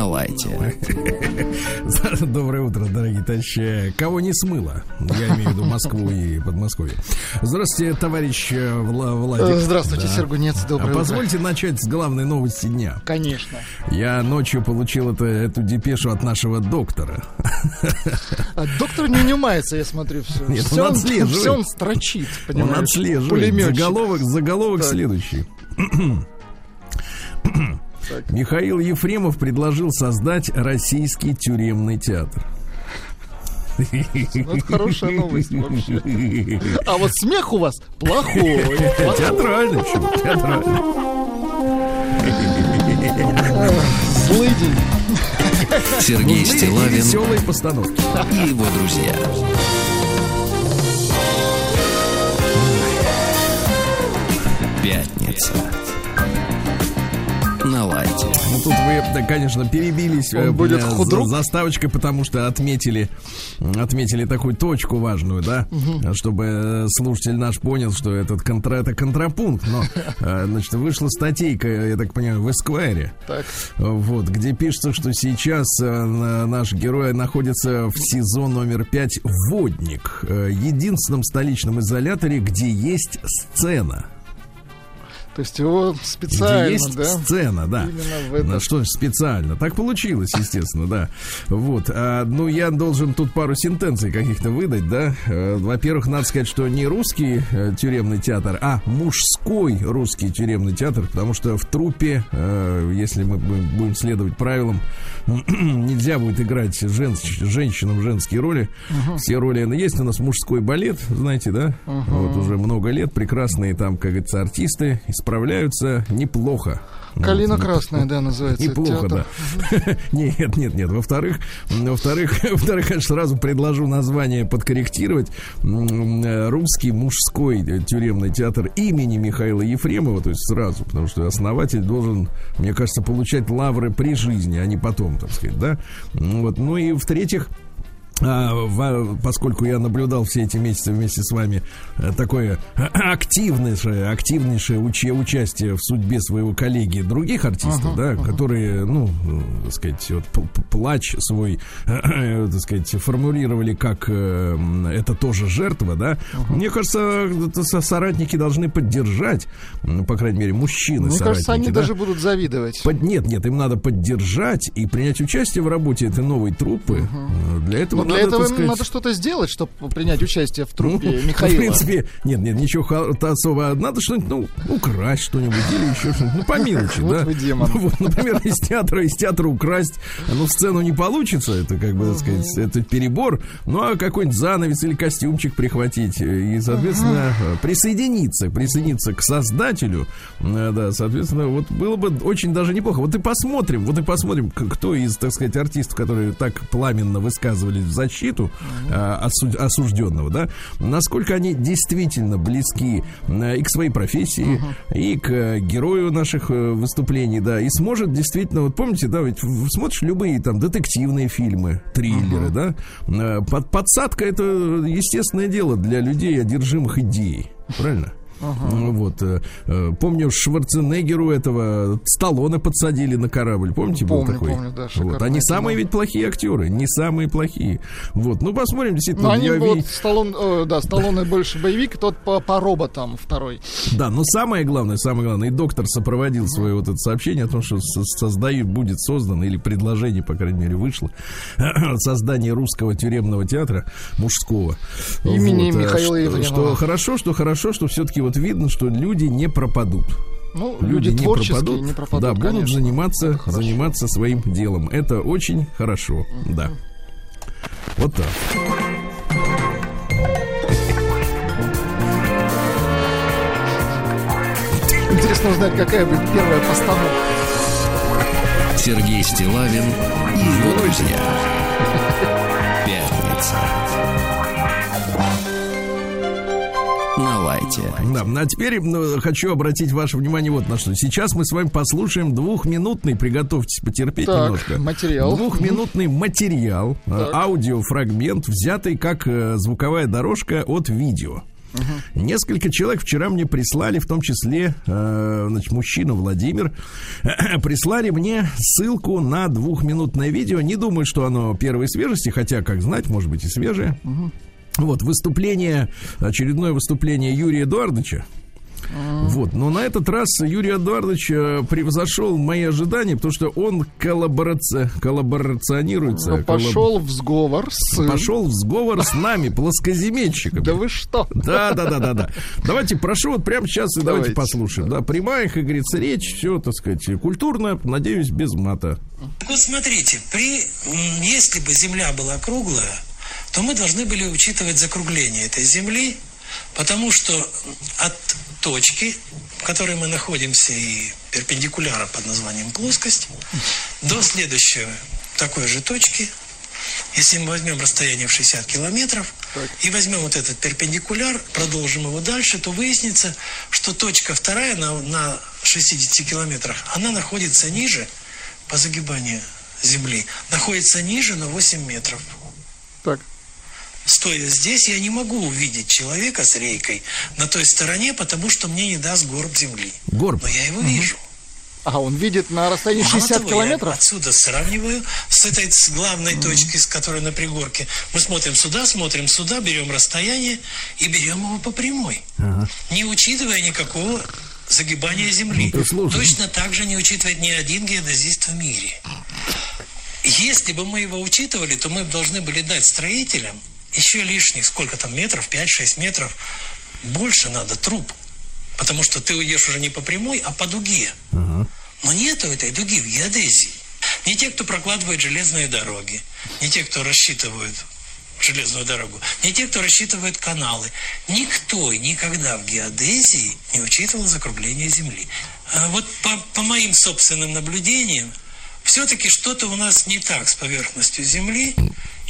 На лайте. Доброе утро, дорогие товарищи. Кого не смыло? Я имею в виду Москву и Подмосковье. Здравствуйте, товарищ э, Вла Владик. Здравствуйте, да. Сергунец. Доброе а Позвольте утро. начать с главной новости дня. Конечно. Я ночью получил это, эту депешу от нашего доктора. А доктор не унимается, я смотрю, все. Нет, все он отслеживает. Все он строчит, понимаешь? Он отслеживает. Заголовок, заголовок следующий. Так. Михаил Ефремов предложил создать российский тюремный театр. Ну, это хорошая новость вообще. А вот смех у вас плохой. Театральный, почему? Театральный. Злый день. Сергей Стилавин веселые постановки. и его друзья. Пятница на лайте. Ну тут вы, конечно, перебились Он э, будет худрук. заставочкой, потому что отметили, отметили такую точку важную, да, угу. чтобы э, слушатель наш понял, что этот контра, это контрапункт. Но, э, значит, вышла статейка, я так понимаю, в Эсквайре, так. вот, где пишется, что сейчас наш герой находится в СИЗО номер 5 «Водник», единственном столичном изоляторе, где есть сцена. То есть его специально, Где есть да? сцена, да. Именно в Что специально. Так получилось, естественно, да. Вот. А, ну, я должен тут пару сентенций каких-то выдать, да. Э, во-первых, надо сказать, что не русский э, тюремный театр, а мужской русский тюремный театр, потому что в трупе, э, если мы будем следовать правилам, нельзя будет играть женщ, женщинам женские роли. Uh-huh. Все роли есть у нас мужской балет, знаете, да? Uh-huh. Вот уже много лет прекрасные там, как говорится, артисты справляются неплохо. Калина красная, да, называется. Неплохо, да. Нет, нет, нет. Во-вторых, во-вторых, во-вторых, конечно, сразу предложу название подкорректировать. Русский мужской тюремный театр имени Михаила Ефремова, то есть сразу, потому что основатель должен, мне кажется, получать лавры при жизни, а не потом, так сказать, да. Вот. Ну и в-третьих, поскольку я наблюдал все эти месяцы вместе с вами э, такое активнейшее, активнейшее уча участие в судьбе своего коллеги других артистов, uh-huh, да, uh-huh. которые, ну, э, так сказать, вот, плач свой, так сказать, формулировали как э, это тоже жертва, да. Uh-huh. Мне кажется, соратники должны поддержать, по крайней мере, мужчины. Мне кажется, они да? даже будут завидовать. Под, нет, нет, им надо поддержать и принять участие в работе этой новой труппы. Uh-huh. Для этого для этого сказать... надо что-то сделать, чтобы принять участие в трупе ну, Михаила. В принципе, нет, нет, ничего особо. Надо что-нибудь, ну, украсть что-нибудь или еще что-нибудь. Ну, по мелочи, да. Вы демон. Ну, вот, например, из театра, из театра украсть, ну, сцену не получится, это, как бы, так сказать, это перебор. Ну, а какой-нибудь занавес или костюмчик прихватить и, соответственно, присоединиться, присоединиться к создателю, э, да, соответственно, вот было бы очень даже неплохо. Вот и посмотрим, вот и посмотрим, кто из, так сказать, артистов, которые так пламенно высказывались в защиту э, осужденного, да, насколько они действительно близки э, и к своей профессии, uh-huh. и к э, герою наших э, выступлений, да, и сможет действительно, вот помните, да, ведь смотришь любые там детективные фильмы, триллеры, uh-huh. да, под, подсадка это естественное дело для людей, одержимых идеей, правильно? Ага. Вот. Э, э, помню, Шварценеггеру этого Сталлоне подсадили на корабль. Помните, помню, был такой? Помню, да, вот. Они самые ведь плохие актеры. Не самые плохие. Вот. Ну, посмотрим, действительно. Но они, вот, Сталлон, э, да, Сталлоне больше боевик, тот по, по роботам второй. Да, но самое главное, самое главное, и доктор сопроводил свое вот это сообщение о том, что создают, будет создано, или предложение, по крайней мере, вышло, создание русского тюремного театра мужского. Имени вот, Михаила Ефремова. Что хорошо, что хорошо, что все-таки вот видно, что люди не пропадут. Ну, люди, люди не, пропадут, не пропадут, да, будут конечно. заниматься, заниматься своим делом. Это очень хорошо, uh-huh. да. Вот так. Интересно узнать, какая будет первая постановка. Сергей Стилавин и его друзья. Пятница. На Да, а теперь ну, хочу обратить ваше внимание вот на что. Сейчас мы с вами послушаем двухминутный, приготовьтесь потерпеть Так, немножко. материал. Двухминутный материал, э, Так. аудиофрагмент, взятый как э, звуковая дорожка от видео. Несколько человек вчера мне прислали, в том числе, э, значит, мужчина Владимир, прислали мне ссылку на двухминутное видео. Не думаю, что оно первой свежести, хотя, как знать, может быть и свежее. Вот, выступление, очередное выступление Юрия Эдуардовича. Вот, но на этот раз Юрий Эдуардович э, превзошел мои ожидания, потому что он коллабораци... коллаборационируется. Ну, Пошел в сговор с... коллаб- пошел в сговор с нами, плоскоземельщиками. Да вы что? Да, да, да, да, да. Давайте, прошу, вот прямо сейчас и давайте, Давайте. послушаем. Да, прямая, как говорится, речь, все, так сказать, культурно, надеюсь, без мата. Так Вот смотрите, при, если бы Земля была круглая, то мы должны были учитывать закругление этой Земли, потому что от точки, в которой мы находимся, и перпендикуляра под названием плоскость, до следующей такой же точки, если мы возьмем расстояние в 60 километров и возьмем вот этот перпендикуляр, продолжим его дальше, то выяснится, что точка вторая на, на 60 километрах, она находится ниже по загибанию Земли, находится ниже на 8 метров. Стоя здесь, я не могу увидеть человека с рейкой на той стороне, потому что мне не даст горб Земли. Горб. Но я его вижу. А, он видит на расстоянии Мало 60 того, я километров? отсюда сравниваю с этой с главной точки, с которой на пригорке. Мы смотрим сюда, смотрим сюда, берем расстояние и берем его по прямой. Не учитывая никакого загибания Земли. Ну, сложно. Точно так же не учитывает ни один геодезист в мире. Если бы мы его учитывали, то мы должны были дать строителям еще лишних, сколько там метров, 5-6 метров, больше надо труб. Потому что ты уйдешь уже не по прямой, а по дуге. Но нету этой дуги в геодезии. Не те, кто прокладывает железные дороги, не те, кто рассчитывают железную дорогу, не те, кто рассчитывает каналы. Никто никогда в геодезии не учитывал закругление Земли. А вот по, по моим собственным наблюдениям, все-таки что-то у нас не так с поверхностью Земли.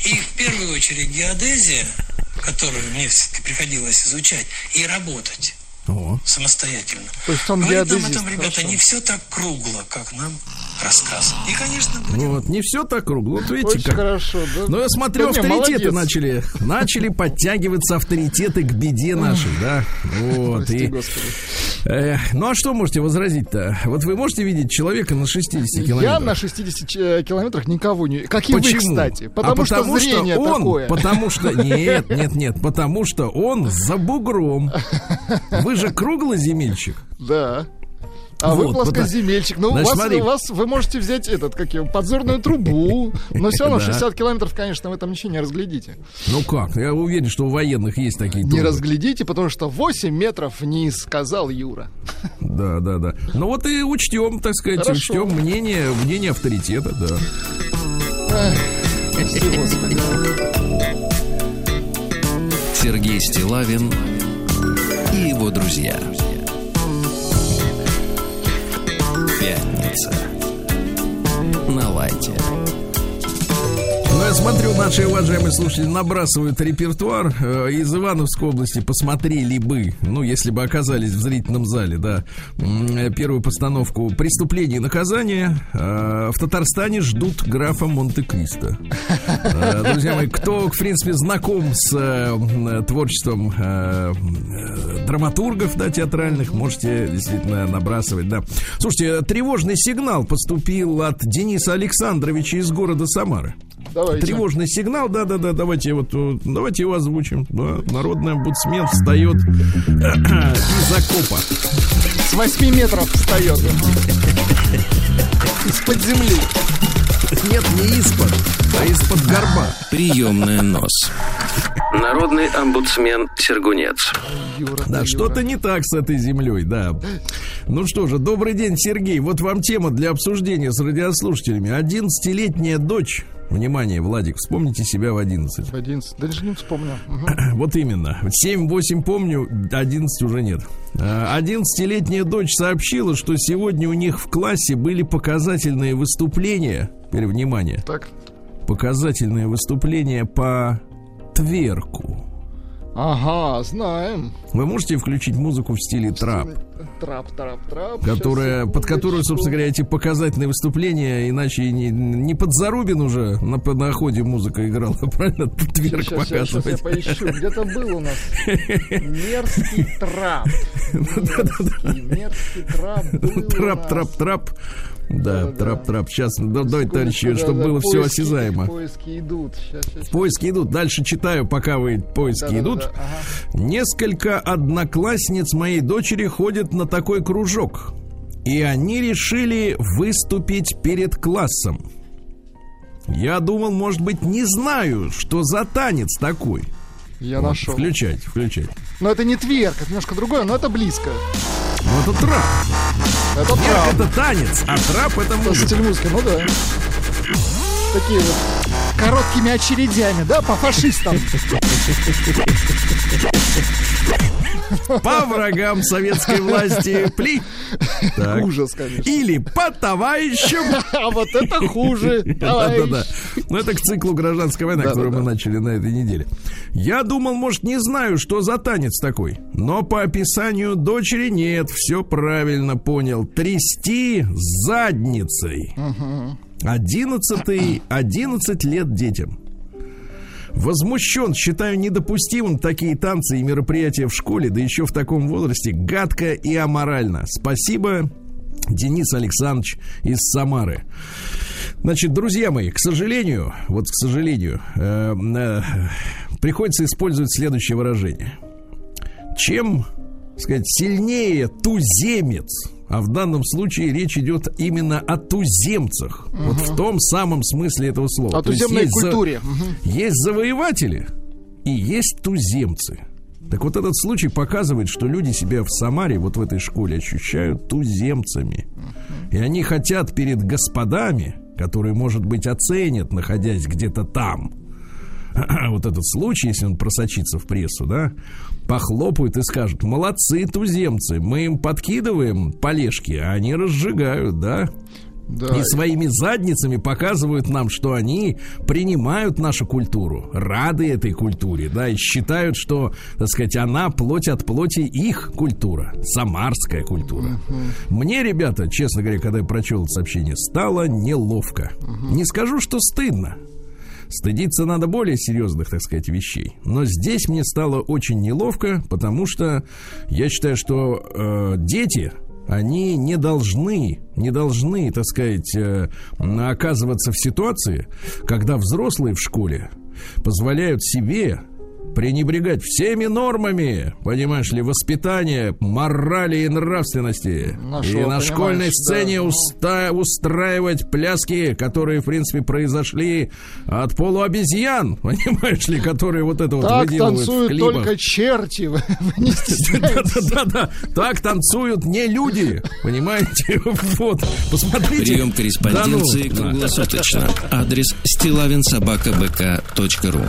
И в первую очередь геодезия, которую мне все-таки приходилось изучать и работать О. самостоятельно. То есть он Говорит нам о том, ребята, хорошо. не все так кругло, как нам рассказывают. И, конечно, будем Ну вот, не все так кругло. Вот видите, Очень как. хорошо, да? Ну, я смотрю, Да не, авторитеты молодец. начали, начали подтягиваться авторитеты к беде нашей, да. Вот. Прости, И, Господи. э, ну, а что можете возразить-то? Вот вы можете видеть человека на 60 километрах? Я на 60 ч- э, километрах никого не... Как и вы, Почему? кстати. Потому, а что потому зрение что он, такое. Потому что... Нет, нет, нет. Потому что он за бугром. Вы же круглоземельщик. Да. А вы Вот, плоскоземельщик. Ну, у Значит, вас, смотри. у вас вы можете взять этот, как его, подзорную трубу. Но все равно Да. 60 километров, конечно, в этом ничего не разглядите. Ну как? Я уверен, что у военных есть такие Не трубы. разглядите, потому что 8 метров вниз, сказал Юра. Да, да, да. Ну вот и учтем, так сказать, Хорошо. учтем мнение, мнение авторитета, да. Сергей Стилавин и его друзья. Пятница. На лайте. Ну, я смотрю, наши уважаемые слушатели набрасывают репертуар. Э, Из Ивановской области посмотрели бы, ну, если бы оказались в зрительном зале, да, э, первую постановку «Преступление и наказание». Э, В Татарстане ждут графа Монте-Кристо. Э, Друзья мои, кто, в принципе, знаком с э, творчеством э, э, драматургов, да, театральных, можете действительно набрасывать, да. Слушайте, тревожный сигнал поступил от Дениса Александровича из города Самары. Давайте. Тревожный сигнал, да-да-да, давайте вот, э, давайте его озвучим. Да, народный омбудсмен встает из окопа. С 8 метров встает. Из-под земли. Нет, не из-под, а из-под горба. Приемная нос. Народный омбудсмен Сергунец. Юра, Да, Юра. что-то не так с этой землей, да. Ну что же, добрый день, Сергей. Вот вам тема для обсуждения с радиослушателями. 11-летняя дочь. Внимание, Владик, вспомните себя в 11. 11. Даже не вспомню. Вот именно. 7-8 помню, 11 уже нет. А, 11-летняя дочь сообщила, что сегодня у них в классе были показательные выступления. Теперь внимание. Так. Показательные выступления по тверку. Ага, знаем. Вы можете включить музыку в стиле трап? Трап, трап, трап. Которая, под которую, собственно говоря, эти показательные выступления, иначе не, не под Зарубин уже на подноходе музыка играла, правильно? Тверк Сейчас, сейчас, сейчас я показывать. поищу. Где-то был у нас мерзкий трап. Мерзкий, мерзкий трап Трап, трап, трап. Да, Да-да-да. трап, трап. Сейчас, да, давай, товарищи, чтобы было все осязаемо. Поиски идут. Сейчас, сейчас, Поиски идут. Дальше читаю, пока вы поиски идут. ага. Несколько одноклассниц моей дочери ходят на такой кружок. И они решили выступить перед классом. Я думал, может быть, не знаю, что за танец такой. Я Вот, нашел. Включать, включать. Но это не тверк, это немножко другое, но это близко. Ну, это трап. Это трап. это танец, а трап это Это музыка. стиль музыки, ну да. Такие вот короткими очередями, да, по фашистам. По врагам советской власти пли. Так. Ужас, конечно. Или по товарищам. А вот это хуже. товарищ. Да-да-да. Ну, это к циклу гражданской войны, который мы Да-да-да. начали на этой неделе. Я думал, может, не знаю, что за танец такой. Но по описанию дочери нет, все правильно понял. Трясти задницей. Одиннадцатый, одиннадцать лет детям. Возмущен, считаю недопустимым такие танцы и мероприятия в школе, да еще в таком возрасте, гадко и аморально. Спасибо, Денис Александрович из Самары. Значит, друзья мои, к сожалению, вот к сожалению, э, э, приходится использовать следующее выражение. Чем, сказать, сильнее туземец, а в данном случае речь идет именно о туземцах, вот в том самом смысле этого слова. О То есть туземной есть за- культуре. Мгм. есть завоеватели и есть туземцы. Так вот этот случай показывает, что люди себя в Самаре, вот в этой школе, ощущают туземцами. И они хотят перед господами, которые, может быть, оценят, находясь где-то там, вот этот случай, если он просочится в прессу, да, похлопают и скажут, молодцы туземцы, мы им подкидываем полежки, а они разжигают, да, Да. и своими задницами показывают нам, что они принимают нашу культуру, рады этой культуре, да, и считают, что, так сказать, она плоть от плоти их культура, самарская культура. Мне, ребята, честно говоря, когда я прочел это сообщение, стало неловко. Не скажу, что стыдно. Стыдиться надо более серьезных, так сказать, вещей. Но здесь мне стало очень неловко, потому что я считаю, что э, дети, они не должны, не должны, так сказать, э, оказываться в ситуации, когда взрослые в школе позволяют себе пренебрегать всеми нормами, понимаешь ли, воспитания, морали и нравственности. Нашел, и на школьной да. сцене уста- устраивать пляски, которые, в принципе, произошли от полуобезьян, понимаешь ли, которые вот это вот Так выделывают в танцуют клипах. только черти. Вы не. Да-да-да, так танцуют не люди, понимаете? Вот, посмотрите. Прием корреспонденции Да ну, да. круглосуточно. Адрес стилавинсобакабк.ру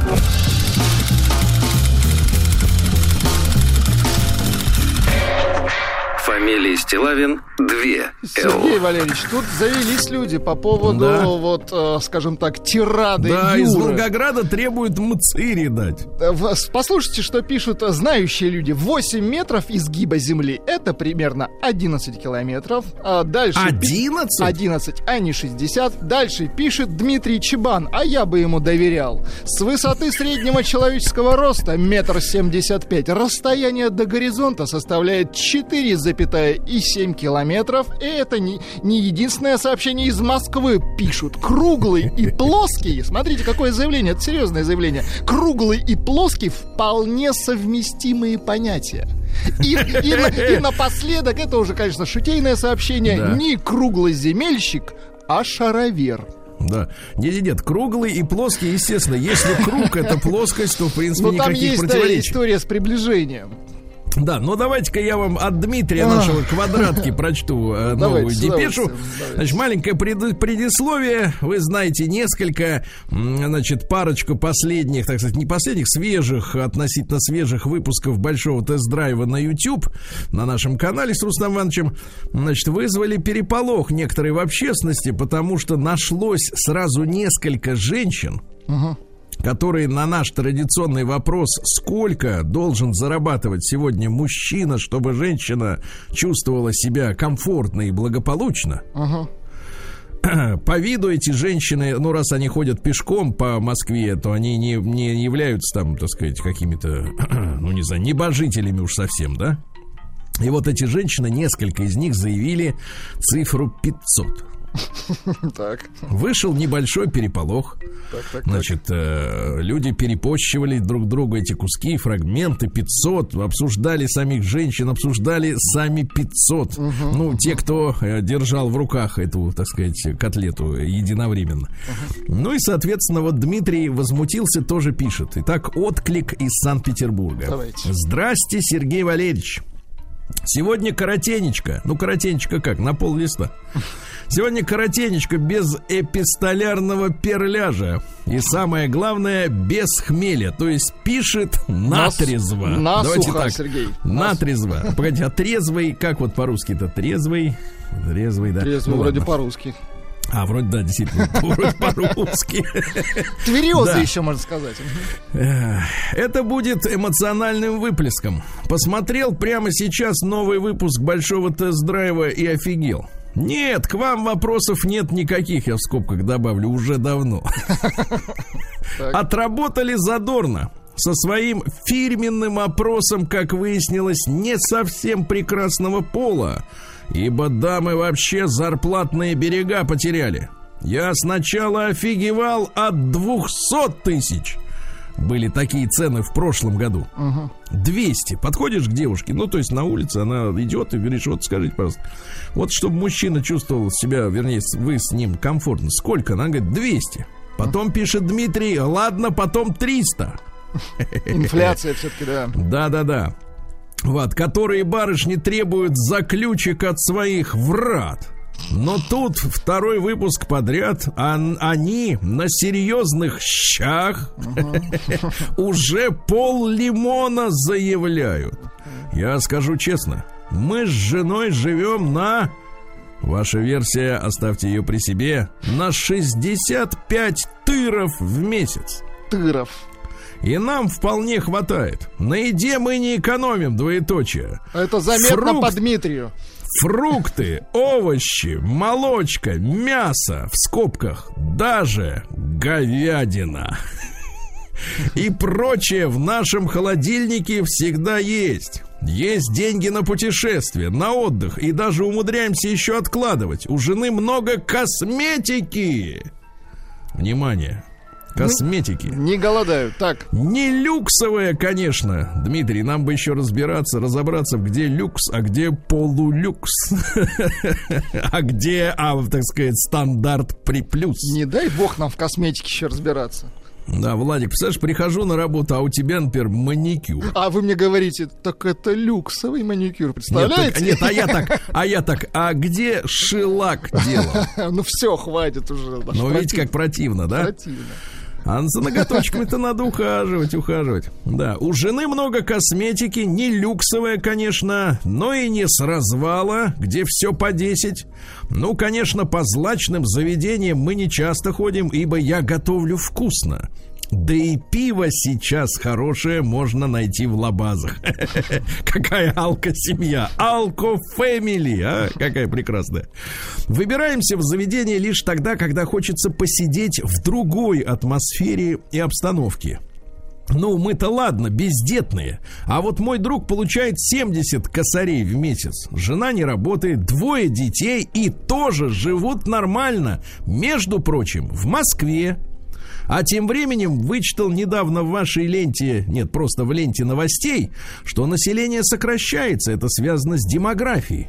Фамилия Стилавин 2 Сергей. Валерьевич, тут завелись люди по поводу, Да. вот, э, скажем так, тирады Да, из Юры. Волгограда требуют мцири дать. Э, Послушайте, что пишут э, знающие люди. 8 метров изгиба земли — это примерно 11 километров. А дальше... пи- 11? 11, а не 60. Дальше пишет Дмитрий Чебан, а я бы ему доверял. С высоты среднего человеческого роста метр семьдесят пять. Расстояние до горизонта составляет 4,7 километров. И это не, не единственное сообщение из Москвы. Пишут круглый и плоский. Смотрите, какое заявление. Это серьезное заявление. Круглый и плоский вполне совместимые понятия. И, и и напоследок, это уже, конечно, шутейное сообщение, Да. не круглый земельщик, а шаровер. Да. Нет, нет, круглый и плоский, естественно. Если круг это плоскость, то, в принципе, Но Ну, там никаких есть да, противоречий. история с приближением. Да, ну давайте-ка я вам от Дмитрия нашего квадратки прочту э, новую Давайте, депешу. давайте, давайте. Значит, маленькое пред- предисловие. Вы знаете несколько, значит, парочку последних, так сказать, не последних, свежих, относительно свежих выпусков большого тест-драйва на YouTube на нашем канале с Рустам Ивановичем, значит, вызвали переполох некоторые в общественности, потому что нашлось сразу несколько женщин, который на наш традиционный вопрос, сколько должен зарабатывать сегодня мужчина, чтобы женщина чувствовала себя комфортно и благополучно, Ага. по виду эти женщины, ну, раз они ходят пешком по Москве, то они не, не являются там, так сказать, какими-то, ну, не знаю, небожителями уж совсем, да? И вот эти женщины, несколько из них заявили цифру 500. Так, Вышел небольшой переполох. так, так. Значит, э, люди перепощивали друг другу эти куски, фрагменты 500, обсуждали самих женщин, обсуждали сами 500. Ну, те, кто э, держал в руках эту, так сказать, котлету единовременно. Ну и, соответственно, вот Дмитрий возмутился, тоже пишет. Итак, отклик из Санкт-Петербурга. Давайте. Здрасте, Сергей Валерьевич. Сегодня коротенечко. Ну, коротенечко как? На пол листа. Сегодня коротенечко без эпистолярного перляжа. И самое главное, без хмеля. То есть пишет натрезво. насухо, Давайте так. Сергей. Натрезво. Погодите, а трезвый, как вот по-русски-то? Трезвый? Трезвый, да. Трезвый Ну, вроде ладно. по-русски. А, вроде, да, действительно, вроде по-русски. Тверезый Да. еще, можно сказать. Это будет эмоциональным выплеском. Посмотрел прямо сейчас новый выпуск большого тест-драйва и офигел. Нет, к вам вопросов нет никаких, я в скобках добавлю, уже давно. Отработали задорно. Со своим фирменным опросом, как выяснилось, не совсем прекрасного пола. Ибо дамы вообще зарплатные берега потеряли. Я сначала офигевал от 200 тысяч. Были такие цены в прошлом году. 200. Подходишь к девушке, ну, то есть на улице она идет и говоришь, вот скажите, пожалуйста, вот чтобы мужчина чувствовал себя, вернее, вы с ним комфортно, сколько? Она говорит, 200. Потом пишет Дмитрий, ладно, потом 300. Инфляция все-таки, да. Да-да-да. Вот, которые барышни требуют заключек от своих врат. Но тут второй выпуск подряд, а они на серьезных щах уже пол лимона заявляют. Я скажу честно, мы с женой живем на... Ваша версия, оставьте ее при себе, на 65 тыров в месяц. Тыров. И нам вполне хватает. На еде мы не экономим, двоеточие. Это заметно Фрукт. по Дмитрию. Фрукты, овощи, молочка, мясо, в скобках, даже говядина. И прочее в нашем холодильнике всегда есть. Есть деньги на путешествия, на отдых и даже умудряемся еще откладывать. У жены много косметики. Внимание. Косметики. Не голодают. Так, Не люксовая, конечно. Дмитрий, нам бы еще разбираться, разобраться, где люкс, а где полулюкс. А где, а, так сказать, стандарт при плюс. не дай бог нам в косметике еще разбираться. Да, Владик, представляешь, прихожу на работу, а у тебя, например, маникюр. А вы мне говорите, так это люксовый маникюр, Нет, представляете? так- нет, а я так, а я так, а где шелак делал? Ну все, хватит уже. Ну, видите, как противно, да? Противно. А за ноготочками-то надо ухаживать, ухаживать. Да, у жены много косметики, не люксовая, конечно, но и не с развала, где все по 10. Ну, конечно, по злачным заведениям мы не часто ходим, ибо я готовлю вкусно. Да и пиво сейчас хорошее можно найти в лабазах. Какая алко-семья. Алко-фэмили, а? Какая прекрасная. Выбираемся в заведение лишь тогда, когда хочется посидеть в другой атмосфере и обстановке. Ну, мы-то ладно, бездетные. А вот мой друг получает 70 косарей в месяц. Жена не работает, двое детей и тоже живут нормально. Между прочим, в Москве. А тем временем вычитал недавно в вашей ленте, нет, просто в ленте новостей, что население сокращается, это связано с демографией.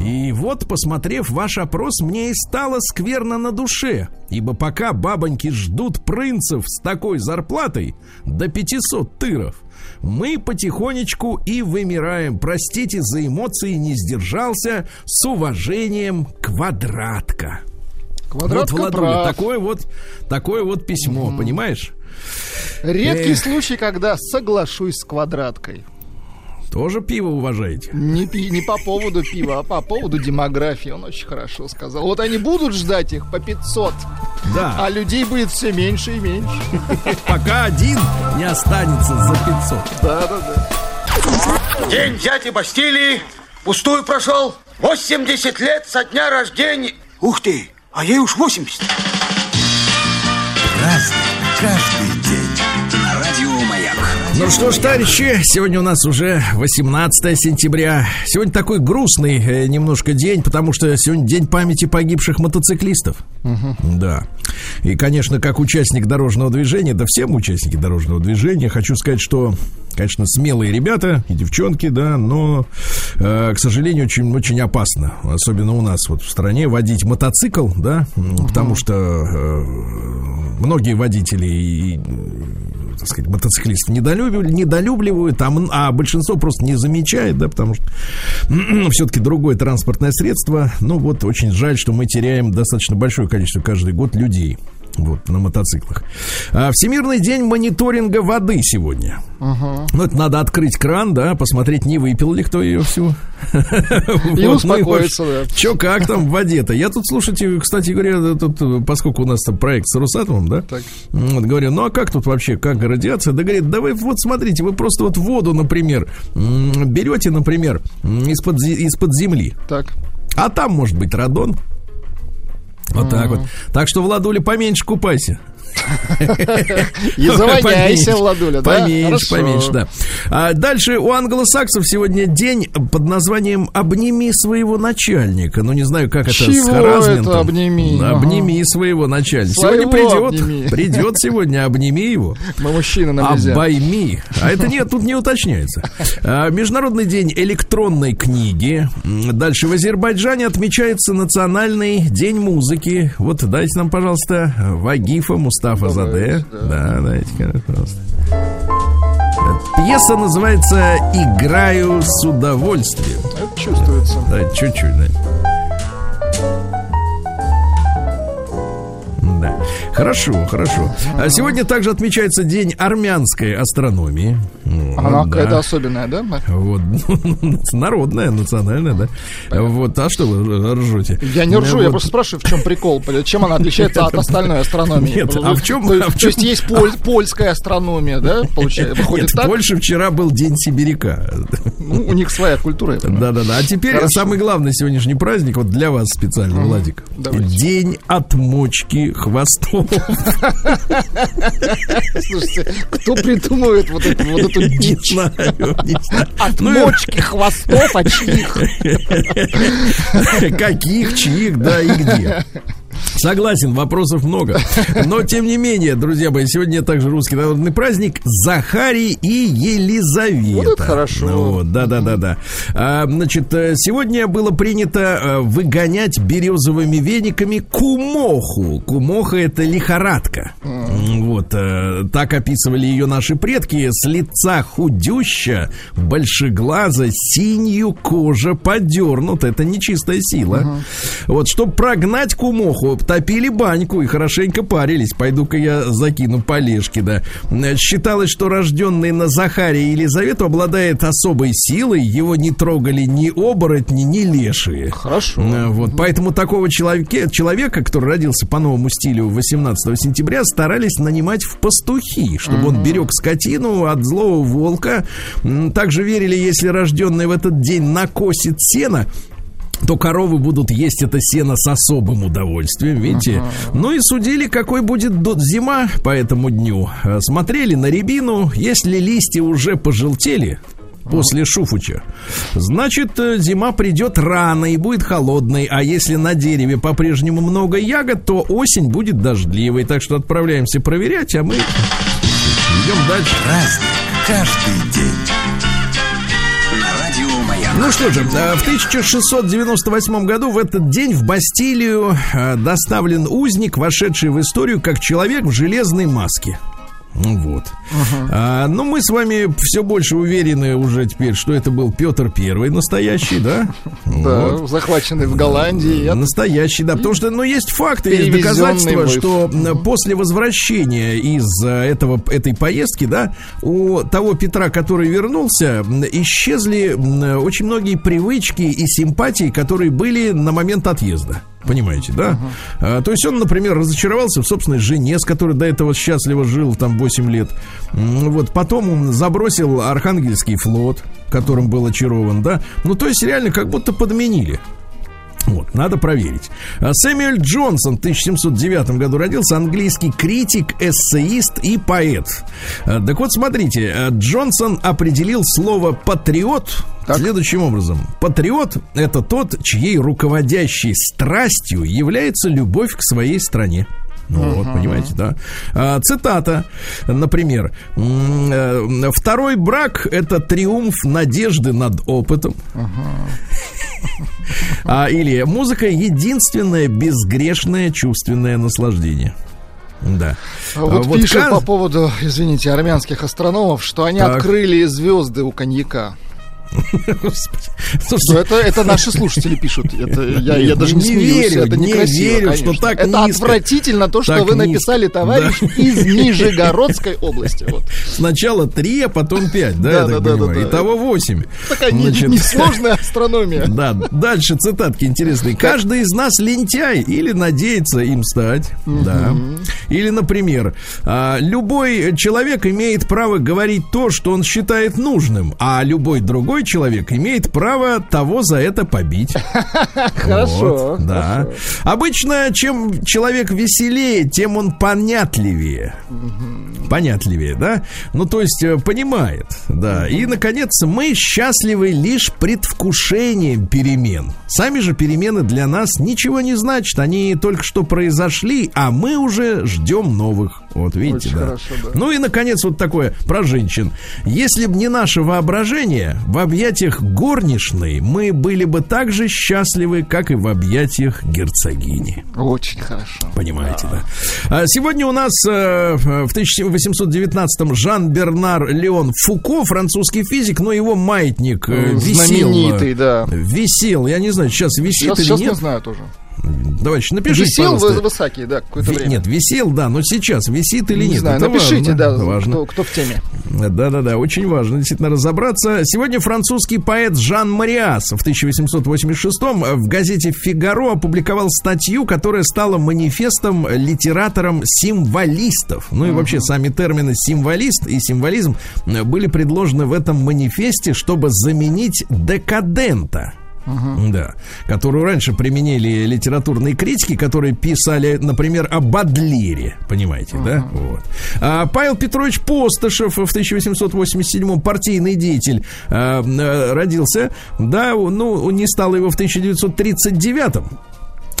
И вот, посмотрев ваш опрос, мне и стало скверно на душе, ибо пока бабоньки ждут принцев с такой зарплатой до 500 тыров, мы потихонечку и вымираем. Простите за эмоции, не сдержался. С уважением, квадратка. Квадратка вот, Владуля, прав. такое вот, такое вот письмо, понимаешь? Редкий Эх. случай, когда соглашусь с квадраткой. Тоже пиво уважаете? Не, пи, не по поводу пива, а по поводу демографии. Он очень хорошо сказал. Вот они будут ждать их по 500, Да. а людей будет все меньше и меньше. Пока один не останется за 500. Да-да-да. День дяди Бастилии пустую прошел. 80 лет со дня рождения. Ух ты, а ей уж 80. Разный, каждый день. На радио Маяк. Ну что ж, товарищи, сегодня у нас уже 18 сентября. Сегодня такой грустный э, немножко день, потому что сегодня день памяти погибших мотоциклистов. Да. И, конечно, как участник дорожного движения, да всем участники дорожного движения, хочу сказать, что, конечно, смелые ребята и девчонки, да, но, э, к сожалению, очень, очень опасно, особенно у нас вот в стране, водить мотоцикл, да, м, потому что э, многие водители и, так сказать, мотоциклистов недолюбливают, недолюбливают а, а большинство просто не замечает, да, потому что все-таки другое транспортное средство. Ну вот, очень жаль, что мы теряем достаточно большое количество каждый год людей. Вот, на мотоциклах. А, Всемирный день мониторинга воды сегодня. Ну, это надо открыть кран, да, посмотреть, не выпил ли кто ее всю. И успокоиться, да. Че, как там в воде-то? Я тут, слушайте, кстати говоря, тут, э, поскольку у нас там проект с Русатомом, да? Вот, говорю, ну а как тут вообще, как радиация? Да говорит, да вы вот смотрите, вы просто вот воду, например, берете, например, из-под, из-под земли, Так. а там может быть радон. Вот так вот. Так что, Владуля, поменьше купайся. И завоняйся, Владуля, да? Поменьше, поменьше, да. А дальше у англосаксов сегодня день под названием «Обними своего начальника». Ну, не знаю, как это с Чего харассментом. это «обними»? Обними своего начальника. Сегодня придет, обними. придет сегодня, обними его. Мы мужчины, нам нельзя. Обойми. А это нет, тут не уточняется. А, Международный день электронной книги. Дальше в Азербайджане отмечается Национальный день музыки. Вот дайте нам, пожалуйста, Вагифа Мустафа Заде. Да, дайте, пожалуйста. Пьеса называется «Играю с удовольствием». Это чувствуется. Да, чуть-чуть, да. Хорошо, хорошо. А сегодня также отмечается День армянской астрономии. Она да. какая-то особенная, да? Вот, народная, национальная, да. Вот, а что вы ржете? Я не ржу, я Вот. просто спрашиваю, в чем прикол, чем она отличается от остальной астрономии. Нет, а в чем- То есть, а в то есть чем- есть поль- польская астрономия, да, получается? Выходит Нет, в так? Польше вчера был День сибиряка. Ну, у них своя культура. я. Да-да-да. А теперь Хорошо. самый главный сегодняшний праздник, вот для вас специально, Владик. давайте. День отмочки хвостов. Слушайте, кто придумывает вот эту, вот эту Не дичь? знаю, не знаю. От Ну, мочки, хвостов, от чьих? Каких, чьих, да и где. Согласен, вопросов много. Но, тем не менее, друзья мои, сегодня также русский народный праздник Захарий и Елизавета. Вот это хорошо. Ну Вот, да-да-да-да. А, значит, э, сегодня было принято э, выгонять березовыми вениками кумоху. Кумоха – это лихорадка. Вот, э, так описывали ее наши предки. С лица худюща, большеглаза, синью кожа подернута. Это нечистая сила. Вот, чтобы прогнать кумоху, топили баньку и хорошенько парились. Пойду-ка я закину полежки, да. Э, Считалось, что рожденный на Захария и Елизавету обладает особой силой. Его не трогали ни оборотни, ни лешие. Хорошо. Э, Вот, поэтому такого человека, человека, который родился по новому стилю 18 сентября, старались нанимать в пастухи, чтобы он берег скотину от злого волка. Также верили, если рожденный в этот день накосит сено, то коровы будут есть это сено с особым удовольствием, видите? Ну и судили, какой будет зима по этому дню. Э, Смотрели на рябину, если листья уже пожелтели, После Шуфуча. Значит, э, зима придет рано и будет холодной, а если на дереве по-прежнему много ягод, то осень будет дождливой. Так что отправляемся проверять, а мы идем дальше. Разный, каждый день. Ну что же, э, в 1698 году в этот день в Бастилию э, доставлен узник, вошедший в историю как человек в железной маске. Вот. А, ну, мы с вами все больше уверены уже теперь, что это был Петр Первый настоящий, да? Да, захваченный в Голландии. Настоящий, да. Потому что, ну, есть факты, есть доказательства, что после возвращения из э, этого, этой поездки, да, у того Петра, который вернулся, исчезли очень многие привычки и симпатии, которые были на момент отъезда. Понимаете, да? А, то есть он, например, разочаровался в собственной жене, с которой до этого счастливо жил там 8 лет. Вот потом он забросил Архангельский флот, которым был очарован, да. Ну, то есть реально как будто подменили. Вот, надо проверить. А, Сэмюэль Джонсон в 1709 году родился, английский критик, эссеист и поэт. А, Так вот, смотрите, а, Джонсон определил слово «патриот» следующим образом. Патриот – это тот, чьей руководящей страстью является любовь к своей стране. Ну, вот, понимаете, да. А, цитата, например. э, Второй брак – это триумф надежды над опытом. А, или музыка единственное безгрешное чувственное наслаждение. Да. А Вот, А пишут Каз- по поводу, извините, армянских астрономов, что они Так. открыли звезды у коньяка. Господи. Ну, Слушайте, это, это наши слушатели пишут. Это, я, я даже не не смеюсь, верю, это не верю, что конечно. так Это низко. отвратительно то, что Так вы низко. написали, товарищ, из Нижегородской области. Вот. сначала три, а потом пять, да, Да, я да, так да, понимаю? да, да. Итого восемь. Такая не- Значит, несложная астрономия. Да, дальше цитатки интересные. Каждый из нас лентяй или надеется им стать. Да. Или, например, а, любой человек имеет право говорить то, что он считает нужным, а любой другой человек имеет право того за это побить. Хорошо. Да. Обычно, чем человек веселее, тем он понятливее. Понятливее, да? Ну, то есть, э, понимает, да. И, наконец, мы счастливы лишь предвкушением перемен. Сами же перемены для нас ничего не значат. Они только что произошли, а мы уже ждем новых. Вот видите, Очень да. хорошо, да. Ну и, наконец, вот такое про женщин. Если бы не наше воображение, в объятиях горничной мы были бы так же счастливы, как и в объятиях герцогини. Очень хорошо. Понимаете, да. А Сегодня у нас э, в 1819-м Жан-Бернар Леон Фуко, французский физик, но его маятник э, висел. Знаменитый, да. Висел, я не знаю, сейчас висит Сейчас, или сейчас не нет. знаю тоже. Давайте, напишите, Висел пожалуйста. вы- высокий, да, какое-то время. Нет, висел, да, но сейчас висит или не нет. знаю, это напишите, важно, да, важно. Кто, кто в теме. Да-да-да, очень важно действительно разобраться. Сегодня французский поэт Жан Мариас в 1886 в газете «Фигаро» опубликовал статью, которая стала манифестом литератором символистов. Ну и вообще сами термины «символист» и «символизм» были предложены в этом манифесте, чтобы заменить «декадента». Да, которую раньше применили литературные критики, которые писали, например, о Бадлере, понимаете, да? Вот. А Павел Петрович Постышев в 1887 партийный деятель а, э, родился, да, ну, не стало его в 1939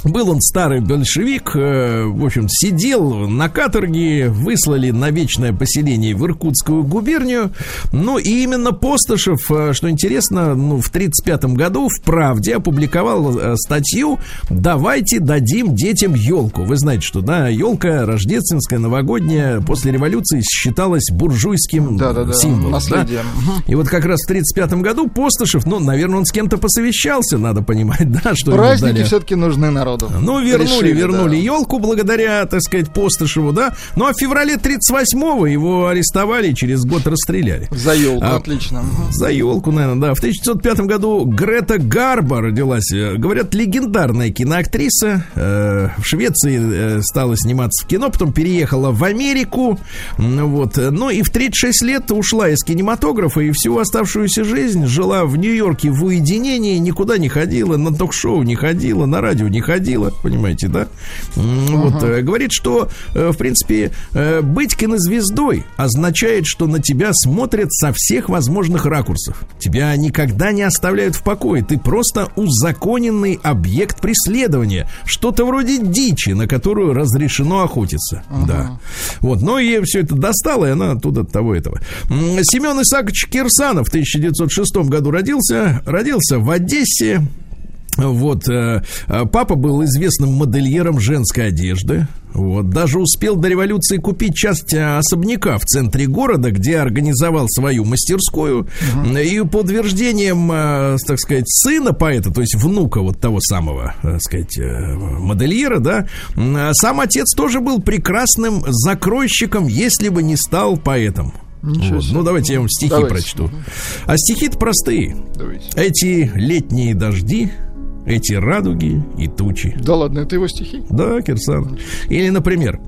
был он старый большевик, э, в общем, сидел на каторге, выслали на вечное поселение в Иркутскую губернию. Ну, и именно Постышев, э, что интересно, ну, в 1935 году в «Правде» опубликовал э, статью «Давайте дадим детям елку». Вы знаете, что, да, елка рождественская, новогодняя, после революции считалась буржуйским Да-да-да, символом. да? наследием. Мгм. И вот как раз в 1935 году Постышев, ну, наверное, он с кем-то посовещался, надо понимать, да, что Праздники все-таки нужны народу. Ну, вернули, Решили, вернули да. елку благодаря, так сказать, Постышеву, да. Ну, а в феврале 38-го его арестовали через год расстреляли. За елку, А, отлично. За елку, наверное, да. В 1905 году Грета Гарбо родилась. Э, Говорят, легендарная киноактриса. Э, В Швеции э, стала сниматься в кино, потом переехала в Америку. Вот. Ну и в 36 лет ушла из кинематографа и всю оставшуюся жизнь жила в Нью-Йорке в уединении, никуда не ходила, на ток-шоу не ходила, на радио не ходила, понимаете, да? Вот. э, Говорит, что, э, в принципе, э, быть кинозвездой означает, что на тебя смотрят со всех возможных ракурсов. Тебя никогда не оставляют в покое. Ты просто узаконенный объект преследования. Что-то вроде дичи, на которую разрешено охотиться. Да. Вот. Но ей все это достало, и она оттуда от того этого. Семен Исаакович Кирсанов в 1906 году родился. Родился в Одессе. Вот, э, э, папа был известным модельером женской одежды. Вот, даже успел до революции купить часть э, особняка в центре города, где организовал свою мастерскую. И по утверждениям, так сказать, сына поэта, то есть внука вот того самого, так сказать, модельера, да, сам отец тоже был прекрасным закройщиком, если бы не стал поэтом. Ничего Вот. себе. Ну, давайте я вам стихи Давайте. прочту. А стихи-то простые. Давайте. Эти летние дожди, эти радуги и тучи. Да ладно, это его стихи? Да, Кирсан. Или, например,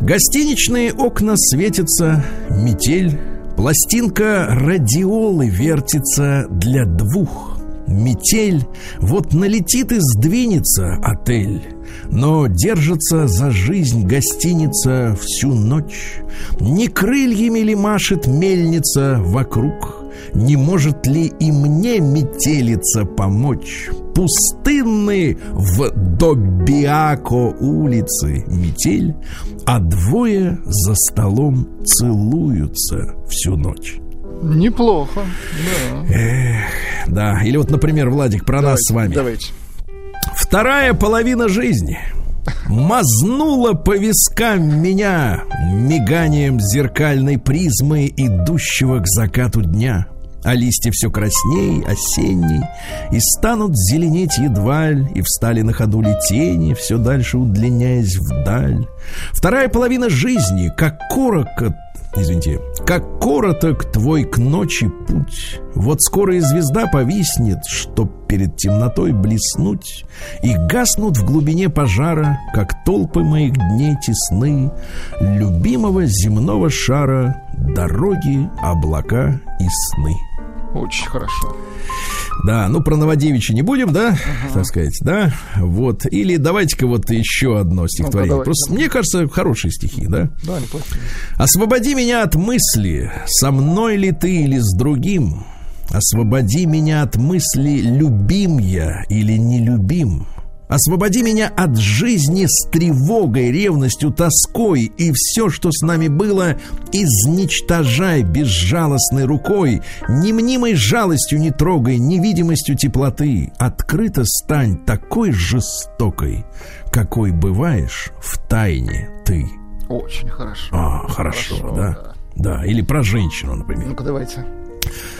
гостиничные окна светятся, метель, пластинка радиолы вертится для двух. Метель, вот налетит и сдвинется отель, но держится за жизнь гостиница всю ночь. Не крыльями ли машет мельница вокруг? Не может ли и мне метелица помочь? Пустынны в Добиако улицы метель, а двое за столом целуются всю ночь. Неплохо, да. Да, или вот, например, Владик, про нас с вами. Давайте. Вторая половина жизни мазнула по вискам меня миганием зеркальной призмы, идущего к закату дня. А листья все красней, осенней, и станут зеленеть едва ль, и встали на ходу ли тени, все дальше удлиняясь вдаль. Вторая половина жизни, как коротко, извините, как короток твой к ночи путь. Вот скоро и звезда повиснет, чтоб перед темнотой блеснуть, и гаснут в глубине пожара, как толпы моих дней тесны, любимого земного шара, дороги, облака и сны. Очень хорошо. Да, ну про Новодевичья не будем, да, так сказать, да, вот. Или давайте-ка вот еще одно стихотворение. давайте. Просто мне кажется, хорошие стихи, да. Да, неплохо. Освободи меня от мысли, со мной ли ты или с другим. Освободи меня от мысли, любим я или не любим. Освободи меня от жизни с тревогой, ревностью, тоской И все, что с нами было, изничтожай безжалостной рукой Ни мнимой жалостью не трогай, невидимостью теплоты Открыто стань такой жестокой, какой бываешь в тайне ты Очень хорошо. а, хорошо, да. Да, или про женщину, например. Ну-ка, давайте.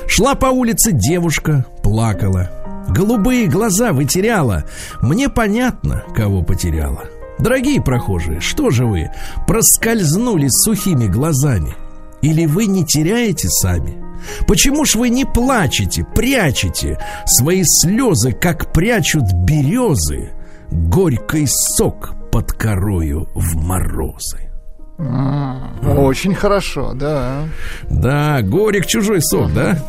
Шла по улице девушка, плакала. Голубые глаза вытеряла. Мне понятно, кого потеряла. Дорогие прохожие, что же вы проскользнули с сухими глазами? Или вы не теряете сами? Почему ж вы не плачете, прячете свои слезы, как прячут березы, горький сок под корою в морозы? Очень хорошо, да. Да, горек чужой сок, да?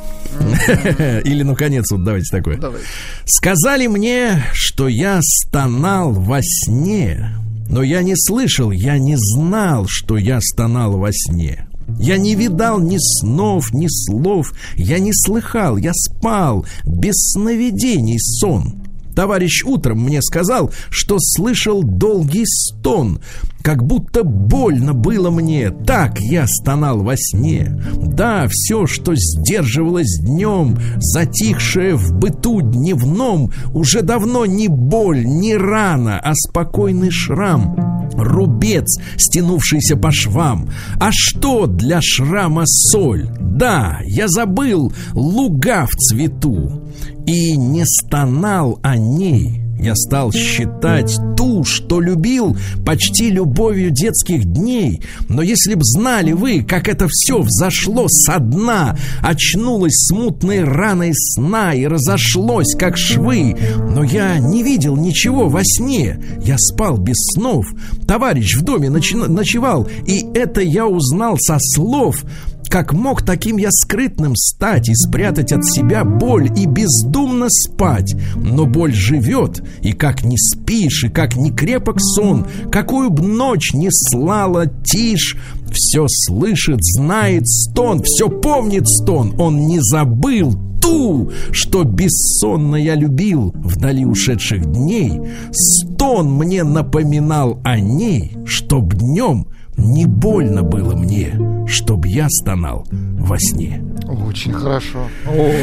Или, наконец, вот давайте такое. Давай. Сказали мне, что я стонал во сне, но я не слышал, я не знал, что я стонал во сне. Я не видал ни снов, ни слов, я не слыхал, я спал, без сновидений сон. Товарищ утром мне сказал, что слышал долгий стон, как будто больно было мне. Так я стонал во сне. Да, все, что сдерживалось днем, затихшее в быту дневном, уже давно не боль, не рана, а спокойный шрам. Рубец, стянувшийся по швам. А что для шрама соль? Да, я забыл луга в цвету. И не стонал о ней. Я стал считать ту, что любил почти любовью детских дней. Но если б знали вы, как это все взошло со дна, очнулось смутной раной сна и разошлось, как швы. Но я не видел ничего во сне. Я спал без снов. Товарищ в доме ночевал, и это я узнал со слов. Как мог таким я скрытным стать и спрятать от себя боль и бездумно спать? Но боль живет, и как не спишь, и как не крепок сон, какую б ночь не слала тишь, все слышит, знает стон, все помнит стон, он не забыл ту, что бессонно я любил вдали ушедших дней. Стон мне напоминал о ней, чтоб днем не больно было мне, чтоб я стонал во сне. Очень хорошо.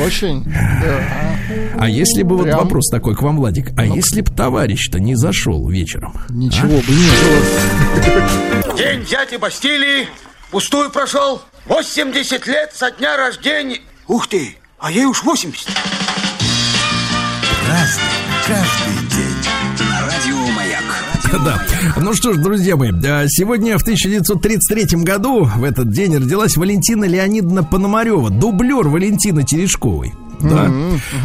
Очень. Да. А если бы вот Прям. вопрос такой к вам, Владик, а если бы товарищ-то не зашел вечером? Ничего бы не было. День дяди Бастилии пустую прошел. 80 лет со дня рождения. Ух ты, а ей уж 80. Разный, каждый Да. Ну что ж, друзья мои, а, сегодня в 1933 году в этот день родилась Валентина Леонидовна Пономарева, дублер Валентины Терешковой. Да.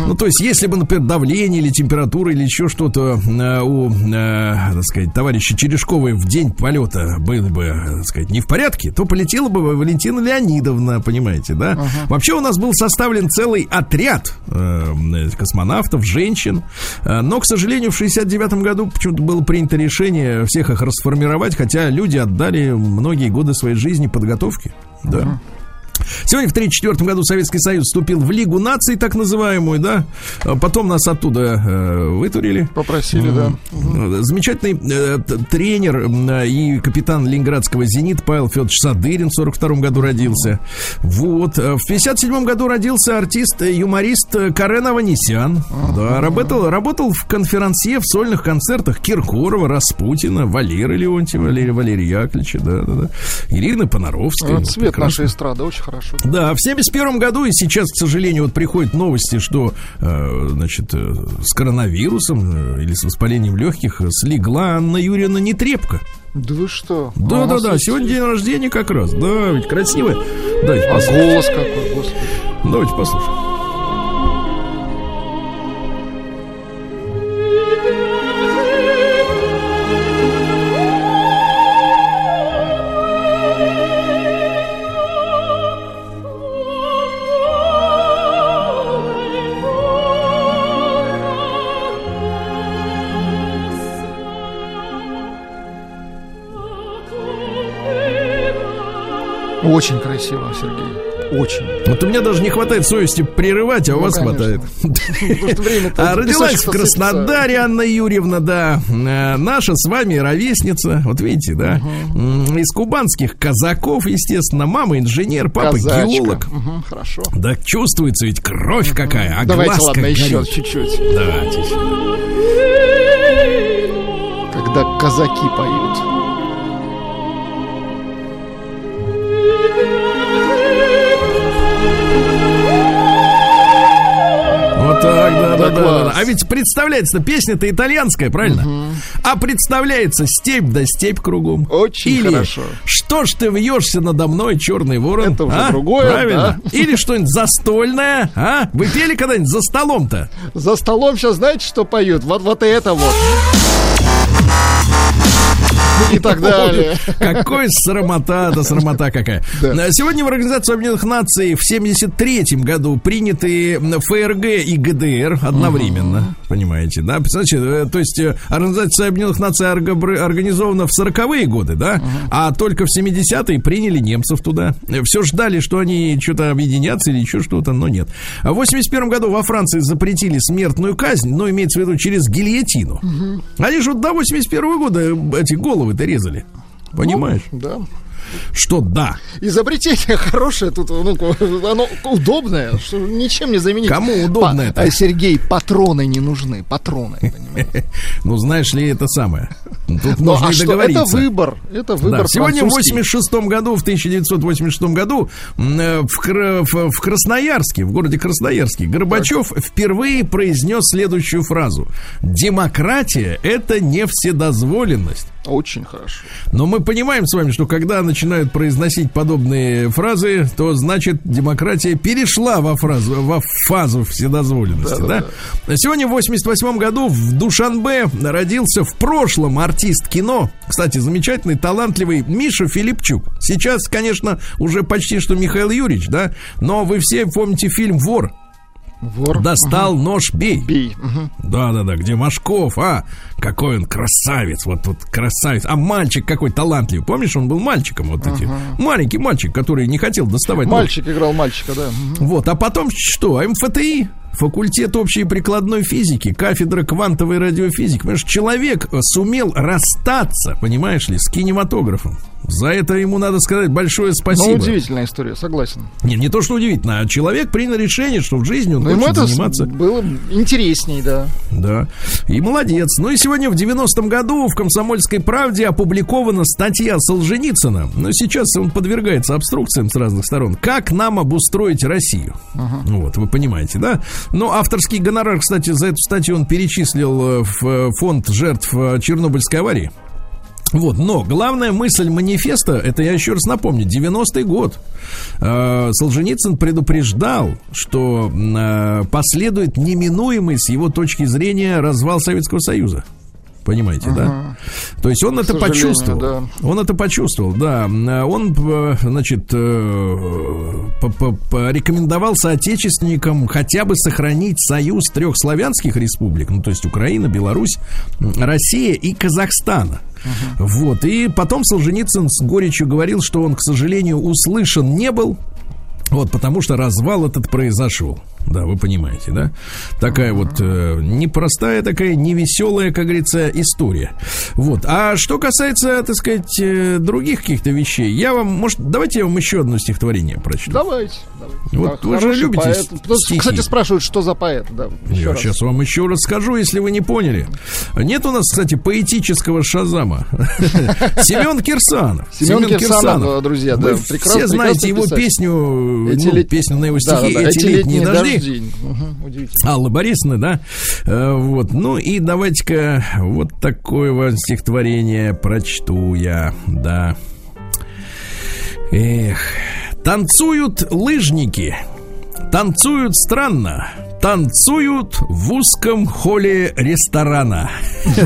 Ну, то есть, если бы, например, давление или температура или еще что-то э, у, э, так сказать, товарища Черешковой в день полета было бы, так сказать, не в порядке, то полетела бы Валентина Леонидовна, понимаете, да? Вообще у нас был составлен целый отряд э, космонавтов, женщин, Э, но, к сожалению, в 69 году почему-то было принято решение всех их расформировать, хотя люди отдали многие годы своей жизни подготовке. Да. Сегодня в 1934 году Советский Союз вступил в Лигу наций, так называемую, да. А Потом нас оттуда э, вытурили. Попросили, да. Замечательный э, тренер э, и капитан ленинградского «Зенит» Павел Федорович Садырин в 42 году родился. Вот. Э, В 57 году родился артист, э, юморист э, Карен Аванесян. Да, работал, работал в конферансье в сольных концертах Киркорова, Распутина, Валеры Леонтьева, Валерия, Валерия Яковлевича, да, да, да. Ирины Понаровской. Вот цвет Прекрасно. нашей эстрады очень хорошо. Да, в 71 году, и сейчас, к сожалению, вот приходят новости, что, э, значит, э, с коронавирусом э, или с воспалением легких слегла Анна Юрьевна Нетребко. Да вы что? Да, А да, да, сегодня день рождения как раз. Да, ведь красивая. Давайте А послушаем. голос какой, господи. Давайте послушаем. Очень красиво, Сергей. Очень. Вот у меня даже не хватает совести прерывать, а у Ну, вас конечно. хватает. А родилась в Краснодаре Анна Юрьевна, да. Э, Наша с вами ровесница, вот видите, да. Из кубанских казаков, естественно. Мама инженер, папа геолог. Хорошо. Да чувствуется ведь кровь какая, а Давайте, ладно, еще чуть-чуть. Давайте. Когда казаки поют. Да, да, Да да. А ведь представляется, песня-то итальянская, правильно? А представляется степь да степь кругом. Очень Или хорошо. что ж ты вьешься надо мной, черный ворон? Это уже а? другое, Правильно. да. Или что-нибудь застольное, а? Вы пели когда-нибудь за столом-то? За столом сейчас знаете, что поют? Вот, вот это вот. И так далее. Какой срамота, да срамота какая. Да. Сегодня в Организацию Объединенных Наций в 73 году приняты ФРГ и ГДР одновременно. Понимаете, да? Значит, э, то есть э, Организация Объединенных Наций орга- организована в 40-е годы, да? А только в 70-е приняли немцев туда. Все ждали, что они что-то объединятся или еще что-то, но нет. А в 81 году во Франции запретили смертную казнь, но имеется в виду через гильотину. Они же вот до 81 года э, эти головы-то резали. Понимаешь? Да. Что да. Изобретение хорошее тут, ну, оно удобное, что ничем не заменить. Кому удобно Па- это? а, Сергей, патроны не нужны, патроны? Ну, знаешь ли, это самое. Тут Ну, можно а и договориться. это выбор, это выбор Да, сегодня в французский. 86 году, в 1986 году э, в, Кра- в- в Красноярске, в городе Красноярске, Горбачев впервые произнес следующую фразу. Демократия – это не вседозволенность. Очень хорошо. Но мы понимаем с вами, что когда начинают произносить подобные фразы, то значит демократия перешла во, фразу, во фазу вседозволенности. Да, Сегодня в 88 году в Душанбе родился в прошлом артист кино. Кстати, замечательный, талантливый Миша Филипчук. Сейчас, конечно, уже почти что Михаил Юрьевич, да? Но вы все помните фильм «Вор». Вор. Достал нож, бей. Бей. Мгм. Да, да, да, где Машков, а? Какой он красавец, вот вот красавец. А мальчик какой талантливый. Помнишь, он был мальчиком вот эти. Маленький мальчик, который не хотел доставать нож. Мальчик играл мальчика, да. Мгм. Вот, а потом что? МФТИ, факультет общей прикладной физики, кафедра квантовой радиофизики. Понимаешь, человек э, сумел расстаться, понимаешь ли, с кинематографом. За это ему надо сказать большое Ну, спасибо. удивительная история, согласен. Не, не то, что удивительно, а человек принял решение, что в жизни он Но ему хочет это заниматься. было интересней, да. Да. И молодец. Ну и сегодня в 90-м году в «Комсомольской правде» опубликована статья Солженицына. Но сейчас он подвергается обструкциям с разных сторон. Как нам обустроить Россию? Вот, вы понимаете, да? Но авторский гонорар, кстати, за эту статью он перечислил э, в э, фонд жертв э, Чернобыльской аварии. Вот, но главная мысль манифеста, это я еще раз напомню, 90-й год. Э, Солженицын предупреждал, что э, последует неминуемый с его точки зрения развал Советского Союза. Понимаете, да? То есть он это сожалению, почувствовал. да. Он это почувствовал, да. Он, э, значит, э, порекомендовал соотечественникам хотя бы сохранить союз трех славянских республик, ну, то есть Украина, Беларусь, Россия и Казахстана. Вот. И потом Солженицын с горечью говорил, что он, к сожалению, услышан не был, вот, потому что развал этот произошел. Да, вы понимаете, да? Такая вот э, непростая, такая невеселая, как говорится, история. Вот. А что касается, так сказать, э, других каких-то вещей, я вам, может, давайте я вам еще одно стихотворение прочту. Давайте. Давайте. Вот вы же любите поэт. стихи. Кстати, спрашивают, что за поэт. Да, Я раз. сейчас вам еще расскажу, если вы не поняли. Нет у нас, кстати, поэтического шазама. Семен Кирсанов. Семен Кирсанов, друзья, да, все знаете его песню, ну, песню на его стихи «Эти летние дожди». Аллы Борисовны, да? Э, Вот. Ну и давайте-ка вот такое вот стихотворение прочту я, да. Эх, танцуют лыжники, танцуют странно, танцуют в узком холле ресторана.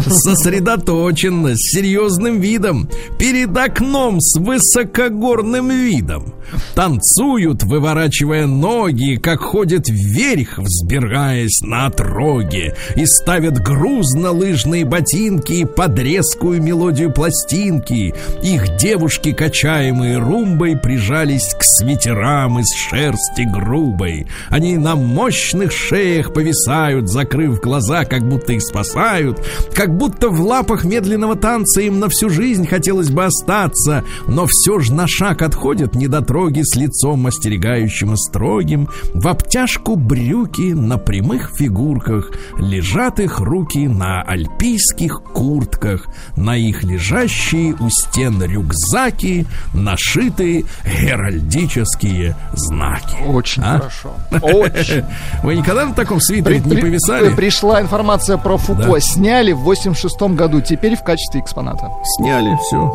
Сосредоточенно, с серьезным видом, перед окном с высокогорным видом. Танцуют, выворачивая ноги, как ходят вверх, взбираясь на отроги, и ставят грузно лыжные ботинки под резкую мелодию пластинки. Их девушки, качаемые румбой, прижались к свитерам из шерсти грубой. Они на мощных шеях повисают, закрыв глаза, как будто их спасают, как будто в лапах медленного танца им на всю жизнь хотелось бы остаться, но все же на шаг отходят недотроги с лицом остерегающим и строгим, в обтяжку брюки на прямых фигурках, лежат их руки на альпийских куртках, на их лежащие у стен рюкзаки нашиты геральдические знаки. Очень А? хорошо. Очень. Вы никогда на таком свитере При- не при- повисали? Пришла информация про Фуко. Да. Сняли в 86 году, теперь в качестве экспоната. Сняли, все.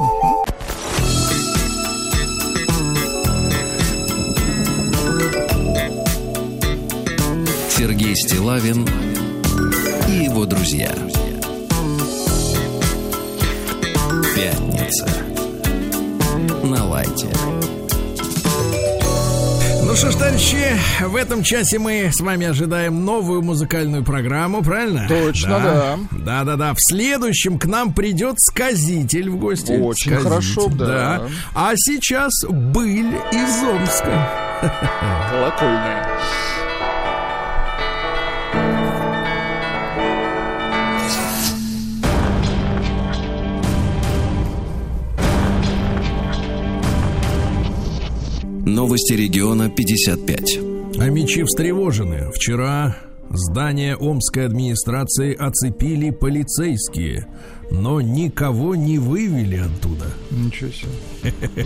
Сергей Стилавин и его друзья. Пятница. На лайте. Что ж, товарищи, в этом часе мы с вами ожидаем новую музыкальную программу, правильно? Точно, да. Да-да-да. В следующем к нам придет сказитель в гости. Очень Сказитель, хорошо, да. А сейчас быль из Омска. Колокольная. Новости региона 55. А мечи встревожены. Вчера здание Омской администрации оцепили полицейские, но никого не вывели оттуда. Ничего себе.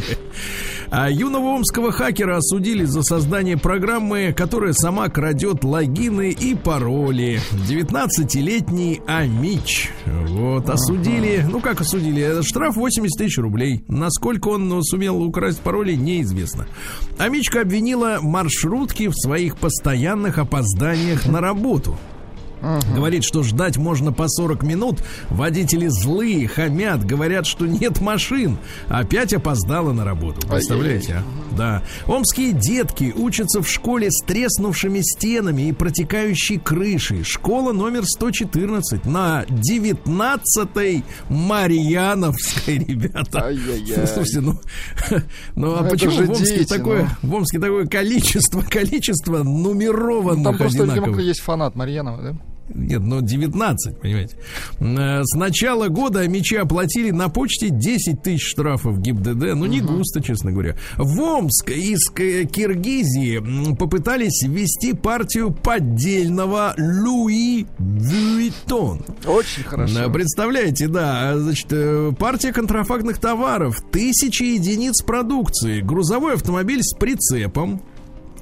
А юного омского хакера осудили за создание программы, которая сама крадет логины и пароли. 19-летний Амич. Вот, осудили. Ну, как осудили? Это штраф 80 тысяч рублей. Насколько он сумел украсть пароли, неизвестно. Амичка обвинила маршрутки в своих постоянных опозданиях на работу. Говорит, что ждать можно по 40 минут. Водители злые, хамят, говорят, что нет машин. Опять опоздала на работу. Представляете, а? Да. Омские детки учатся в школе с треснувшими стенами и протекающей крышей. Школа номер 114 на 19-й Марьяновской, ребята. Ай-яй-яй. Слушайте, ну, ну а Ну, почему в Омске дети, такое, ну. в Омске такое количество, количество нумерованных Там просто, видимо, одинаковых? есть фанат Марьянова, да? Нет, ну 19, понимаете. Э, С начала года мечи оплатили на почте 10 тысяч штрафов ГИБДД. Ну, не густо, честно говоря. В Омск из Киргизии попытались ввести партию поддельного Луи Вуитон. Очень хорошо. Представляете, да, значит, э, партия контрафактных товаров, тысячи единиц продукции, грузовой автомобиль с прицепом,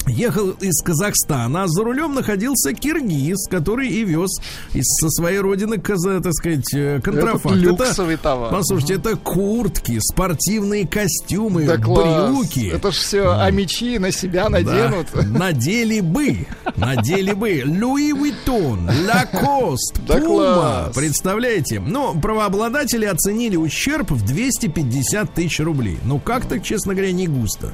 Ехал из Казахстана, а за рулем находился киргиз, который и вез из, со своей родины, так сказать, э, контрафакт. Это люксовый товар. Послушайте, это куртки, спортивные костюмы, Да класс. брюки. Это ж все, а мечи на себя наденут. Да, надели бы, надели бы Louis Vuitton, Lacoste, Puma. Представляете? Ну, правообладатели оценили ущерб в 250 тысяч рублей. Ну, как-то, честно говоря, не густо.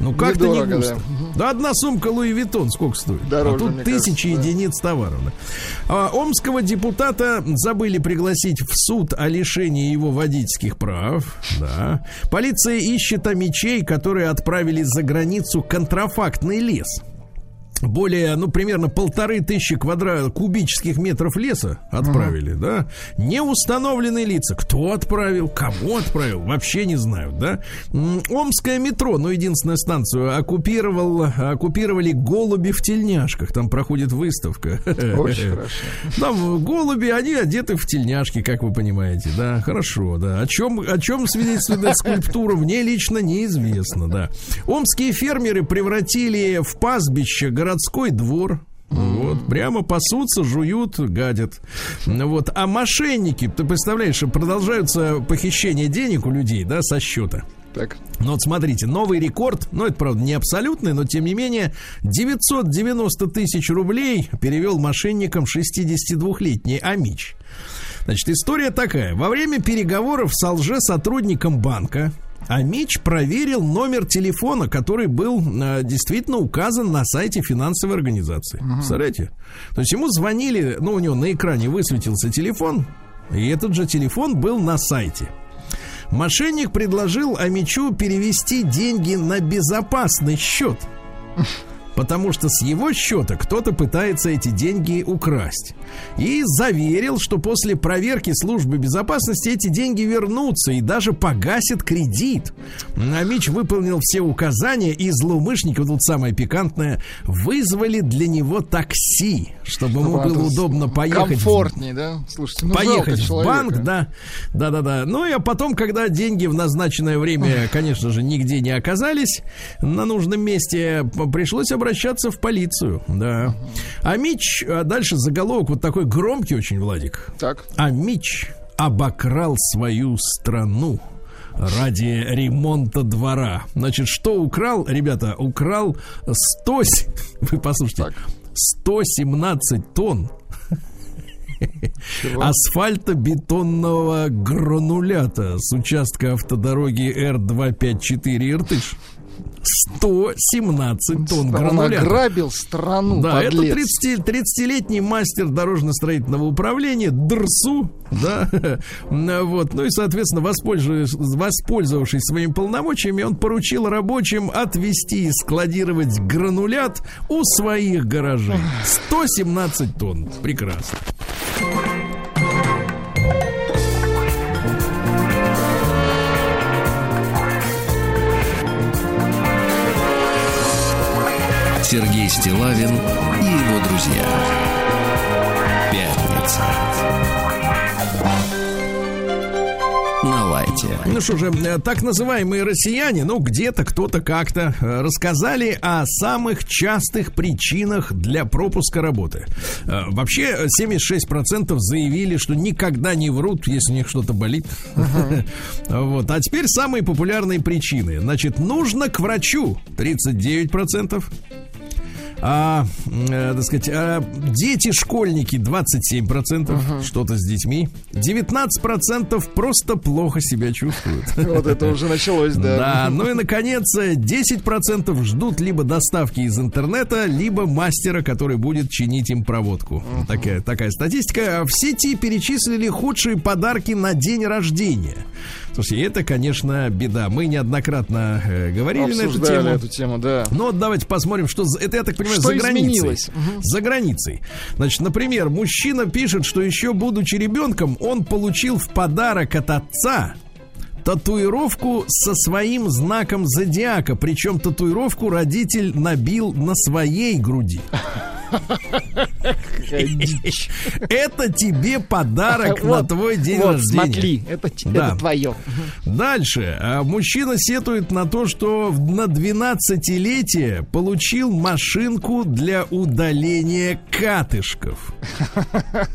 Ну, как-то не густо. Да. одна сумка Луи Виттон сколько стоит? Дороже, а тут тысячи кажется, да. единиц товаров. да. А, омского депутата забыли пригласить в суд о лишении его водительских прав. Да. Полиция ищет о мечей, которые отправили за границу контрафактный лес. Более, ну, примерно полторы тысячи квадрат кубических метров леса отправили, да. Неустановленные лица. Кто отправил, кому отправил, вообще не знают, да. Омское метро, ну, единственную станцию, оккупировал, оккупировали голуби в тельняшках. Там проходит выставка. Очень хорошо. Там голуби, они одеты в тельняшки, как вы понимаете, да, хорошо, да. О чем, о чем свидетельствует скульптура, мне лично неизвестно, да. Омские фермеры превратили в пастбище городской двор. Вот, прямо пасутся, жуют, гадят. Вот. А мошенники, ты представляешь, продолжаются похищения денег у людей, да, со счета. Так. Ну вот смотрите, новый рекорд, ну это правда не абсолютный, но тем не менее 990 тысяч рублей перевел мошенникам 62-летний Амич. Значит, история такая. Во время переговоров с лже-сотрудником банка Амич проверил номер телефона, который был э, действительно указан на сайте финансовой организации. Представляете? То есть ему звонили, ну у него на экране высветился телефон, и этот же телефон был на сайте. Мошенник предложил Амичу перевести деньги на безопасный счет. Потому что с его счета кто-то пытается эти деньги украсть. И заверил, что после проверки службы безопасности эти деньги вернутся и даже погасит кредит. Амич выполнил все указания, и злоумышленники, вот тут самое пикантное, вызвали для него такси, чтобы ему Ладно, было удобно поехать. Комфортней, да? Слушайте, ну поехать в человека. банк, да, да, да, да. Ну и а потом, когда деньги в назначенное время, конечно же, нигде не оказались на нужном месте, пришлось обращаться в полицию, да. А Мич, а дальше заголовок вот такой громкий очень, Владик. Так. А Мич обокрал свою страну ради ремонта двора. Значит, что украл, ребята, украл 100, с- вы послушайте, Так. 117 тонн асфальтобетонного гранулята с участка автодороги Р-254 Иртыш. 117 тонн Он гранулята. ограбил страну, Да, это подлец. 30, 30-летний мастер дорожно-строительного управления ДРСУ, да, Ну вот, ну и, соответственно, воспользовавшись, воспользовавшись своими полномочиями, он поручил рабочим отвезти и складировать гранулят у своих гаражей. 117 тонн, прекрасно. Сергей Стилавин и его друзья. Пятница. На лайте. Ну что же, э, так называемые россияне, ну где-то кто-то как-то э, рассказали о самых частых причинах для пропуска работы. Э, Вообще э, 76% заявили, что никогда не врут, если у них что-то болит. Вот. А теперь самые популярные причины. Значит, нужно к врачу 39%. А, э, так сказать, а, дети, школьники 27%, что-то с детьми. 19% просто плохо себя чувствуют. Вот это уже началось, да. Да, ну и наконец, э, 10% ждут либо доставки из интернета, либо мастера, который будет чинить им проводку. Такая, такая статистика. В сети перечислили худшие подарки на день рождения. Слушайте, это, конечно, беда. Мы неоднократно э, говорили на эту тему. эту тему, да. Ну вот давайте посмотрим, что это, я так понимаю, Что за границей. изменилось? Мгм. За границей. Значит, например, мужчина пишет, что еще будучи ребенком, он получил в подарок от отца татуировку со своим знаком зодиака. Причем татуировку родитель набил на своей груди. Это тебе подарок на твой день рождения. смотри, это, твое. Дальше. А, Мужчина сетует на то, что на 12-летие получил машинку для удаления катышков.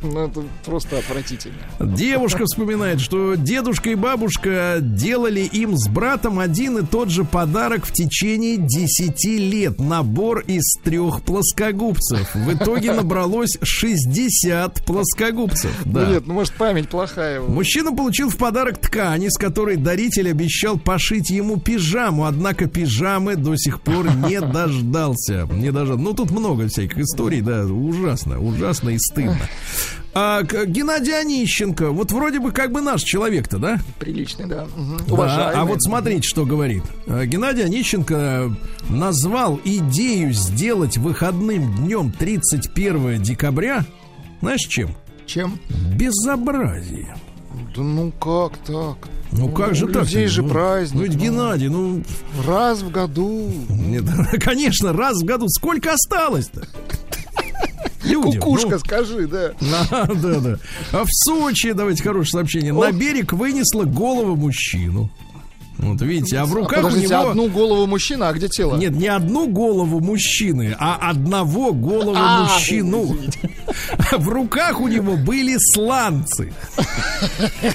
Ну, это просто отвратительно. Девушка вспоминает, что дедушка и бабушка делали им с братом один и тот же подарок в течение 10 лет. Набор из трех плоскогубцев. В итоге набралось 60 плоскогубцев. Да. Ну нет, ну может память плохая. Мужчина получил в подарок ткань, из которой даритель обещал пошить ему пижаму, однако пижамы до сих пор не дождался. Не дождался. Ну, тут много всяких историй, да, ужасно, ужасно и стыдно. А, Геннадий Онищенко, вот вроде бы как бы наш человек-то, да? Приличный, да. Да, Уважаемый. а вот смотрите, что говорит. А, Геннадий Онищенко назвал идею сделать выходным днем 31 декабря, знаешь чем? Чем? Безобразие. Да ну как так? Ну как же так? людей же Ну, праздник, Ну ведь ну. Геннадий, ну Раз в году. нет, конечно, раз в году. Сколько осталось-то? Людям, Кукушка, ну, скажи, да. на- да, да. А в Сочи, давайте хорошее сообщение. На Ох. берег вынесла голову мужчину. Вот видите, а в руках Подождите, у него... одну голову мужчина, а где тело? Нет, не одну голову мужчины, а одного голову А, мужчину. В руках у него были сланцы.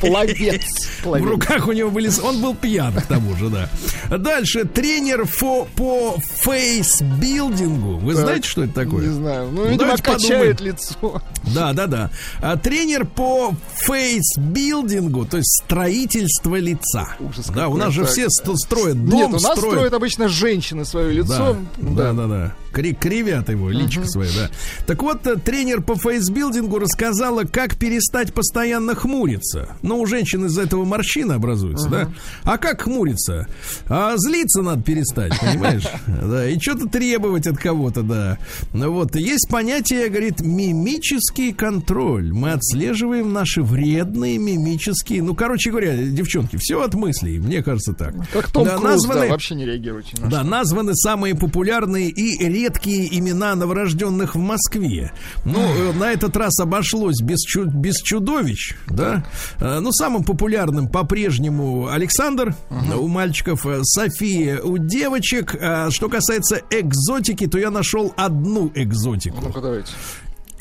Пловец. В руках у него были... Он был пьян, к тому же, да. Дальше. Тренер фо- по фейсбилдингу. Вы Так, знаете, что это такое? Не знаю. Ну, Ну, видимо, давайте качает лицо. Да, да, да. А, тренер по фейсбилдингу, то есть строительство лица. Ужас да, у нас же так. все ст- строят дом, Нет, у нас строят строят обычно женщины свое Да, лицо. да, да, да. Кри- кривят его, личико свое, да. Так вот, э, тренер по фейсбилдингу рассказала, как перестать постоянно хмуриться. Ну, у женщин из-за этого морщины образуются, да? А как хмуриться? А злиться надо перестать, понимаешь? Да, и что-то требовать от кого-то, да. Вот, есть понятие, говорит, мимический контроль. Мы отслеживаем наши вредные мимические... Ну, короче говоря, девчонки, все от мыслей, мне кажется так. Как Том Да, Круз, да, названы- вообще не реагируйте. на да, что. названы самые популярные и редкие имена новорожденных в Москве. Ну, э, на этот раз обошлось без, чу- без чудовищ, да. Э, Ну, самым популярным по-прежнему Александр э, у мальчиков, София у девочек. Что касается экзотики, то я нашел одну экзотику. Ну-ка, давайте.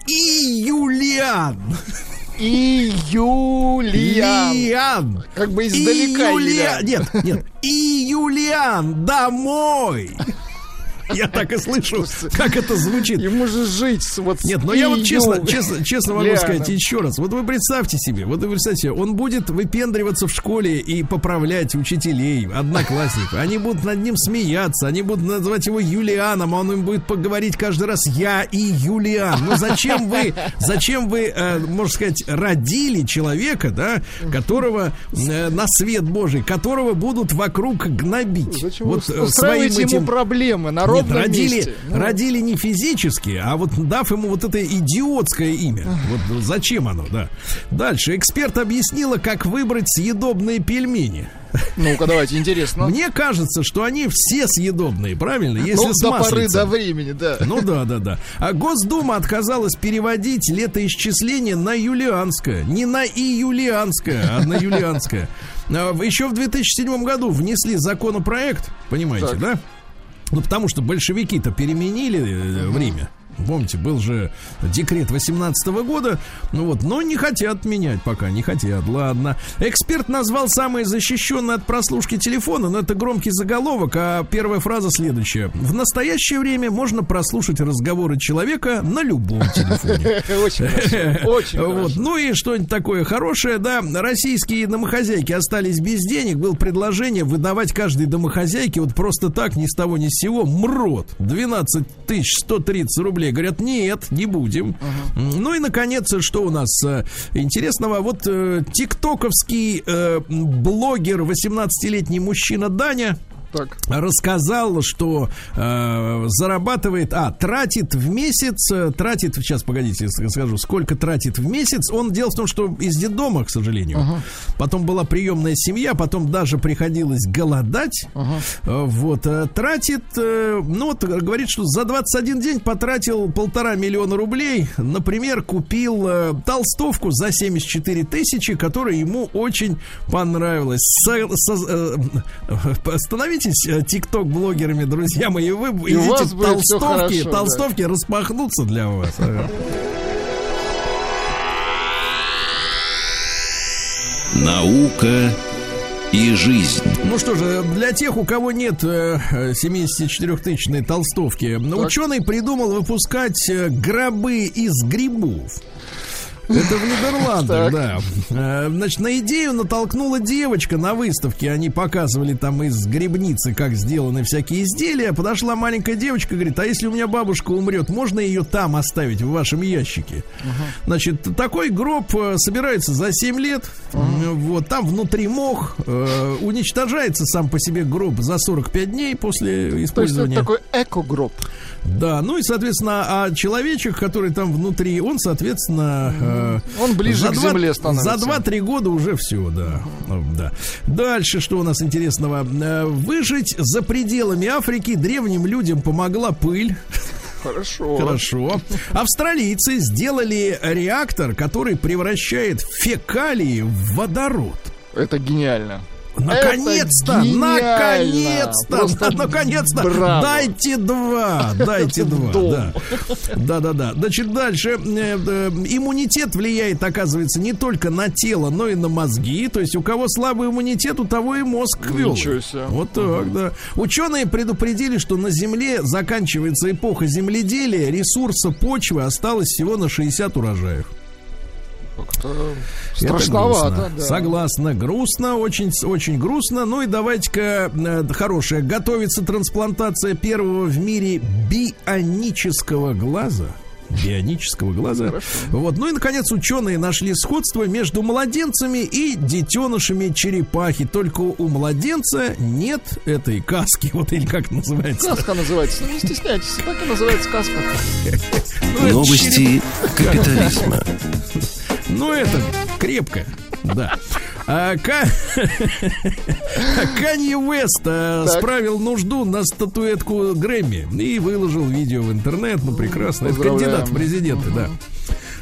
И Юлиан. И Юлиан. Как бы издалека Юлиан. Юлиан. Нет, нет. И Юлиан домой. Я так и слышу, как это звучит. Ему же жить вот Нет, но я вот честно, честно, честно могу сказать еще раз. Вот вы представьте себе, вот вы представьте себе, он будет выпендриваться в школе и поправлять учителей, одноклассников. Они будут над ним смеяться, они будут называть его Юлианом, а он им будет поговорить каждый раз «я и Юлиан». Ну зачем вы, зачем вы, э, можно сказать, родили человека, да, которого э, на свет Божий, которого будут вокруг гнобить? Зачем Вот, вы э, устраиваете своим ему этим- проблемы на нет, родили, месте? Ну, родили не физически, а вот дав ему вот это идиотское имя. Вот зачем оно, да. Дальше. Эксперт объяснила, как выбрать съедобные пельмени. Ну-ка, давайте, интересно. Мне кажется, что они все съедобные, правильно? Если ну, до поры до времени, да. Ну да, да, да. А Госдума отказалась переводить летоисчисление на юлианское. Не на июлианское, а на юлианское. А, Еще в 2007 году внесли законопроект, понимаете, Так. да? Ну, потому что большевики-то переменили э, время. Помните, был же декрет 18 года, ну вот, но не хотят менять пока, не хотят, ладно. Эксперт назвал самые защищенные от прослушки телефона, но это громкий заголовок, а первая фраза следующая. В настоящее время можно прослушать разговоры человека на любом телефоне. Очень хорошо. Очень хорошо. Ну и что-нибудь такое хорошее, да. Российские домохозяйки остались без денег. Было предложение выдавать каждой домохозяйке вот просто так, ни с того ни с сего, МРОД. 12 тысяч 130 рублей. Говорят, нет, не будем. Ну и, наконец, что у нас э, интересного? Вот э, тиктоковский э, блогер, 18-летний мужчина Даня, Так. рассказал, что э, зарабатывает, а, тратит в месяц, э, тратит, сейчас, погодите, я скажу, сколько тратит в месяц. Он, дело в том, что из детдома, к сожалению. Потом была приемная семья, потом даже приходилось голодать. Э, вот, э, тратит, э, ну вот, говорит, что за 21 день потратил полтора миллиона рублей. Например, купил э, толстовку за 74 тысячи, которая ему очень понравилась. Со- со- э, э, становитесь э, тикток-блогерами, друзья мои, вы И у вас толстовки, хорошо, да. толстовки распахнутся для вас. Ага. Наука и жизнь. Ну что же, для тех, у кого нет э, 74-тысячной толстовки, ученый придумал выпускать э, гробы из грибов. Это в Нидерландах, да. Э, Значит, на идею натолкнула девочка на выставке. Они показывали там из грибницы, как сделаны всякие изделия. Подошла маленькая девочка, говорит, а если у меня бабушка умрет, можно ее там оставить, в вашем ящике? Значит, такой гроб э, собирается за 7 лет. Вот, там внутри мох. э, уничтожается сам по себе гроб за 45 дней после То есть это использования. такой эко-гроб. Да, ну и, соответственно, а человечек, который там внутри, он, соответственно... э, Он ближе к два- земле становится. За 2-3 года уже все, да. Ну, да. Дальше, что у нас интересного? Э, Выжить за пределами Африки древним людям помогла пыль. Хорошо. Хорошо. Австралийцы сделали реактор, который превращает фекалии в водород. Это гениально. Наконец-то! Наконец-то! Наконец-то! Дайте два! Дайте два! Да. да, да, да. Значит, дальше. Э, э, Иммунитет влияет, оказывается, не только на тело, но и на мозги. То есть, у кого слабый иммунитет, у того и мозг квел. Вот так, да. Ученые предупредили, что на Земле заканчивается эпоха земледелия, ресурса почвы осталось всего на 60 урожаев. Как-то страшновато. да. Согласна, грустно, очень, очень грустно. Ну и давайте-ка э, хорошее. Готовится трансплантация первого в мире бионического глаза. Бионического глаза. Вот. Ну и, наконец, ученые нашли сходство между младенцами и детенышами черепахи. Только у младенца нет этой каски, вот или как называется. Сказка называется. Ну, не стесняйтесь, так и называется сказка. Ну, Новости капитализма. Ну, это крепко, да. А, Ка- Канье Уэст а, справил нужду на статуэтку Грэмми и выложил видео в интернет. Ну, прекрасно. Это кандидат в президенты, да.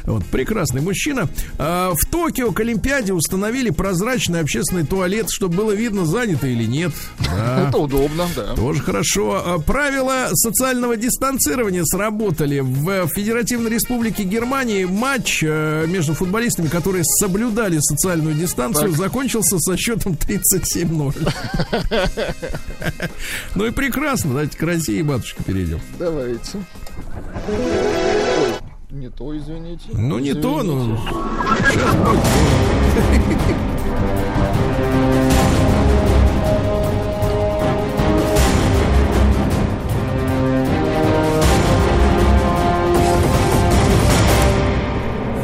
Вот, прекрасный мужчина. А, в Токио к Олимпиаде установили прозрачный общественный туалет, чтобы было видно, занято или нет. Да. Это удобно, да. Тоже хорошо. А, Правила социального дистанцирования сработали. В Федеративной Республике Германии матч э, между футболистами, которые соблюдали социальную дистанцию, Так. закончился со счетом 37-0. Ну и прекрасно. Давайте к России, матушка, перейдем. Давайте. Ой, не то, извините. Ну, не то, Извините. ну... Сейчас.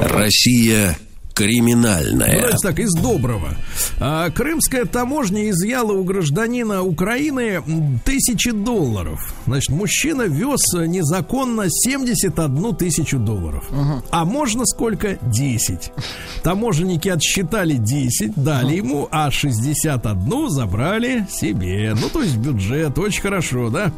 Россия криминальная. Давайте так, из доброго. А, Крымская таможня изъяла у гражданина Украины тысячи долларов. Значит, мужчина вез незаконно 71 тысячу долларов. А можно сколько? 10. Таможенники отсчитали 10, дали ему, а 61 забрали себе. Ну, то есть бюджет. Очень хорошо, да?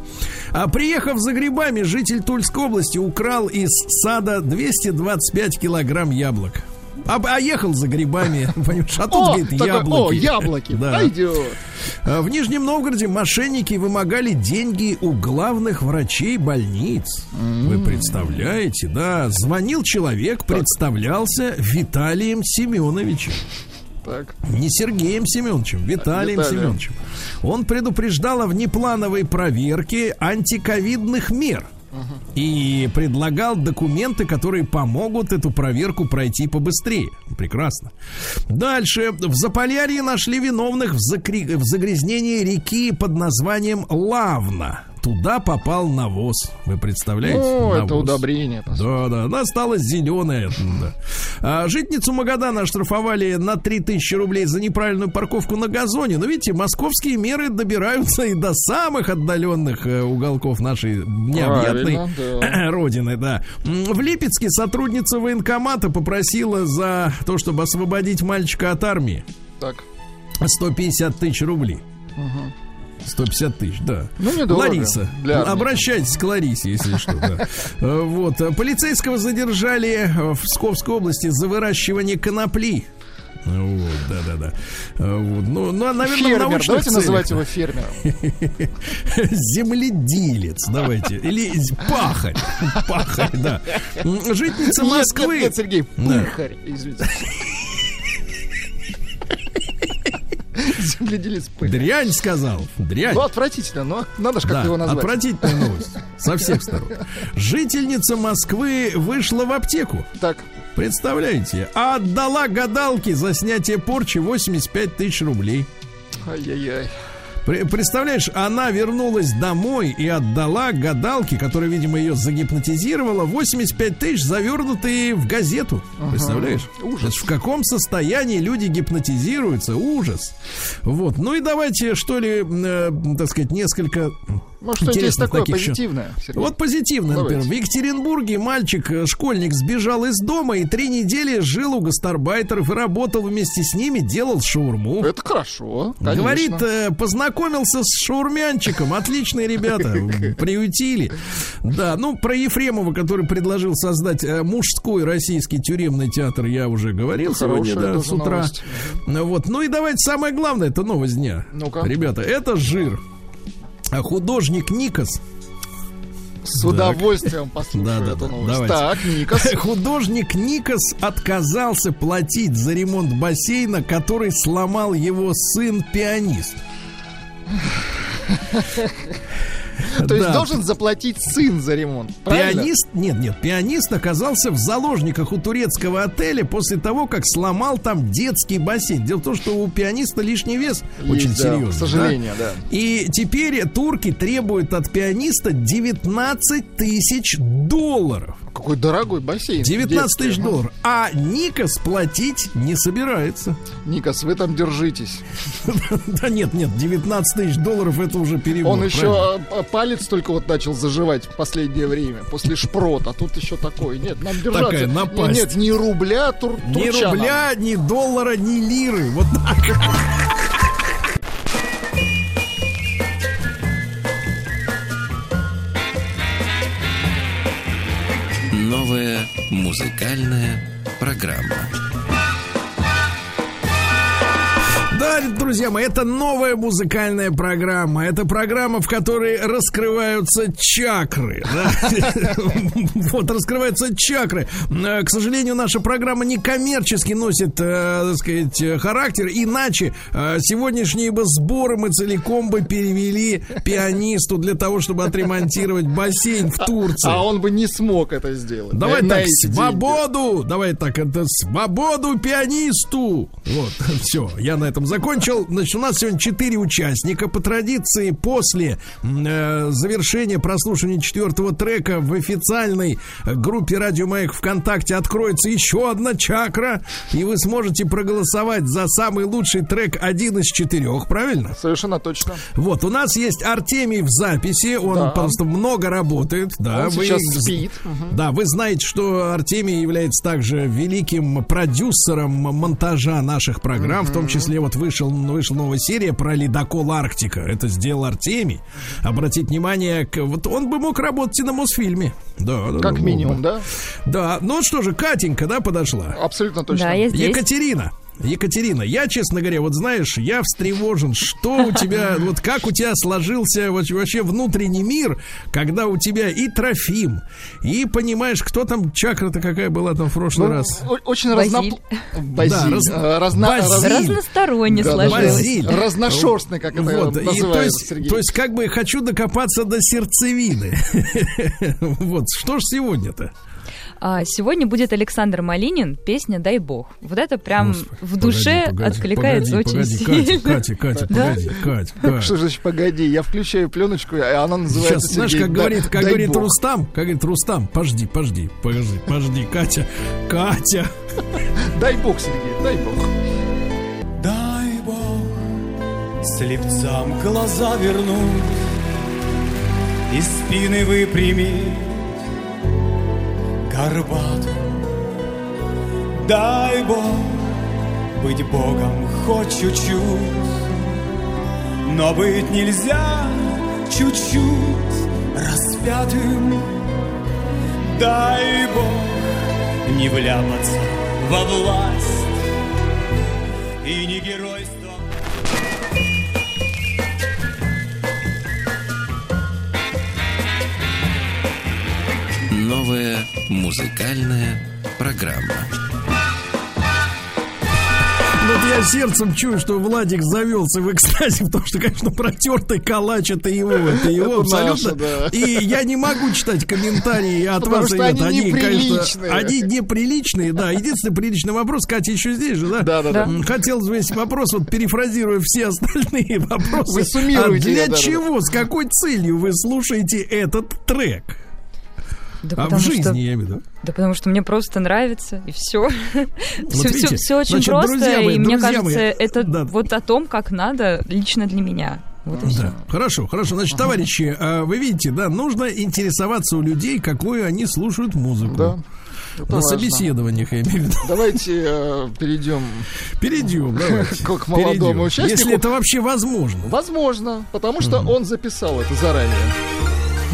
А приехав за грибами, житель Тульской области украл из сада 225 килограмм яблок. А, а ехал за грибами, понимаешь, а тут, О, говорит, такой, яблоки. о, яблоки. Да. Пойдет. А В Нижнем Новгороде мошенники вымогали деньги у главных врачей больниц. Вы представляете, да? Звонил человек, представлялся Виталием Семеновичем. Так. Не Сергеем Семеновичем, Виталием Виталием. Семеновичем. Он предупреждал о внеплановой проверке антиковидных мер. И предлагал документы, которые помогут эту проверку пройти побыстрее. Прекрасно. Дальше. В Заполярье нашли виновных в, закри- в загрязнении реки под названием Лавна. Туда попал навоз. Вы представляете? О, Навоз. это удобрение. Да, да, она стала зеленая. Да. А, житницу Магадана оштрафовали на 3000 рублей за неправильную парковку на газоне. Но видите, московские меры добираются и до самых отдаленных э, уголков нашей необъятной да. родины, да. В Липецке сотрудница военкомата попросила за то, чтобы освободить мальчика от армии Так. 150 тысяч рублей. 150 тысяч, да. Ну, недорого Лариса. для. Обращайтесь к Ларисе, если что. да. Э, Вот. э, Полицейского задержали э, в Псковской области за выращивание конопли. Вот, да, да, да. Вот. Ну, ну, а, наверное, Фермер. научных Давайте целях. называть его фермером. Земледелец, давайте. Или пахарь. Пахарь, да. Житница Москвы. Нет, нет, Сергей, пыхарь. Извините. Земледелец пыхарь. Дрянь сказал. Дрянь. Ну, отвратительно, но надо же как-то Да, его назвать. отвратительная новость. Со всех сторон. Жительница Москвы вышла в аптеку. Так, Представляете? А отдала гадалке за снятие порчи 85 тысяч рублей. ай-яй-яй. Пре- Представляешь, она вернулась домой и отдала гадалке, которая, видимо, ее загипнотизировала, 85 тысяч, завернутые в газету. Представляешь? Ужас. Это в каком состоянии люди гипнотизируются? Ужас. Вот. Ну и давайте, что ли, э, так сказать, несколько Может, что-нибудь есть интересных такое таких еще. позитивное, Сергей? Вот позитивно, например. Давайте. В Екатеринбурге мальчик, э, школьник, сбежал из дома и три недели жил у гастарбайтеров и работал вместе с ними, делал шаурму. Это хорошо, конечно. Говорит, э, познакомился с шаурмянчиком. Отличные ребята. Приютили. Да, ну, про Ефремова, который предложил создать э, мужской российский тюремный театр, я уже говорил сегодня, да, с утра. новость. Ну Вот. Ну и давайте самое главное, это новость дня. Ребята, это жир. А художник Никос С удовольствием послушаю Да, да, эту новость. Давайте. Так, Никас. Художник Никос отказался платить за ремонт бассейна, который сломал его сын-пианист. То есть должен заплатить сын за ремонт. Пианист, нет, нет, пианист оказался в заложниках у турецкого отеля после того, как сломал там детский бассейн. Дело в том, что у пианиста лишний вес очень серьезный. К сожалению, да. И теперь турки требуют от пианиста 19 тысяч долларов. Какой дорогой бассейн. 19 тысяч долларов. А Никос платить не собирается. Никас, вы там держитесь. Да нет, нет, 19 тысяч долларов это уже перебор. Он еще а, палец только вот начал заживать в последнее время, после шпрота. А тут еще такой. Нет, нам держаться. Такая напасть. Нет, ни рубля, тур, Ни рубля, ни доллара, ни лиры. Вот так. Новая музыкальная программа. Да, друзья мои, это новая музыкальная программа. Это программа, в которой раскрываются чакры. Вот, раскрываются чакры. Э, К сожалению, наша программа не коммерчески носит, э, так сказать, характер. Иначе э, сегодняшние бы сборы мы целиком бы перевели пианисту для того, чтобы отремонтировать бассейн в Турции. А он бы не смог это сделать. Давай так, свободу! Давай так, это свободу пианисту! Вот, все, я на этом закончил. Значит, у нас сегодня четыре участника. По традиции, после э, завершения прослушивания четвертого трека в официальной группе Радио Маяк ВКонтакте откроется еще одна чакра, и вы сможете проголосовать за самый лучший трек один из четырех, правильно? Совершенно точно. Вот, у нас есть Артемий в записи, он Да. просто много работает. Да, Он вы- сейчас спит. Да, вы знаете, что Артемий является также великим продюсером монтажа наших программ, в том числе вот вышел, вышла новая серия про ледокол Арктика. Это сделал Артемий. Обратить внимание, к- вот он бы мог работать и на Мосфильме. Да, да, Как да, минимум, да? Да, ну что же, Катенька, да, подошла. Абсолютно точно. Да, я здесь. Екатерина. Екатерина, я, честно говоря, вот знаешь, я встревожен, что у тебя, вот как у тебя сложился вообще внутренний мир, когда у тебя и Трофим, и понимаешь, кто там, чакра-то какая была там в прошлый Ну, раз? очень Базиль. разно... Базиль. Да, раз- э, разно- Базиль. раз- Разносторонне Да, сложилось. Базиль. Разношерстный, как это Вот, и то есть, Сергей. то есть, как бы хочу докопаться до сердцевины. Вот, что ж сегодня-то? А, сегодня будет Александр Малинин, песня «Дай бог». Вот это прям Господи, в душе погоди, погоди, откликается погоди, очень погоди, сильно. Катя, Катя, Катя, Да? погоди, Катя, Катя. Что значит, погоди, я включаю пленочку, и она называется Сейчас, знаешь, Сергей, как говорит, как дай говорит бог. Рустам, как говорит Рустам, пожди, пожди, пожди, пожди, Катя, Катя. Дай бог, Сергей, дай бог. Дай Бог слепцам глаза вернуть И спины выпрямить горбатым Дай Бог быть Богом хоть чуть-чуть. Но быть нельзя чуть-чуть распятым. Дай Бог не вляпаться во власть и не геройство. Новая музыкальная программа. Вот я сердцем чую, что Владик завелся в экстазе, потому что, конечно, протертый калач это его, это его Это абсолютно. наше, да. И я не могу читать комментарии от Потому вас, что ребята. они конечно, неприличные. они неприличные, да. Единственный приличный вопрос, Катя еще здесь же, да? Да, да, да. Хотелось бы весь вопрос, вот перефразируя все остальные вопросы. Вы суммируете, А для да, да, да. чего, с какой целью вы слушаете этот трек? Да А в потому что- жизни, я имею в виду. Да потому что мне просто нравится, и все. все, видите, очень значит, просто, друзья мои, и мне кажется, мои, это да. вот о том, как надо лично для меня. Вот и все. Да, хорошо, хорошо. Значит, товарищи, а, вы видите, да, нужно интересоваться у людей, какую они слушают музыку. Да. Это На важно. собеседованиях, я имею в виду. Давайте э, перейдем. Перейдем, давайте. К- к молодому Перейдем. участнику. Если это вообще возможно. Возможно, потому что он записал это заранее.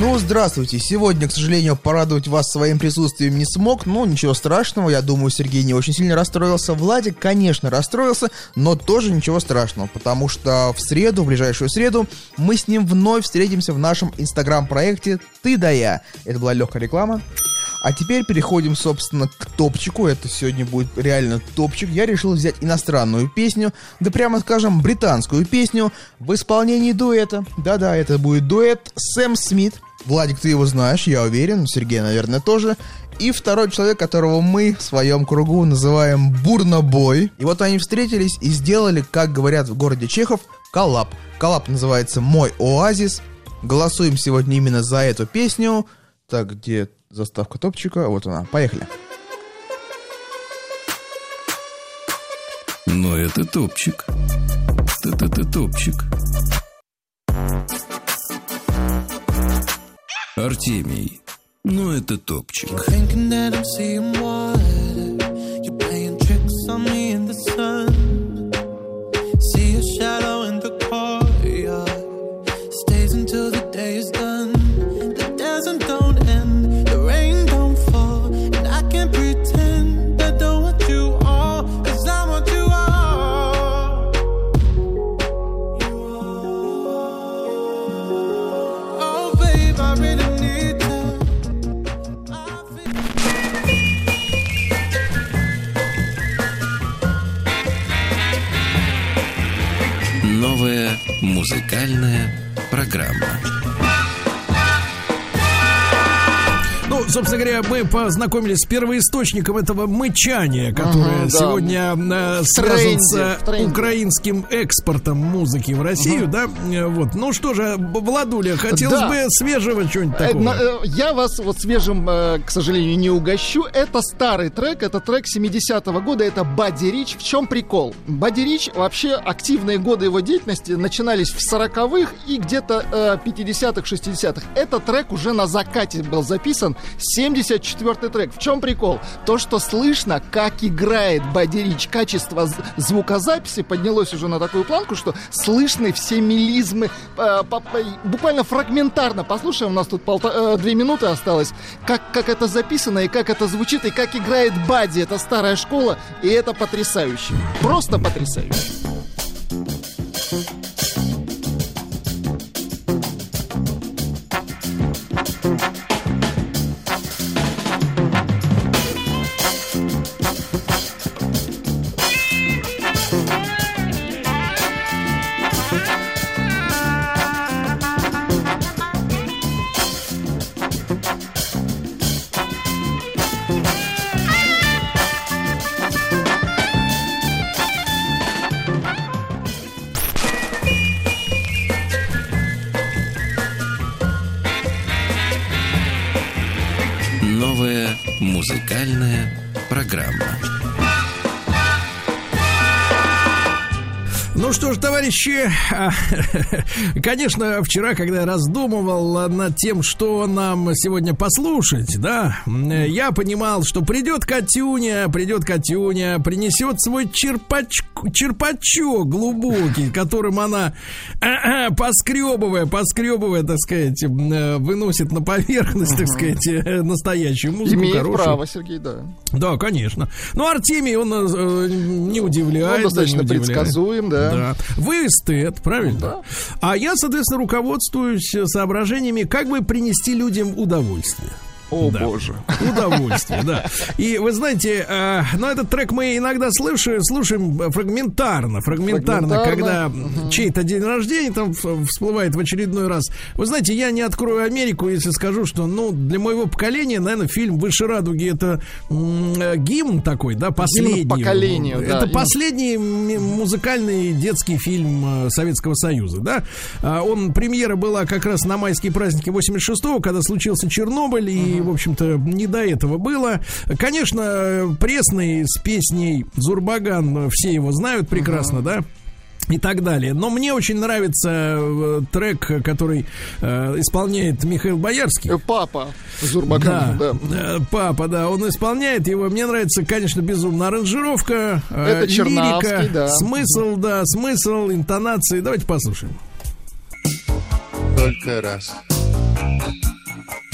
Ну, здравствуйте. Сегодня, к сожалению, порадовать вас своим присутствием не смог, но ничего страшного. Я думаю, Сергей не очень сильно расстроился. Владик, конечно, расстроился, но тоже ничего страшного, потому что в среду, в ближайшую среду, мы с ним вновь встретимся в нашем инстаграм-проекте «Ты да я». Это была легкая реклама. А теперь переходим, собственно, к топчику. Это сегодня будет реально топчик. Я решил взять иностранную песню, да прямо скажем, британскую песню в исполнении дуэта. Да-да, это будет дуэт Сэм Смит. Владик, ты его знаешь, я уверен. Сергей, наверное, тоже. И второй человек, которого мы в своем кругу называем Burna Boy. И вот они встретились и сделали, как говорят в городе Чехов, collab. Collab называется «Мой оазис». Голосуем сегодня именно за эту песню. Так, где заставка топчика? Вот она. Поехали. Но это топчик. Т-т-т топчик. Артемий. Ну это топчик. Музыкальная программа. Собственно говоря, мы познакомились с первоисточником этого мычания, которое Ага, да. сегодня В связано с украинским экспортом музыки в Россию, да? Э, Вот. Ну что же, Владуля, хотелось Да. бы свежего чего-нибудь Э, такого. э, Я вас вот свежим, к сожалению, не угощу. Это старый трек, это трек 70-го года, это Бадди Рич. В чем прикол? Бадди Рич, вообще активные годы его деятельности начинались в 40-х и где-то э, 50-х, 60-х. Этот трек уже на закате был записан, 74-й трек. В чем прикол? То, что слышно, как играет Бадди Рич, качество звукозаписи поднялось уже на такую планку, что слышны все мелизмы, э, буквально фрагментарно. Послушаем, у нас тут полта- э, две минуты осталось, как, как это записано и как это звучит, и как играет Бадди. Это старая школа, и это потрясающе. Просто потрясающе. Товарищи, конечно, вчера, когда я раздумывал над тем, что нам сегодня послушать, да, я понимал, что придет Катюня, придет Катюня, принесет свой черпач, черпачок глубокий, которым она, поскребывая, поскребывая, так сказать, выносит на поверхность, так сказать, настоящую музыку. Имеет хорошую. право, Сергей, да. Да, конечно. Ну, Артемий, он э, не удивляет. Он достаточно не удивляет. предсказуем, да. Да. Вы эстет, правильно? Да. А я, соответственно, руководствуюсь соображениями, как бы принести людям удовольствие. О, Да. боже. Удовольствие, да. И вы знаете, э, ну этот трек мы иногда слышим, слушаем фрагментарно, фрагментарно, Фрагментарно. когда чей-то день рождения там всплывает в очередной раз. Вы знаете, я не открою Америку, если скажу, что, ну, для моего поколения, наверное, фильм «Выше радуги» это э, гимн такой, да, последний. поколению, да, Это именно. последний музыкальный детский фильм э, Советского Союза, да. А, Он, премьера была как раз на майские праздники 86-го, когда случился Чернобыль, и, в общем-то, не до этого было. Конечно, пресный с песней Зурбаган, все его знают прекрасно, да и так далее. Но мне очень нравится э, трек, который э, исполняет Михаил Боярский. Э, Папа Зурбаган, да. э, папа, да, он исполняет его. Мне нравится, конечно, безумно аранжировка, э, Это Чернавский, лирика, да. смысл, да, смысл, интонации. Давайте послушаем. только раз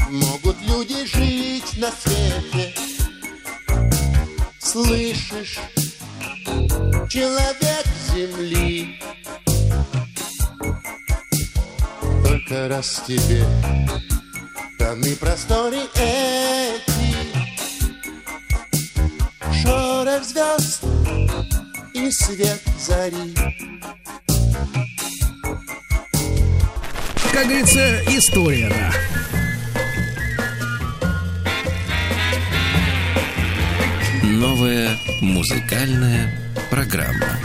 Могут люди жить на свете. Слышишь, человек земли. Только раз тебе даны просторы эти. Шорох звезд и свет зари. Как говорится, история, да. Новая музыкальная программа.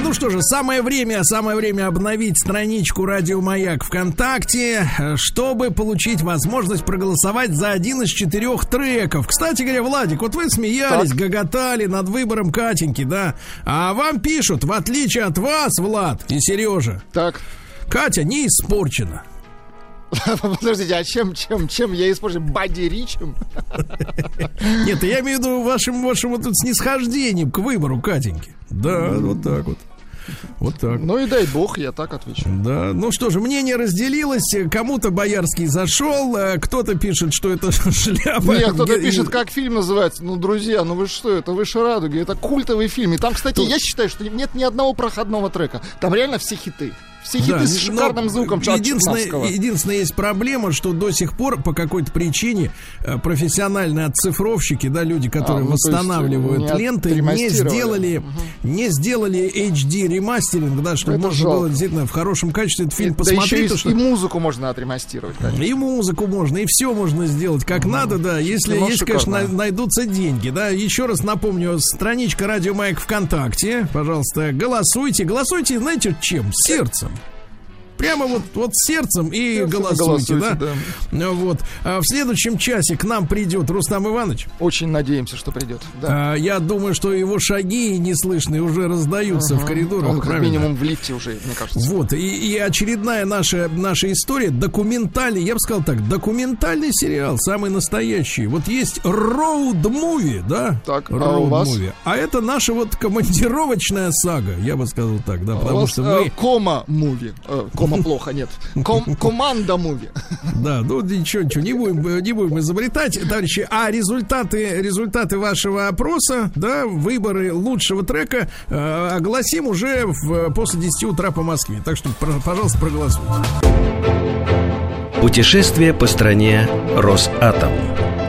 Ну что же, самое время, самое время обновить страничку Радио Маяк ВКонтакте, чтобы получить возможность проголосовать за один из четырех треков. Кстати говоря, Владик, вот вы смеялись, Так. гоготали над выбором Катеньки, да? А вам пишут, в отличие от вас, Влад и Сережа, Так, Катя не испорчена. подождите, а чем, чем, чем я использую? Бади Ричем? Нет, я имею в виду вашим, вашим вот тут снисхождением к выбору Катеньки. Да, вот так вот. Вот так. Ну и дай бог, я так отвечу. Да, ну что же, мнение разделилось. Кому-то Боярский зашел, э, кто-то пишет, что это шляпа. Нет, кто-то пишет, как фильм называется. Ну, друзья, ну вы что, это «Выше радуги», это культовый фильм. И там, кстати, я считаю, что нет ни одного проходного трека. Там реально все хиты. Все хиты Да, с шикарным но звуком единственное, единственное, есть проблема, что до сих пор по какой-то причине э, профессиональные отцифровщики, да, люди, которые А, ну, есть, восстанавливают не ленты, не сделали, не сделали HD ремастеринг, да, чтобы Это можно жалко. было действительно в хорошем качестве этот фильм да еще посмотреть. и, то, что- и музыку можно отремастировать, конечно. И музыку можно, и все можно сделать как надо, да. Если Кино есть, конечно, найдутся деньги, да. Еще раз напомню, страничка Радио Маяк ВКонтакте. Пожалуйста, голосуйте. Голосуйте, знаете, чем? Сердцем. Прямо вот, вот сердцем и Сердцем голосуйте, голосуйте, да? Ну Вот. А в следующем часе к нам придет Рустам Иванович. Очень надеемся, что придет. Да. А, я думаю, что его шаги неслышные уже раздаются в коридорах. Он как правильно? минимум в лифте уже, мне кажется. Вот, и, и очередная наша, наша история, документальный, я бы сказал так, документальный сериал, самый настоящий. Вот есть роуд-муви, да? Так, а у вас? Movie. А это наша вот командировочная сага, я бы сказал так, да, У потому вас, что э, мы... кома муви. Э, кома плохо, нет. Ком- команда муви. Да, ну ничего, ничего, не будем, не будем изобретать, товарищи. А результаты, результаты вашего опроса, да, выборы лучшего трека э, огласим уже в, после 10 утра по Москве. Так что, пожалуйста, проголосуйте. Путешествие по стране Росатом.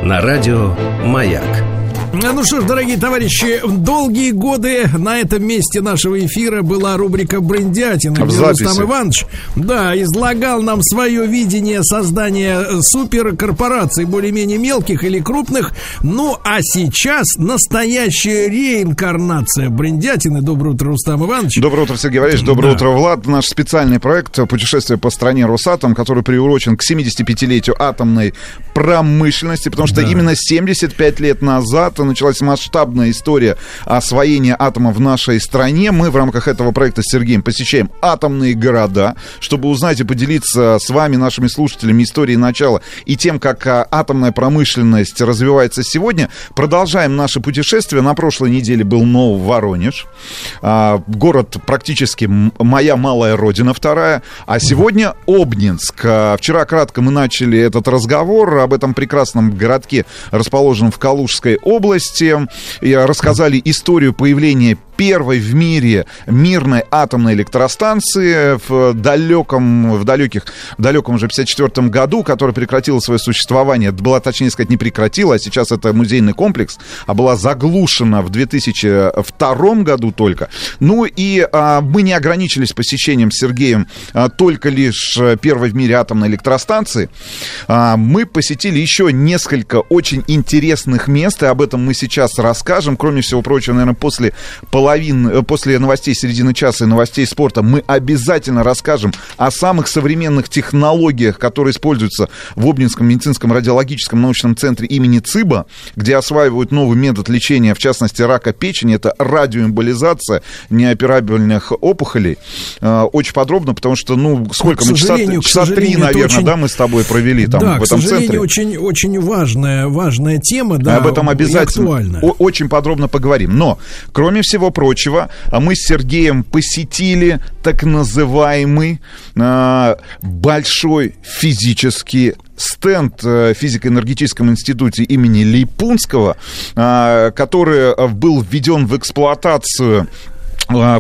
На радио «Маяк». Ну что ж, дорогие товарищи, долгие годы на этом месте нашего эфира была рубрика «Брендятина», где. Рустам Иванович, да, излагал нам свое видение создания суперкорпораций, более-менее мелких или крупных. Ну, а сейчас настоящая реинкарнация Брендятины. Доброе утро, Рустам Иванович. Доброе утро, Сергей Валерьевич. Доброе Да. утро, Влад. Наш специальный проект «Путешествие по стране Росатом», который приурочен к 75-летию атомной промышленности, потому что Да. именно 75 лет назад началась масштабная история освоения атома в нашей стране. Мы в рамках этого проекта с Сергеем посещаем атомные города, чтобы узнать и поделиться с вами, нашими слушателями, историей начала и тем, как а, атомная промышленность развивается сегодня. Продолжаем наше путешествие. На прошлой неделе был Нов Воронеж. А, город практически моя малая родина вторая. А сегодня Обнинск. А, Вчера кратко мы начали этот разговор об этом прекрасном городке, расположенном в Калужской области. И рассказали историю появления первой в мире мирной атомной электростанции в далеком, в далеких, в далеком уже 54 году, которая прекратила свое существование. Была, точнее сказать, не прекратила, а сейчас это музейный комплекс, а была заглушена в 2002 году только. Ну и а, мы не ограничились посещением Сергеем а, только лишь э, первой в мире атомной электростанции. А, мы посетили еще несколько очень интересных мест, и об этом мы сейчас расскажем. Кроме всего прочего, наверное, после половины, э, после новостей середины часа и новостей спорта мы обязательно расскажем о самых современных технологиях, которые используются в Обнинском медицинском радиологическом научном центре имени ЦИБа, где осваивают новый метод лечения, в частности, рака печени. Это радиоэмболизация неоперабельных опухолей. Э, Очень подробно, потому что, ну, сколько к мы, часа, к часа три, наверное, очень- да, мы с тобой провели там да, в к этом сожалению, центре. очень, очень важная, важная тема, да, об этом обязательно очень подробно поговорим. Но, кроме всего прочего, а мы с Сергеем посетили так называемый а, большой физический стенд э, в физико-энергетическом институте имени Лейпунского, а, который э, был введен в эксплуатацию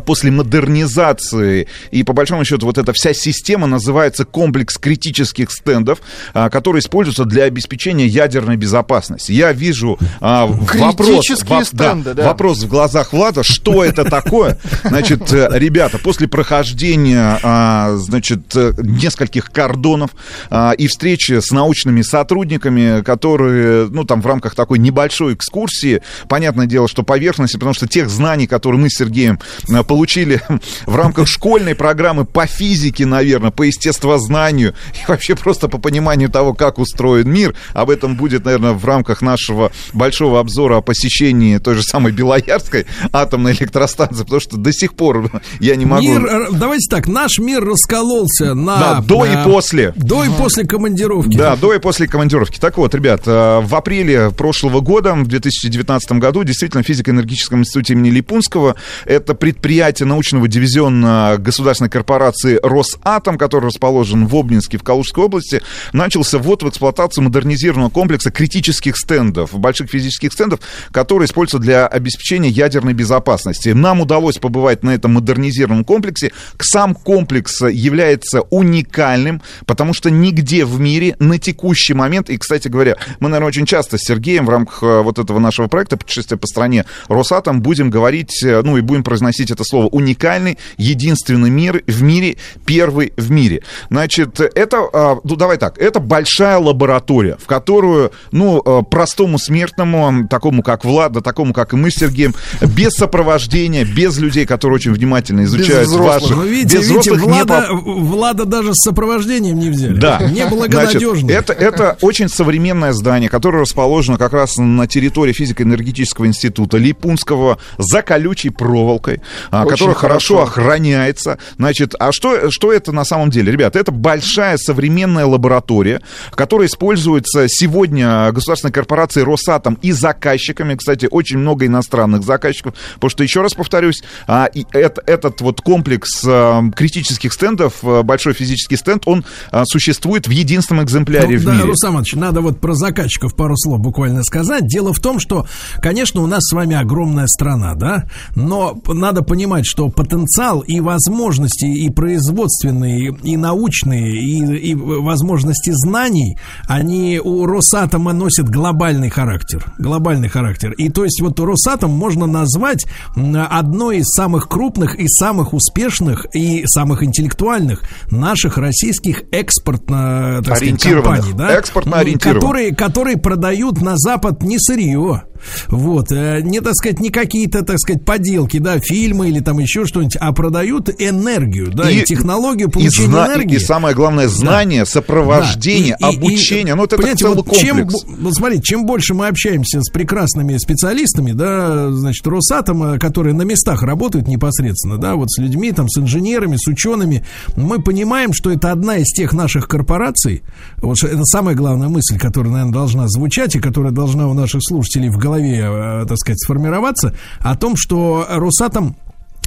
после модернизации и по большому счету вот эта вся система называется комплекс критических стендов, а, которые используются для обеспечения ядерной безопасности. Я вижу а, вопрос, стенды, да. вопрос в глазах Влада, что это такое? Значит, э, ребята, после прохождения, а, значит, э, нескольких кордонов а, и встречи с научными сотрудниками, которые, ну, там в рамках такой небольшой экскурсии, понятное дело, что поверхности, потому что тех знаний, которые мы с Сергеем получили в рамках школьной программы по физике, наверное, по естествознанию и вообще просто по пониманию того, как устроен мир, об этом будет, наверное, в рамках нашего большого обзора о посещении той же самой Белоярской атомной электростанции, потому что до сих пор я не могу... Мир, э, давайте так, наш мир раскололся на... Да, до и э, после. До и после командировки. Да, до и после командировки. Так вот, ребят, э, в апреле прошлого года, в 2019 году, действительно, в физико-энергетическом институте имени Липунского, это предприятие научного дивизиона государственной корпорации «Росатом», который расположен в Обнинске, в Калужской области, начался ввод в эксплуатацию модернизированного комплекса критических стендов, больших физических стендов, которые используются для обеспечения ядерной безопасности. Нам удалось побывать на этом модернизированном комплексе. Сам комплекс является уникальным, потому что нигде в мире на текущий момент, и, кстати говоря, мы, наверное, очень часто с Сергеем в рамках э, вот этого нашего проекта «Путешествие по стране Росатом» будем говорить, э, ну и будем произносить это слово «уникальный», «единственный мир в мире», «первый в мире». Значит, это, а, ну давай так, это большая лаборатория, в которую, ну, э, простому смертному, такому как Влад, да такому как и мы с Сергеем, без сопровождения, без людей, которые очень внимательно изучают взрослых. ваших... Ну, видите, без видите, взрослых не Влада, Влада даже с сопровождением не взяли. да. Неблагонадежно. Значит, это, это очень современное здание, которое расположено как раз на территории физико-энергетического института Липунского за колючей проволокой, а, Очень которое хорошо, хорошо. охраняется. Значит, а что, что это на самом деле? Ребята, это большая современная лаборатория, которая используется сегодня государственной корпорацией Росатом и заказчиками. Кстати, очень много иностранных заказчиков. Потому что, еще раз повторюсь, а, этот вот комплекс а, критических стендов, а, большой физический стенд, он а, существует в единственном экземпляре Ну, в да, мире. Рустам Иванович, надо вот про заказчиков пару слов буквально сказать. Дело в том, что, конечно, у нас с вами огромная страна, да, но надо надо понимать, что потенциал и возможности и производственные, и научные, и, и возможности знаний, они у Росатома носят глобальный характер. Глобальный характер. И то есть вот Росатом можно назвать одной из самых крупных и самых успешных и самых интеллектуальных наших российских экспортно так сказать, компаний, да? Экспортно Ну, ориентированных. которые, которые продают на Запад не сырье. Вот, э, не, так сказать, не какие-то, так сказать, поделки, да, фильмы или там еще что-нибудь, а продают энергию, да, и, технологию и получения зна- энергии. И самое главное, знание, сопровождение, Да. И- и- обучение. и, ну, вот это целый вот чем, комплекс. бо- вот смотрите, чем больше мы общаемся с прекрасными специалистами, да, значит, Росатома, которые на местах работают непосредственно, да, вот с людьми, там, с инженерами, с учеными, мы понимаем, что это одна из тех наших корпораций, вот это самая главная мысль, которая, наверное, должна звучать и которая должна у наших слушателей в голове, э, так сказать, сформироваться, о том, что Росатом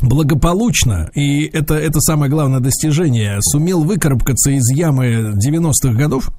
благополучно, и это, это самое главное достижение, сумел выкарабкаться из ямы 90-х годов,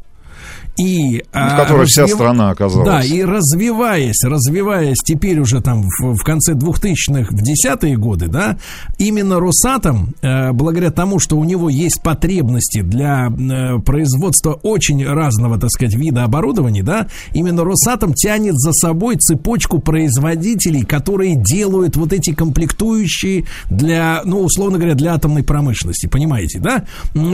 и, Ну, в которой вся страна оказалась. Да, и развиваясь, развиваясь теперь уже там в, в конце 2000-х, в десятые годы, да, именно Росатом, э, благодаря тому, что у него есть потребности для э, производства очень разного, так сказать, вида оборудования, да, именно Росатом тянет за собой цепочку производителей, которые делают вот эти комплектующие для, ну, условно говоря, для атомной промышленности, понимаете, да?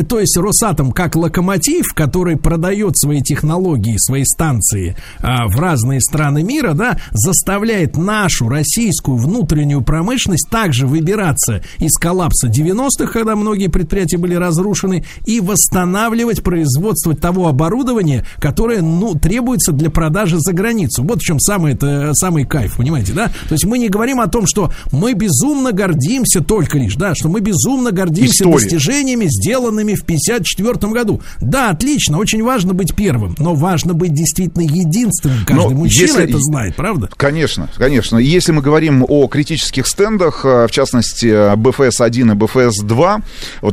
То есть Росатом как локомотив, который продает свои технологии, свои станции а, в разные страны мира, да, заставляет нашу российскую внутреннюю промышленность также выбираться из коллапса 90-х, когда многие предприятия были разрушены, и восстанавливать производство того оборудования, которое, ну, требуется для продажи за границу. Вот в чем самый, это, самый кайф, понимаете, да? То есть мы не говорим о том, что мы безумно гордимся только лишь, да, что мы безумно гордимся Историей. достижениями, сделанными в 54 году. Да, отлично, очень важно быть первым, но важно быть действительно единственным. Каждый Но мужчина если- это знает, правда? Конечно, конечно. Если мы говорим о критических стендах, э, в частности, БФС-1 и БФС-2,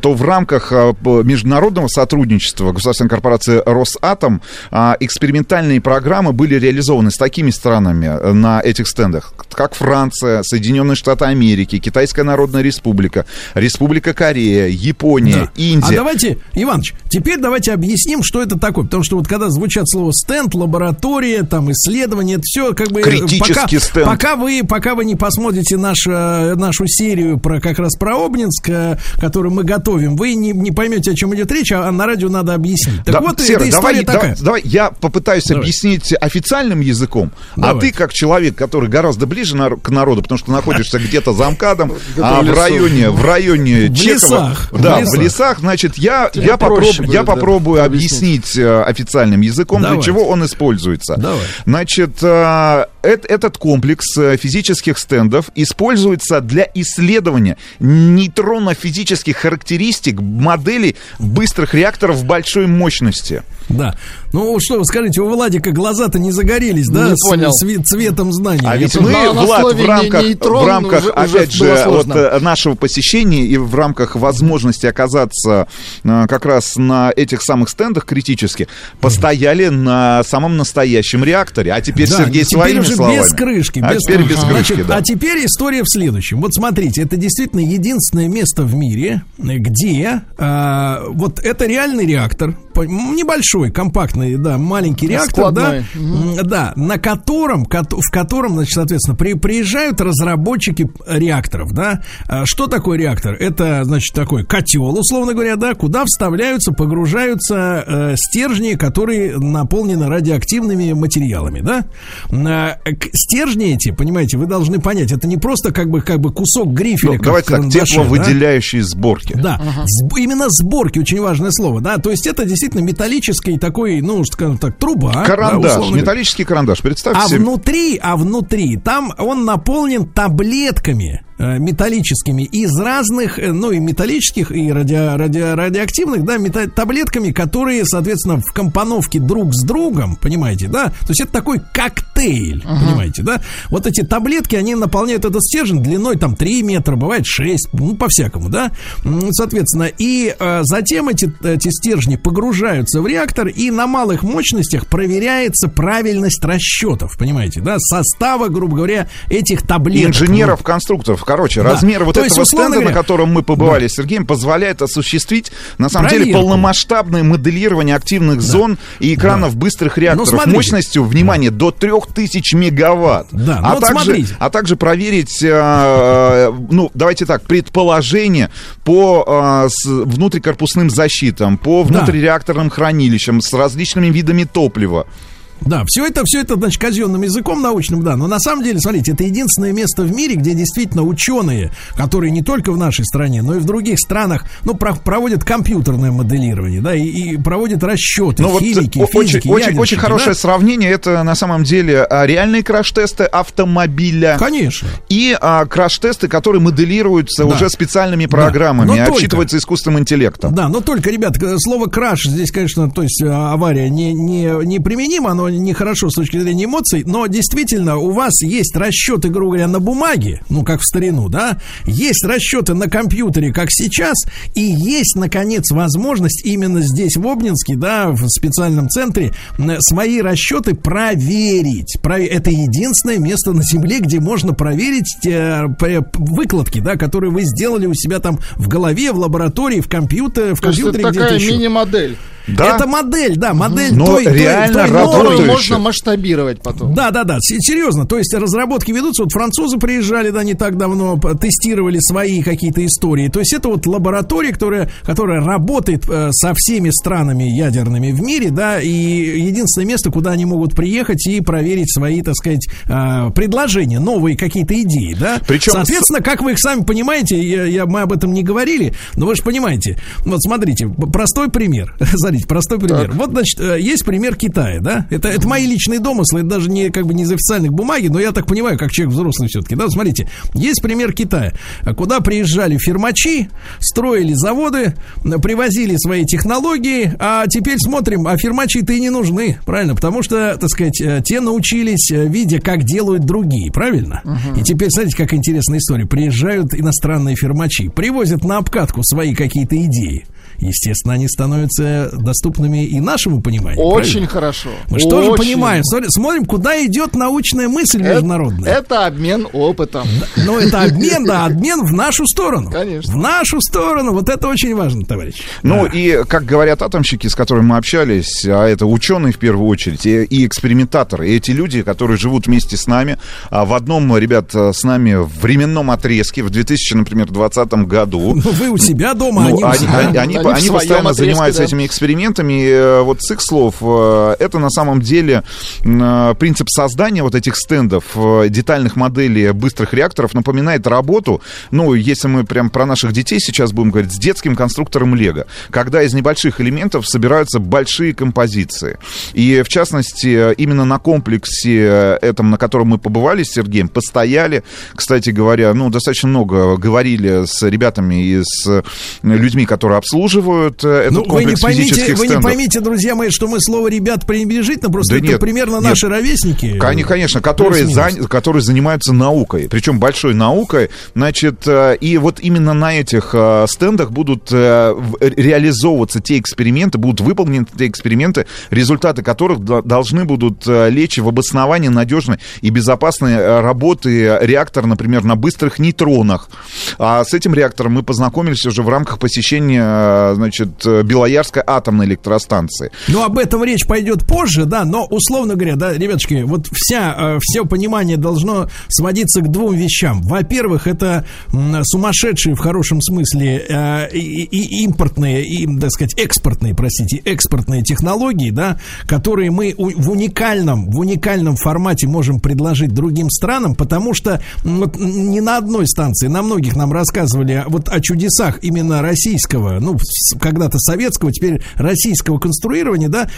то в рамках п- международного сотрудничества государственной корпорации Росатом а, экспериментальные программы были реализованы с такими странами на этих стендах, как Франция, Соединенные Штаты Америки, Китайская Народная Республика, Республика Корея, Япония, Да. Индия. А давайте, Иваныч, теперь давайте объясним, что это такое. Потому что вот когда звучат слово стенд, лаборатория, там исследование, это все как бы... э, Критический пока, стенд. Пока вы, пока вы не посмотрите наш, э, нашу серию про как раз про Обнинск, э, которую мы готовим, вы не, не поймете, о чем идет речь, а на радио надо объяснить. Так Да, вот, Серый, эта история давай, такая. давай, давай я попытаюсь Давай. объяснить официальным языком, а Давай. ты как человек, который гораздо ближе нар- к народу, потому что находишься где-то за МКАДом, а в районе, в районе В Чехова, лесах, в да, в лесах. значит, я я, проще попроб- будет, я попробую объяснить. объяснить официальным языком, для Давай. чего он используется. Давай. Значит, э, эт- этот комплекс э, физических стендов используется для исследования нейтронно-физических характеристик моделей быстрых реакторов большой мощности. Да. Ну что, вы скажите, у Владика глаза-то не загорелись, да, Не с- понял. с ви- цветом знаний? А Я ведь мы, Влад, в рамках, в рамках уже- уже опять было же, вот сложно. э, нашего посещения и в рамках возможности оказаться э, как раз на этих самых стендах критически, постояли на самом настоящем реакторе. А теперь Да, Сергей теперь своими уже словами. без крышки. А без теперь крышки. без крышки, Значит, да. А теперь история в следующем. Вот смотрите, это действительно единственное место в мире, где а, вот это реальный реактор, небольшой, компактный, да, маленький реактор, да, да, на котором, кото- в котором, значит, соответственно, при, приезжают разработчики реакторов, да. А Что такое реактор? Это, значит, такой котел, условно говоря, да, куда вставляются, погружаются э, стержни, которые наполнены радиоактивными материалами, да. К- Стержни эти, понимаете, вы должны понять, это не просто как бы, как бы кусок грифеля, Ну, как давайте так, карандаше, да? тепловыделяющие сборки. Да, Сб- именно сборки очень важное слово, да, то есть это действительно металлический такой, ну, скажем так, труба. да, Карандаш, говоря. металлический карандаш. Представьте А себе. внутри, а внутри, там он наполнен таблетками металлическими из разных, э, ну и металлических, и радио, радио- радиоактивных, да, мета- таблетками, которые, соответственно, в компоновке друг с другом, понимаете, да, то есть это такой коктейль, понимаете, да, вот эти таблетки, они наполняют этот стержень длиной там 3 метра, бывает 6, ну, по-всякому, да, соответственно, и э, затем эти, эти стержни погружаются в реактор, и на малых мощностях проверяется правильность расчетов, понимаете, да, состава, грубо говоря, этих таблеток. Инженеров-конструкторов, Короче, Да. размер вот То этого стенда, на говоря, котором мы побывали с Сергеем, позволяет осуществить, на самом деле, Проверку. полномасштабное моделирование активных зон и экранов быстрых реакторов Ну, смотрите. мощностью, внимание, до 3000 мегаватт. Да, ну а, вот также, смотрите. а также проверить, э, ну, давайте так, предположение по э, с внутрикорпусным защитам, по Да. внутриреакторным хранилищам с различными видами топлива. Да, все это, все это, значит, казенным языком научным, да. Но на самом деле, смотрите, это единственное место в мире, где действительно ученые, которые не только в нашей стране, но и в других странах, ну, про- проводят компьютерное моделирование, да, и, и проводят расчеты, Ну вот химики, о- физики, очень, очень, очень хорошее да. сравнение. Это на самом деле а, реальные краш-тесты автомобиля. Конечно. И а, краш-тесты, которые моделируются Да. уже специальными Да. программами, только. обсчитываются искусственным интеллектом. Да, но только, ребят, слово краш здесь, конечно, то есть а, авария не, не, не применимо, оно нехорошо с точки зрения эмоций, но действительно у вас есть расчеты, грубо говоря, на бумаге, ну, как в старину, да, есть расчеты на компьютере, как сейчас, и есть, наконец, возможность именно здесь, в Обнинске, да, в специальном центре, свои расчеты проверить. Про- Это единственное место на Земле, где можно проверить э, выкладки, да, которые вы сделали у себя там в голове, в лаборатории, в компьютере, в То есть это компьютере такая мини-модель, Да? Это модель, да, модель Но той, той- реально той нормы. которую можно масштабировать потом. Да, да, да, се- серьезно. То есть разработки ведутся. Вот французы приезжали, да, не так давно, тестировали свои какие-то истории. То есть это вот лаборатория, которая, которая работает э, со всеми странами ядерными в мире, да, и единственное место, куда они могут приехать и проверить свои, так сказать, э, предложения, новые какие-то идеи, да. Причем Соответственно, как вы их сами понимаете, я, я- мы об этом не говорили, но вы же понимаете. Вот смотрите, простой пример. Смотрите, простой пример. Вот, значит, э, есть пример Китая, да? Это, это мои личные домыслы, это даже не как бы не из официальных бумаги, но я так понимаю, как человек взрослый все-таки, да? Смотрите, есть пример Китая, э, куда приезжали фермачи, строили заводы, э, привозили свои технологии, а теперь смотрим, а фермачи-то и не нужны, правильно? Потому что, так сказать, те научились, видя, как делают другие, правильно? И теперь, смотрите, как интересная история. Приезжают иностранные фермачи, привозят на обкатку свои какие-то идеи. Естественно, они становятся доступными и нашему пониманию. Очень правильно? хорошо. Мы же тоже понимаем. Смотри- Смотрим, куда идет научная мысль Это- международная. Это обмен опытом. Но это обмен, да, обмен в нашу сторону. Конечно. В нашу сторону. Вот это очень важно, товарищ. Ну и, как говорят атомщики, с которыми мы общались, а это ученые в первую очередь, и, и экспериментаторы, и эти люди, которые живут вместе с нами, а в одном, ребят, с нами в временном отрезке в 2000, например, 2020 году. Ну, вы у себя дома, Ну, они, они, они- они- Они в они постоянно отрезке, занимаются да. этими экспериментами. И, э, вот с их слов, э, это на самом деле э, принцип создания вот этих стендов, детальных моделей быстрых реакторов напоминает работу, ну, если мы прям про наших детей сейчас будем говорить, с детским конструктором Лего, когда из небольших элементов собираются большие композиции. И, в частности, именно на комплексе этом, на котором мы побывали с Сергеем, постояли, кстати говоря, ну, достаточно много говорили с ребятами и с людьми, которые обслуживают э, этот Ну, вы не комплекс поймите, физических вы не стендов. поймите, друзья мои, что мы слово ребят пренебрежительно, просто Да это нет, примерно нет. наши ровесники. Кон- Конечно, которые, зан- которые занимаются наукой, причем большой наукой. Значит, э, и вот именно на этих э, стендах будут реализовываться те эксперименты, будут выполнены те эксперименты, результаты которых до- должны будут лечь в обоснование надежной и безопасной работы реактора, например, на быстрых нейтронах. А с этим реактором мы познакомились уже в рамках посещения, значит, э, Белоярской атомной электростанции. Ну, об этом речь пойдет позже, да, но, условно говоря, да, ребятушки, вот вся, э, все понимание должно сводиться к двум вещам. Во-первых, это сумасшедшие, в хорошем смысле, э, и, импортные, и, так сказать, экспортные, простите, экспортные технологии, да, которые мы в уникальном, в уникальном формате можем предложить другим странам, потому что вот, не на одной станции, на многих нам рассказывали вот о чудесах именно российского, ну, когда-то советского, теперь российского конструирования, да,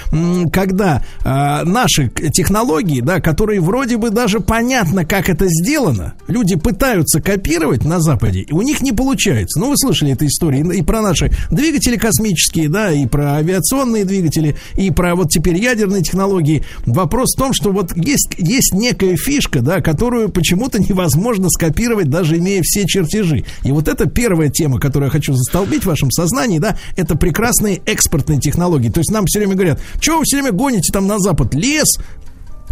когда а, наши технологии, да, которые вроде бы даже понятно, как это сделано, люди пытаются копировать на Западе, и у них не получается. Ну, вы слышали эту историю и про наши двигатели космические, да, и про авиационные двигатели, и про вот теперь ядерные технологии. Вопрос в том, что вот есть, есть некая фишка, да, которую почему-то невозможно скопировать, даже имея все чертежи. И вот это первая тема, которую я хочу застолбить в вашем сознании, да, это прекрасные экспортные технологии. То есть нам все время говорят, что вы все время гоните там на Запад? Лес,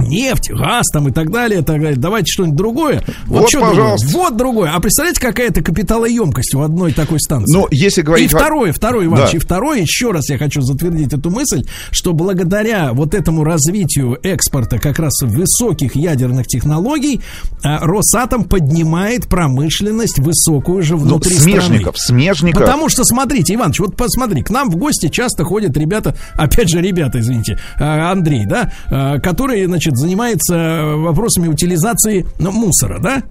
нефть, газ там и так далее, так далее. Давайте что-нибудь другое. Вот, что пожалуйста. Другое? Вот другое. А представляете, какая-то капиталоемкость у одной такой станции? Ну, если говорить... И второе, второе, Иванович, Да. и второе, еще раз я хочу затвердить эту мысль, что благодаря вот этому развитию экспорта как раз высоких ядерных технологий а, Росатом поднимает промышленность высокую же Ну, внутри смежников, страны. смежников. Потому что, смотрите, Иванович, вот посмотри, к нам в гости часто ходят ребята, опять же, ребята, извините, а, Андрей, да, а, который, значит, занимается вопросами утилизации ну, мусора, да?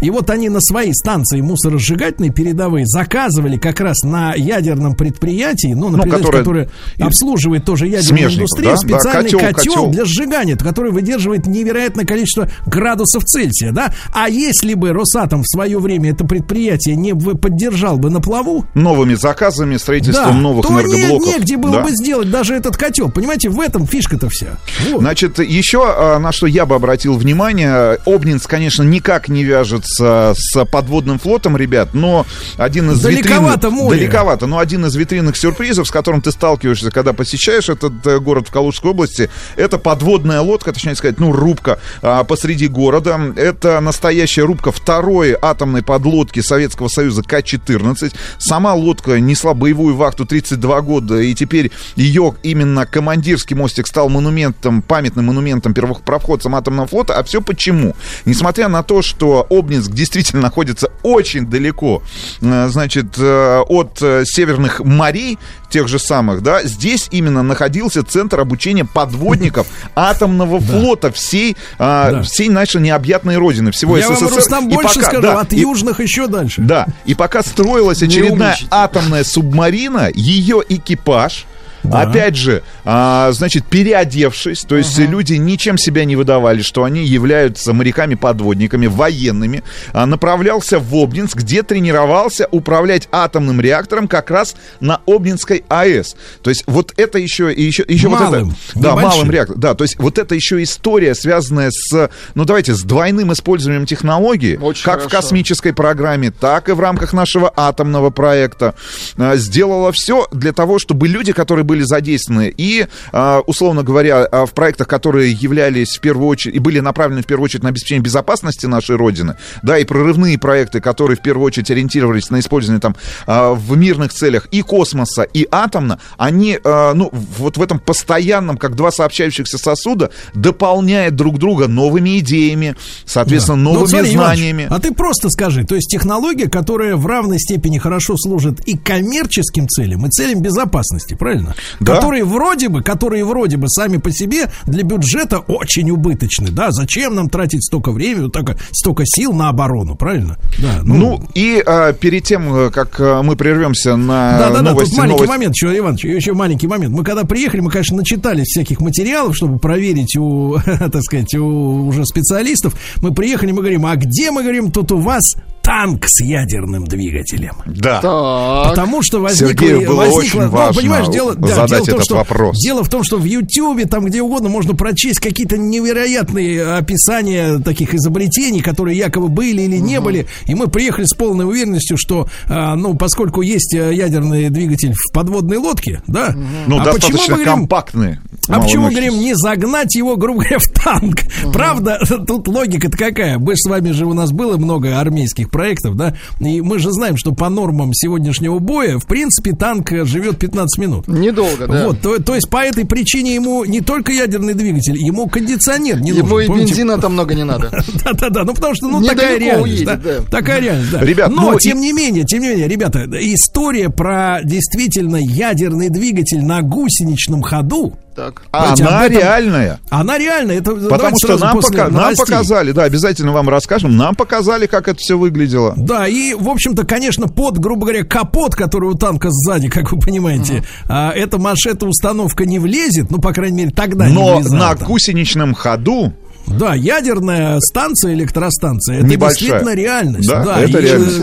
И вот они на своей станции мусоросжигательной передовые заказывали как раз на ядерном предприятии, ну, на Ну, предприятии, которое- которое обслуживает тоже ядерную индустрию, да? Да, специальный котел, котел, котел. для сжигания, который выдерживает невероятное количество градусов Цельсия, да? А если бы Росатом в свое время это предприятие не поддержал бы на плаву, Новыми заказами, строительством новых то не- энергоблоков. негде было Да. бы сделать даже этот котел. Понимаете, в этом фишка-то вся. Вот. Значит, еще а, на что я бы обратил внимание, Обнинск, конечно, никак не вяжется с подводным флотом, ребят, но один из Далековато витрин- море. Далековато, но один из витринных сюрпризов, с которым ты сталкиваешься, когда посещаешь этот э, город в Калужской области, это подводная лодка, точнее сказать, ну, рубка а, посреди города. Это настоящая рубка второй атомной подлодки Советского Союза К-14. Сама лодка несла боевую вахту 32 года, и теперь ее именно командирский мостик стал монументом, памятным монументом первопроходцам атомного флота. А все почему? Несмотря на то, что Обнинск действительно находится очень далеко, э, значит, э, от э, северных морей, тех же самых, да, здесь именно находился центр обучения подводников атомного флота всей, а, всей нашей необъятной родины, всего Я вам, СССР. Рустам, И больше пока- скажу, от южных еще дальше. да, и пока строилась очередная атомная субмарина, ее экипаж Да. Опять же, а, значит, переодевшись, то есть люди ничем себя не выдавали, что они являются моряками-подводниками, военными, а, направлялся в Обнинск, где тренировался управлять атомным реактором как раз на Обнинской АЭС. То есть вот это еще и еще, еще вот Малым, это, да, небольшим. малым реактором, да, то есть вот это еще история, связанная с, ну давайте, с двойным использованием технологий, Очень как в хорошо. космической программе, так и в рамках нашего атомного проекта, а, сделала все для того, чтобы люди, которые были задействованы и, а, условно говоря, а, в проектах, которые являлись в первую очередь и были направлены в первую очередь на обеспечение безопасности нашей Родины, да, и прорывные проекты, которые в первую очередь ориентировались на использование там а, в мирных целях и космоса, и атомно, они, ну, вот в этом постоянном, как два сообщающихся сосуда, дополняют друг друга новыми идеями, соответственно, Ну, вот новыми смотри, Иваныч, знаниями. а ты просто скажи, то есть технология, которая в равной степени хорошо служит и коммерческим целям, и целям безопасности, правильно? Да. Которые вроде бы, которые вроде бы сами по себе для бюджета очень убыточны, да? Зачем нам тратить столько времени, столько, столько сил на оборону, правильно? Да, Ну, и а, перед тем, э, как э, мы прервемся на Да, да, да, новости, тут маленький новости- момент, еще, Иванович, еще маленький момент. Мы когда приехали, мы, конечно, начитались всяких материалов, чтобы проверить у, так сказать, у уже специалистов. Мы приехали, мы говорим, а где, мы говорим, тут у вас танк с ядерным двигателем? Да. Так. Потому что возникло... Сергею было возникло- очень ну, важно понимаешь, дело, да, задать дело в том, этот что, вопрос. Дело в том, что в Ютьюбе, там где угодно, можно прочесть какие-то невероятные описания таких изобретений, которые якобы были или не были. И мы приехали с полной уверенностью, что, а, ну, поскольку есть э, ядерный двигатель в подводной лодке, да, Ну, а достаточно почему мы говорим, компактные. а почему говорим не загнать его, грубо говоря, в танк? Правда, тут логика-то какая? Мы же с вами же у нас было много армейских проектов, да? И мы же знаем, что по нормам сегодняшнего боя, в принципе, танк живет 15 минут. Недолго, да. Вот, то, то есть по этой причине ему не только ядерный двигатель, ему кондиционер не Ему нужен. и Помните? бензина там много не надо. Да-да-да, ну потому что ну такая реальность, да? Такая реальность, да. Ребят, Но ну тем и- не менее, тем не менее, ребята, история про действительно ядерный двигатель на гусеничном ходу. Так. Давайте Она этом- реальная. Она реальная, это Потому что нам, пока- нам показали, да, обязательно вам расскажем, нам показали, как это все выглядело. Да, и, в общем-то, конечно, под, грубо говоря, капот, который у танка сзади, как вы понимаете, а, эта машета установка не влезет, ну, по крайней мере, тогда не Но влезала на там. гусеничном ходу Да, ядерная станция, электростанция, это Небольшая. действительно реальность. Да, это и, реальность.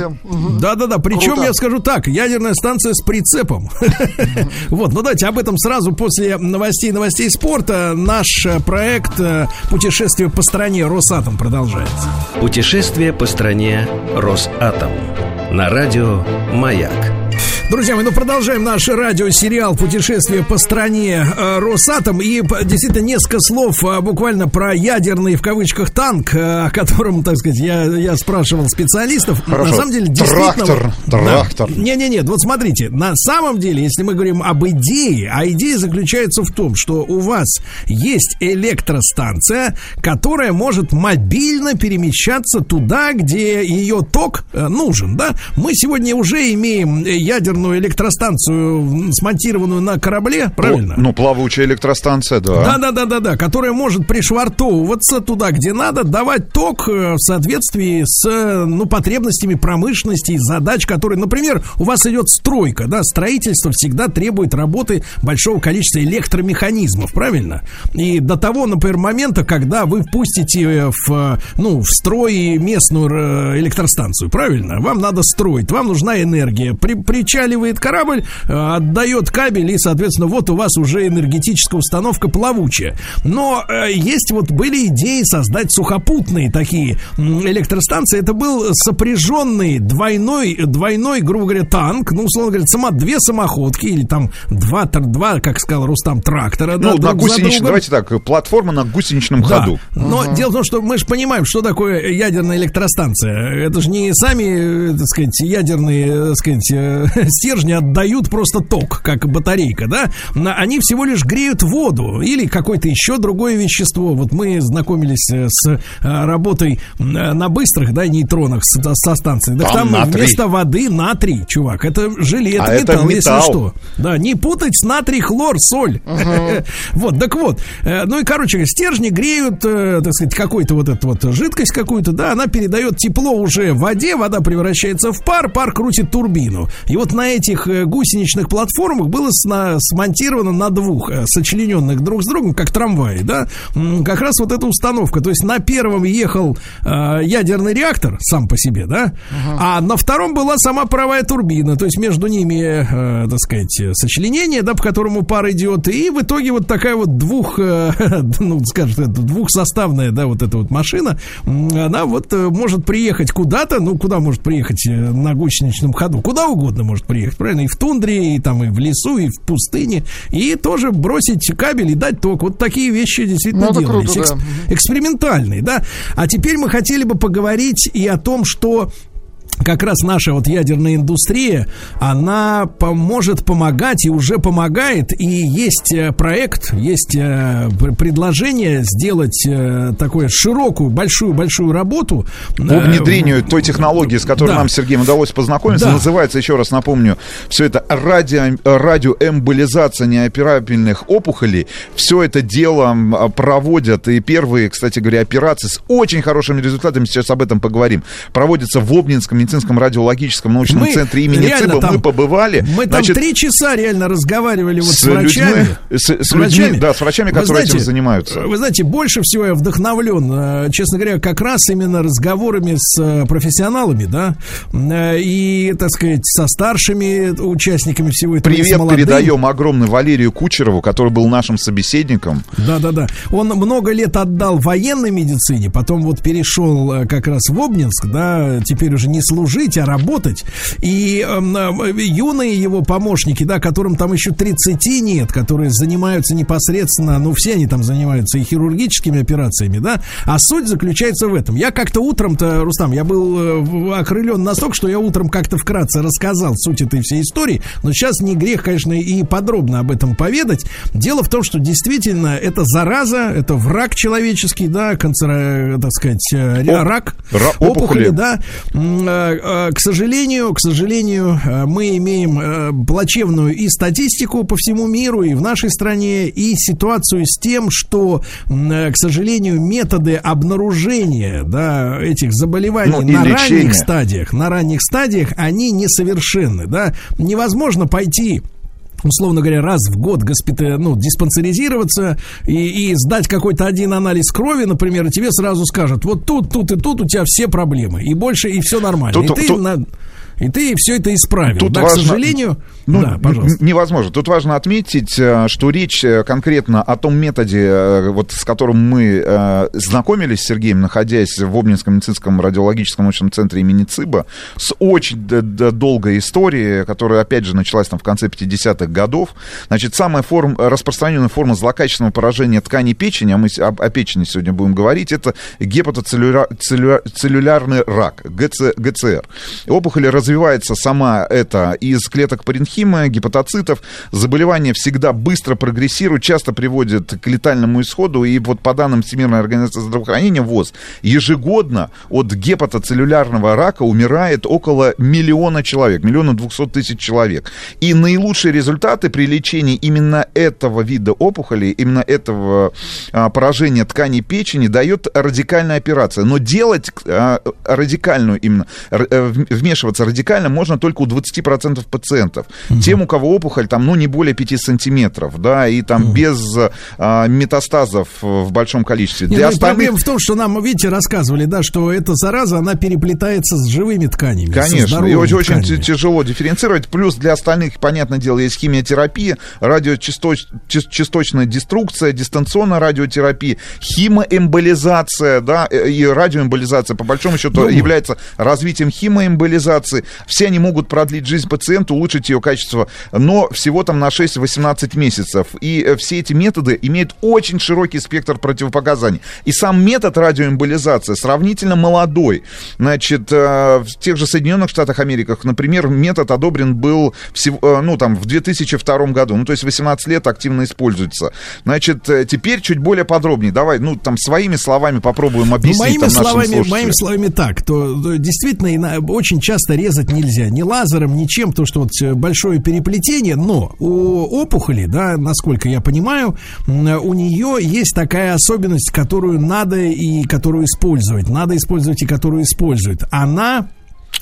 Да, да, да. Причем Круто. я скажу так: ядерная станция с прицепом. Вот, ну давайте об этом сразу после новостей, новостей спорта. Наш э, проект э, путешествие по стране Росатом продолжается. Путешествие по стране Росатом. На радио «Маяк». Друзья мои, ну продолжаем наш радиосериал «Путешествие по стране э, Росатом». И действительно несколько слов э, буквально про ядерный, в кавычках, танк, э, о котором, так сказать, я, я спрашивал специалистов. Хорошо. На самом деле, действительно... Трактор, Да. трактор. Не-не-нет, вот смотрите, на самом деле, если мы говорим об идее, а идея заключается в том, что у вас есть электростанция, которая может мобильно перемещаться туда, где ее ток э, нужен, да? Мы сегодня уже имеем э, ядерную электростанцию, смонтированную на корабле, правильно? Ну, плавучая электростанция, да. Да, да, да, да, да, которая может пришвартовываться туда, где надо, давать ток э, в соответствии с э, ну, потребностями промышленности и задач, которые, например, у вас идет стройка, да, строительство всегда требует работы большого количества электромеханизмов, правильно? И до того, например, момента, когда вы впустите э, в, ну, в строй местную электростанцию, правильно? Вам надо строить, вам нужна энергия. При, причаливает корабль, э, отдает кабель, и, соответственно, вот у вас уже энергетическая установка плавучая. Но э, есть вот были идеи создать сухопутные такие электростанции. Это был сопряженный двойной, двойной, грубо говоря, танк, ну, условно говоря, сама, две самоходки или там два, два как сказал Рустам, трактора. да, Ну, на друг за гусеничном, давайте так, платформа на гусеничном Да. ходу. Но дело в том, что мы же понимаем, что такое ядерная электростанция. Это же не сами, э, так сказать, ядерные, так сказать, стержни отдают просто ток, как батарейка, да? Они всего лишь греют воду или какое-то еще другое вещество. Вот мы знакомились э, с э, работой э, на быстрых, да, нейтронах с- со станции. Так Там там, вместо воды натрий, чувак. Это железо, А это металл, если металл. что. Да, не путать с натрий, хлор, соль. Вот, так вот. Ну и, короче, стержни греют, так сказать, какую-то вот эту вот жидкость какую-то, да, она передает тепло уже в воде, вода превращается в пар, пар крутит турбину. И вот на этих э, гусеничных платформах было сна- смонтировано на двух, э, сочлененных друг с другом, как трамваи, да, как раз вот эта установка. То есть на первом ехал э, ядерный реактор сам по себе, да, а на втором была сама паровая турбина, то есть между ними, э, так сказать, сочленение, да, по которому пар идет, и в итоге вот такая вот двух, э, ну, скажем, двухсоставная, да, вот эта вот машина, она вот э, может приехать куда-то, ну, куда может приехать на гусеничном ходу, куда угодно может приехать, правильно, и в тундре, и там, и в лесу, и в пустыне, и тоже бросить кабель и дать ток. Вот такие вещи действительно Ну, делались. круто, да. Экс- экспериментальный, да. А теперь мы хотели бы поговорить и о том, что как раз наша вот ядерная индустрия, она поможет помогать и уже помогает. И есть э, проект, есть э, пр- предложение сделать э, такую широкую, большую-большую работу. По внедрению той технологии, с которой Да. нам Сергеем удалось познакомиться, Да. называется, еще раз напомню, все это радио, радиоэмболизация неоперабельных опухолей. Все это дело а, проводят, и первые, кстати говоря, операции с очень хорошими результатами, сейчас об этом поговорим, проводятся в Обнинском медицинском радиологическом научном Мы центре имени ЦИБа. там- Мы побывали. Мы там Значит, три часа реально разговаривали вот с, с людьми, врачами. с- с людьми, да, с врачами, Вы которые этим знаете, занимаются. Вы знаете, больше всего я вдохновлен, э, честно говоря, как раз именно разговорами с э, профессионалами, да, э, и, так сказать, со старшими участниками всего этого. Привет передаем огромный Валерию Кучерову, который был нашим собеседником. Да, да, да. Он много лет отдал военной медицине, потом вот перешел как раз в Обнинск, да, теперь уже не служить, а работать. И э, юные его помощники, да, которым там еще 30 нет, которые занимаются непосредственно, ну, все они там занимаются и хирургическими операциями, да, а суть заключается в этом. Я как-то утром-то, Рустам, я был э, окрылен настолько, что я утром как-то вкратце рассказал суть этой всей истории, но сейчас не грех, конечно, и подробно об этом поведать. Дело в том, что действительно это зараза, это враг человеческий, да, канцер, так сказать, э, Оп- рак, ра- опухоли. да. Э, К сожалению, к сожалению, э, мы имеем э, плачевную и статистику по всему миру, и в нашей стране, и ситуацию с тем, что, к сожалению, методы обнаружения, да, этих заболеваний Ну, на лечения. ранних стадиях, на ранних стадиях, они несовершенны, да. Невозможно пойти условно говоря, раз в год госпита, ну, диспансеризироваться и, и сдать какой-то один анализ крови, например, и тебе сразу скажут, вот тут, тут и тут у тебя все проблемы, и больше, и все нормально. Тут- и ты тут- на- и ты все это исправил. Тут да, важно- к сожалению, Ну, да, пожалуйста. невозможно. Тут важно отметить, э, что речь э, конкретно о том методе, э, вот, с которым мы знакомились с Сергеем, находясь в Обнинском медицинском радиологическом научном центре имени ЦИБа, с очень долгой историей, которая, опять же, началась там в конце 50-х годов. Значит, самая форм, распространенная форма злокачественного поражения тканей печени, а мы об- о, печени сегодня будем говорить, это гепатоцеллюлярный рак, ГЦ, ГЦР. Опухоль развивается сама это из клеток паренхимы, гепатоцитов. Заболевание всегда быстро прогрессирует, часто приводит к летальному исходу. И вот по данным Всемирной организации здравоохранения ВОЗ, ежегодно от гепатоцеллюлярного рака умирает около миллиона человек, миллиона двухсот тысяч человек. И наилучшие результаты при лечении именно этого вида опухоли, именно этого а, поражения тканей печени дает радикальная операция. Но делать а, радикальную именно, э, вмешиваться радикально можно только у 20% пациентов. Тем, у кого опухоль там, ну, не более 5 сантиметров, да, и там без а, метастазов в большом количестве. Не, Для ну остальных проблема в том, что нам, видите, рассказывали, да, что эта зараза, она переплетается с живыми тканями. Конечно, и очень, очень тканями. ти- тяжело дифференцировать. Плюс для остальных, понятное дело, есть химиотерапия, радиочасточная деструкция, дистанционная радиотерапия, химоэмболизация, да, э, и радиоэмболизация, по большому счету, Ну. является развитием химоэмболизации. Все они могут продлить жизнь пациенту, улучшить ее качество, но всего там на 6-18 месяцев. И э, все эти методы имеют очень широкий спектр противопоказаний. И сам метод радиоэмболизации сравнительно молодой. Значит, э, в тех же Соединенных Штатах Америки, например, метод одобрен был всего, э, ну, там, в 2002 году. Ну, то есть 18 лет активно используется. Значит, теперь чуть более подробнее. Давай, ну, там, своими словами попробуем Ну, объяснить моими там, словами, моими словами так, то э, действительно очень часто резать нельзя ни лазером, ничем, то что вот э, большое переплетение, но у опухоли, да, насколько я понимаю, у нее есть такая особенность, которую надо и которую использовать, надо использовать и которую используют. Она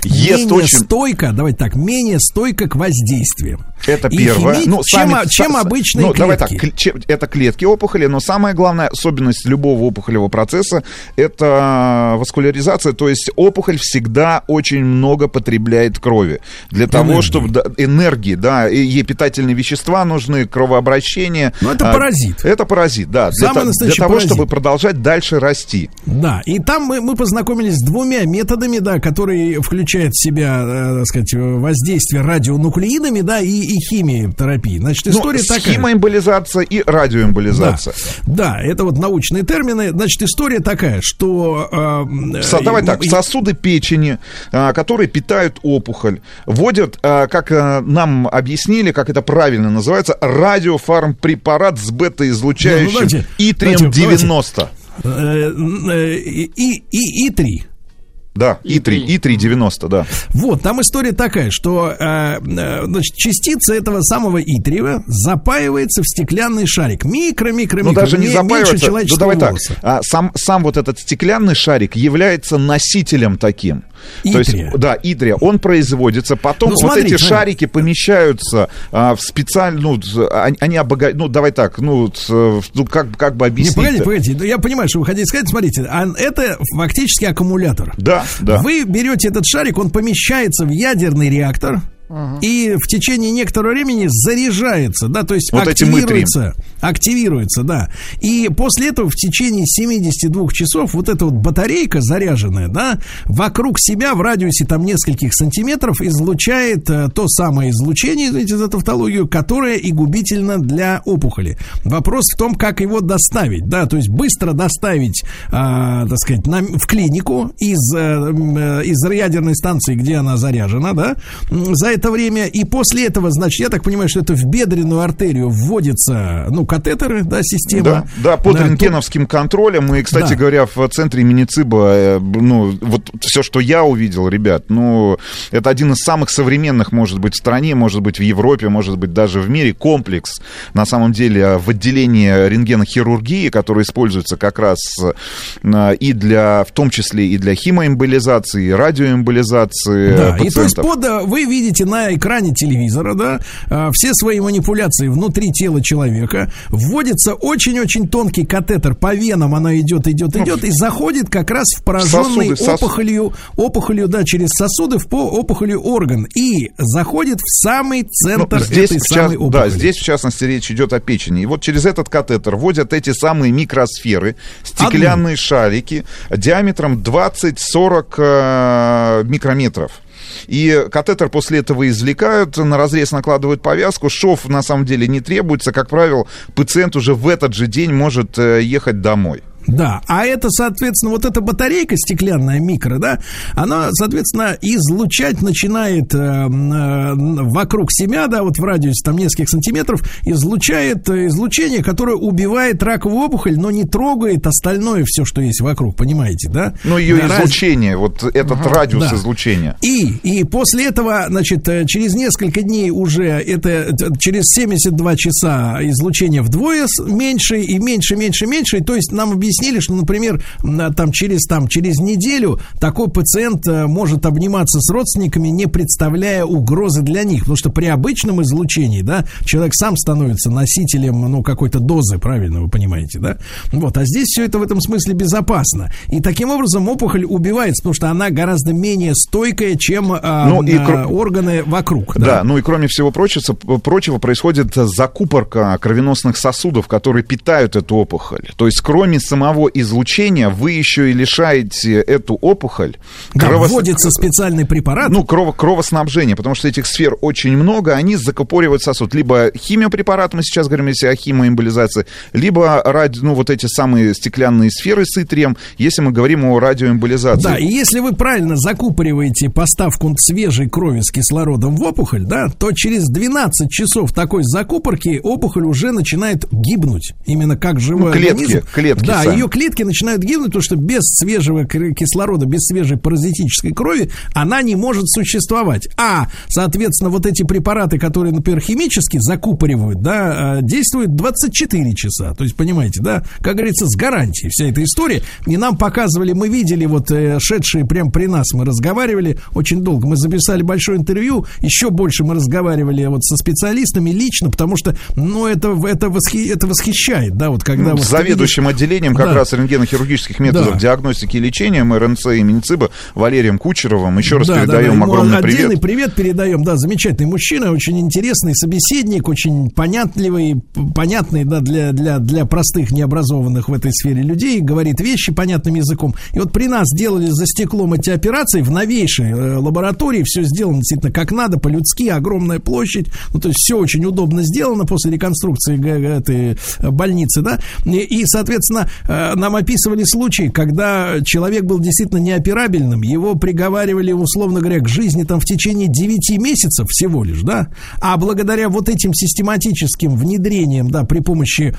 Ест менее очень- стойка, давайте так, менее стойка к воздействиям. Это первое. химить, Ну, чем, сами- чем обычные ну, давай так, клетки. кле- че- это клетки опухоли, но самая главная особенность любого опухолевого процесса это васкуляризация, то есть опухоль всегда очень много потребляет крови для того, Энергии. чтобы да, энергии, да, и ей питательные вещества нужны, кровообращение. Ну, это А, паразит. Это паразит, да, для, Самый та- для настоящий того, паразит. чтобы продолжать дальше расти. Да, и там мы, мы познакомились с двумя методами, да, которые включают в себя, э, так сказать, воздействие радионуклеидами, да, и, и химиотерапии. Значит, Ну, история с такая. химоэмболизация и радиоэмболизация. Да, да, это вот научные термины. Значит, история такая, что... э, Со- э, давай так, и- сосуды печени, а, которые питают опухоль, вводят, а, как а, нам объяснили, как это правильно называется, радиофармпрепарат с бета-излучающим Ну, ну, давайте, И-3-90. э, э, и, и, и, и три. Да, И-3, И-3-90, да. Вот, там история такая, что э, э, значит, частица этого самого итриева запаивается в стеклянный шарик. Микро-микро-микро. Ну, даже не. Меньше Ну, давай так. волоса. а, сам, сам вот этот стеклянный шарик является носителем таким. То есть, да, итрия. Он производится, потом Ну, вот смотри, эти шарики помещаются а, в специальную... Ну, они, они обога- Ну, давай так, ну, ц- ну как, как бы Не, объяснить. погодите, погодите, ну, я понимаю, что вы хотите сказать. Смотрите, а это фактически аккумулятор. Да, да. Вы берете этот шарик, он помещается в ядерный реактор. И в течение некоторого времени заряжается, да, то есть Вот активируется, активируется, да. И после этого в течение 72 часов вот эта вот батарейка заряженная, да, вокруг себя в радиусе там нескольких сантиметров излучает э, то самое излучение, извините за тавтологию, которое и губительно для опухоли. Вопрос в том, как его доставить, да, то есть быстро доставить, а, так сказать, на- в клинику из, э, э, из ядерной станции, где она заряжена, да, за это время, и после этого, значит, я так понимаю, что это в бедренную артерию вводятся, ну, катетеры, да, система. Да, да, под Да, рентгеновским контролем. И, кстати Да. говоря, в центре имени ЦИБа, э, ну, вот все, что я увидел, ребят, ну, это один из самых современных, может быть, в стране, может быть, в Европе, может быть, даже в мире комплекс, на самом деле, в отделении рентгенохирургии, который используется как раз э, и для, в том числе и для химоэмболизации, и радиоэмболизации Да, и то есть пациентов. под, э, вы видите на экране телевизора, да, а, все свои манипуляции внутри тела человека, вводится очень-очень тонкий катетер по венам, она идет, идет, идет, и заходит как раз в пораженный Сосуды, сос- опухолью, опухолью, да, через сосуды в по опухолью орган, и заходит в самый Ну, центр здесь, этой самой опухоли. да, здесь, в частности, речь идет о печени. И вот через этот катетер вводят эти самые микросферы, стеклянные шарики диаметром 20-40 э, микрометров. И катетер после этого извлекают, на разрез накладывают повязку. Шов на самом деле не требуется. Как правило, пациент уже в этот же день может э, ехать домой. Да, а это, соответственно, вот эта батарейка стеклянная микро, да, она, соответственно, излучать начинает э, э, вокруг себя, да, вот в радиусе там нескольких сантиметров, излучает э, излучение, которое убивает раковую опухоль, но не трогает остальное все, что есть вокруг, понимаете, да? Ну, ее раз- излучение, вот этот Ага, радиус да. излучения. И, и после этого, значит, э, через несколько дней уже это, через 72 часа излучение вдвое меньше и меньше, меньше, меньше. И то есть нам объяснили, что, например, там через, там, через неделю такой пациент э, может обниматься с родственниками, не представляя угрозы для них. Потому что при обычном излучении, да, человек сам становится носителем, ну, какой-то дозы, правильно вы понимаете, да? Вот, а здесь все это в этом смысле безопасно. И таким образом опухоль убивается, потому что она гораздо менее стойкая, чем а, Ну, и а, кро- органы вокруг. Да. ну и кроме всего прочего, прочего происходит закупорка кровеносных сосудов, которые питают эту опухоль. То есть кроме самого излучения вы еще и лишаете эту опухоль Да, кровос- вводится специальный препарат. ну, крово- кровоснабжения, потому что этих сфер очень много, они закупоривают сосуд. Либо химиопрепарат, мы сейчас говорим если о химоэмболизации, либо ради, ну, вот эти самые стеклянные сферы с итрием, если мы говорим о радиоэмболизации. Да, и если вы правильно закупориваете поставку свежей крови с кислородом в опухоль, да, то через 12 часов такой закупорки опухоль уже начинает гибнуть. Именно как живой Ну, клетки, организм. клетки Да, сами. ее клетки начинают гибнуть, потому что без свежего кислорода, без свежей паразитической крови она не может существовать. А, соответственно, вот эти препараты, которые, например, химически закупоривают, да, э, действуют 24 часа. То есть, понимаете, да, как говорится, с гарантией вся эта история. И нам показывали, мы видели вот э, шедшие прямо при нас, мы разговаривали очень долго, мы записали большое интервью, еще больше мы разговаривали вот со специалистами лично, потому что, ну, это, это, восхи- это восхищает, да, вот когда... Ну, вот заведующим видишь- отделением как Да. раз рентгенохирургических методов Да. диагностики и лечения МРНЦ имени ЦИБа Валерием Кучеровым. Еще раз Да, да, передаем да, ему огромный отдельный привет. привет передаем, да, замечательный мужчина, очень интересный собеседник, очень понятливый, понятный, да, для, для, для простых, необразованных в этой сфере людей, говорит вещи понятным языком. И вот при нас делали за стеклом эти операции в новейшей э, лаборатории, все сделано действительно как надо, по-людски, огромная площадь, ну, то есть все очень удобно сделано после реконструкции этой э, больницы, да, и, и, соответственно, нам описывали случаи, когда человек был действительно неоперабельным, его приговаривали, условно говоря, к жизни там в течение 9 месяцев всего лишь, да, а благодаря вот этим систематическим внедрениям, да, при помощи,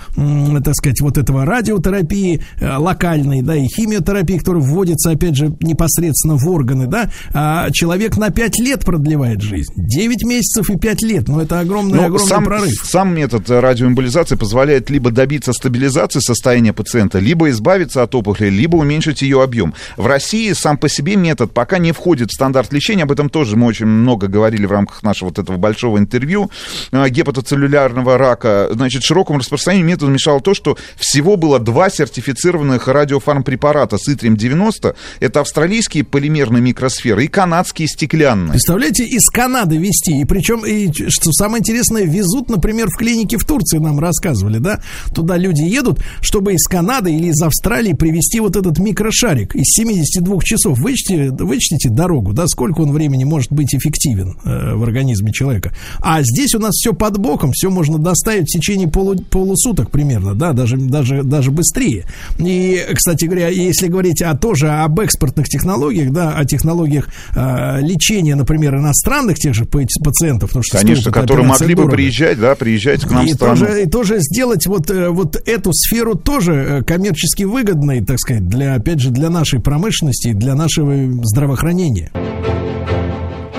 так сказать, вот этого радиотерапии э, локальной, да, и химиотерапии, которая вводится, опять же, непосредственно в органы, да, а человек на 5 лет продлевает жизнь. 9 месяцев и 5 лет, ну, это огромный, Но огромный сам, прорыв. сам метод э, радиоэмболизации позволяет либо добиться стабилизации состояния пациента, либо избавиться от опухоли, либо уменьшить ее объем. В России сам по себе метод пока не входит в стандарт лечения, об этом тоже мы очень много говорили в рамках нашего вот этого большого интервью э, гепатоцеллюлярного рака. Значит, широкому распространению методу мешало то, что всего было два сертифицированных радиофармпрепарата с Итрим-90. Это австралийские полимерные микросферы и канадские стеклянные. Представляете, из Канады везти. И причем, и, что самое интересное, везут, например, в клинике в Турции, нам рассказывали, да? Туда люди едут, чтобы из Канады или из Австралии привезти вот этот микрошарик из 72 часов. Вычтите, вычтите дорогу, да, сколько он времени может быть эффективен э, в организме человека. А здесь у нас все под боком, все можно доставить в течение полу, полусуток примерно, да, даже, даже, даже быстрее. И, кстати говоря, если говорить о, тоже об экспортных технологиях, да, о технологиях э, лечения, например, иностранных тех же па- пациентов, потому что Конечно, которые могли бы дорого. приезжать, да, приезжать к нам И в страну. тоже, и тоже сделать вот, э, вот эту сферу тоже э, коммерчески выгодной, так сказать, для, опять же, для нашей промышленности, для нашего здравоохранения.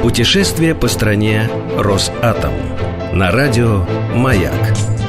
Путешествие по стране Росатом. На радио «Маяк».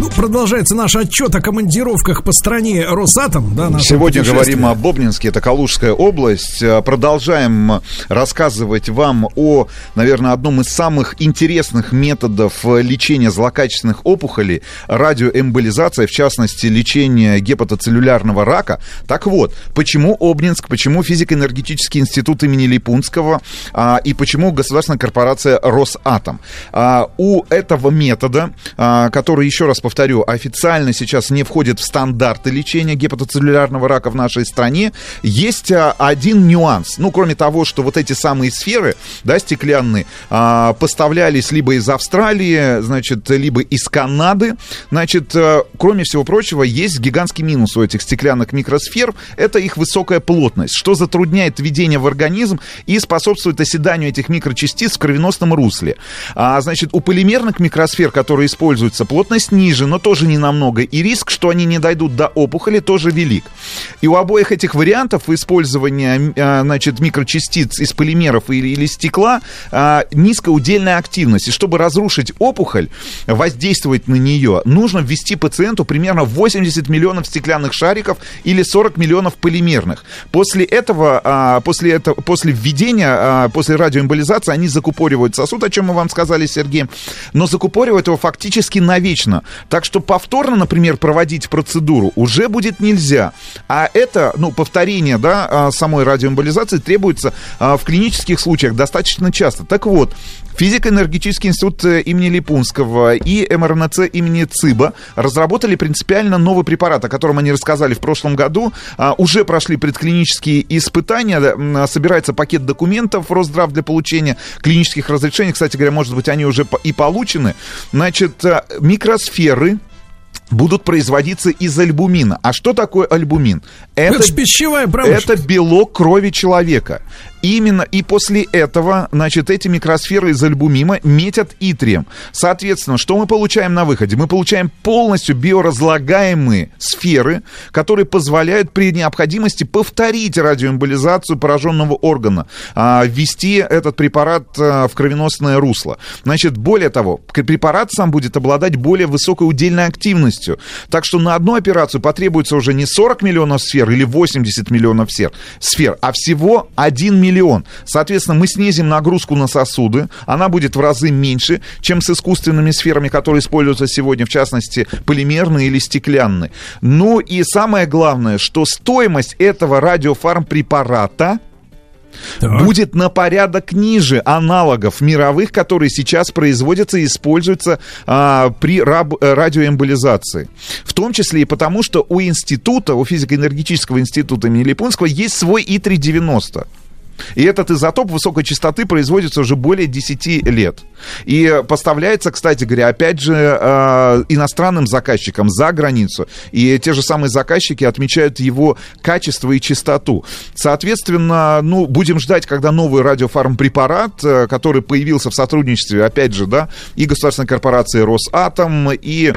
Ну, продолжается наш отчет о командировках по стране Росатом. Да, Сегодня говорим об Обнинске, это Калужская область. Э, Продолжаем рассказывать вам о, наверное, одном из самых интересных методов э, лечения злокачественных опухолей, радиоэмболизация, в частности, лечение гепатоцеллюлярного рака. Так вот, почему Обнинск, почему физико-энергетический институт имени Липунского а, и почему государственная корпорация Росатом? А, у этого метода, а, который, еще раз повторю, официально сейчас не входит в стандарты лечения гепатоцеллюлярного рака в нашей стране, есть а, один нюанс. Ну, кроме того, что вот эти самые сферы, да, стеклянные, а, поставлялись либо из Австралии, значит, либо из Канады, значит, а, кроме всего прочего, есть гигантский минус у этих стеклянных микросфер, это их высокая плотность, что затрудняет введение в организм и способствует оседанию этих микрочастиц в кровеносном русле. А, значит, у полимерных микросфер, которые используются, плотность ниже, но тоже не намного, и риск, что они не дойдут до опухоли, тоже велик. И у обоих этих вариантов использования, а, значит, микрочастиц из полимеров или, или стекла а, низкая удельная активность. И чтобы разрушить опухоль, воздействовать на нее, нужно ввести пациенту примерно 80 миллионов стеклянных шариков или 40 миллионов полимерных. После этого, а, после этого, после введения, после радиоэмболизации, они закупоривают сосуд, о чем мы вам сказали, Сергей, но закупоривают его фактически навечно. Так что повторно, например, проводить процедуру уже будет нельзя. А это, ну, повторение, да, а, самой радиоэмболизации требуется а, в клинических случаях достаточно часто. Так вот, Физико-энергетический институт э, имени Липунского и МРНЦ имени ЦИБа разработали принципиально новый препарат, о котором они рассказали в прошлом году. А, Уже прошли предклинические испытания, м, собирается пакет документов Росздрав для получения клинических разрешений. Кстати говоря, может быть, они уже и получены. Значит, э, микросферы будут производиться из альбумина. А что такое альбумин? Это ж пищевая промышленность. Это белок крови человека. Именно и после этого, значит, эти микросферы из альбумима метят итрием. Соответственно, что мы получаем на выходе? Мы получаем полностью биоразлагаемые сферы, которые позволяют при необходимости повторить радиоэмболизацию пораженного органа, а, ввести этот препарат а, в кровеносное русло. Значит, более того, препарат сам будет обладать более высокой удельной активностью. Так что на одну операцию потребуется уже не 40 миллионов сфер или 80 миллионов сфер а всего 1 миллион. Соответственно, мы снизим нагрузку на сосуды, она будет в разы меньше, чем с искусственными сферами, которые используются сегодня, в частности, полимерные или стеклянные. Ну и самое главное, что стоимость этого радиофармпрепарата будет на порядок ниже аналогов мировых, которые сейчас производятся и используются а, при раб- э, радиоэмболизации. В том числе и потому, что у института, у физико-энергетического института имени Липунского есть свой И-390. И этот изотоп высокой частоты производится уже более 10 лет. И поставляется, кстати говоря, опять же, э, иностранным заказчикам за границу. И те же самые заказчики отмечают его качество и чистоту. Соответственно, ну, будем ждать, когда новый радиофармпрепарат, э, который появился в сотрудничестве, опять же, да, и государственной корпорации Росатом, и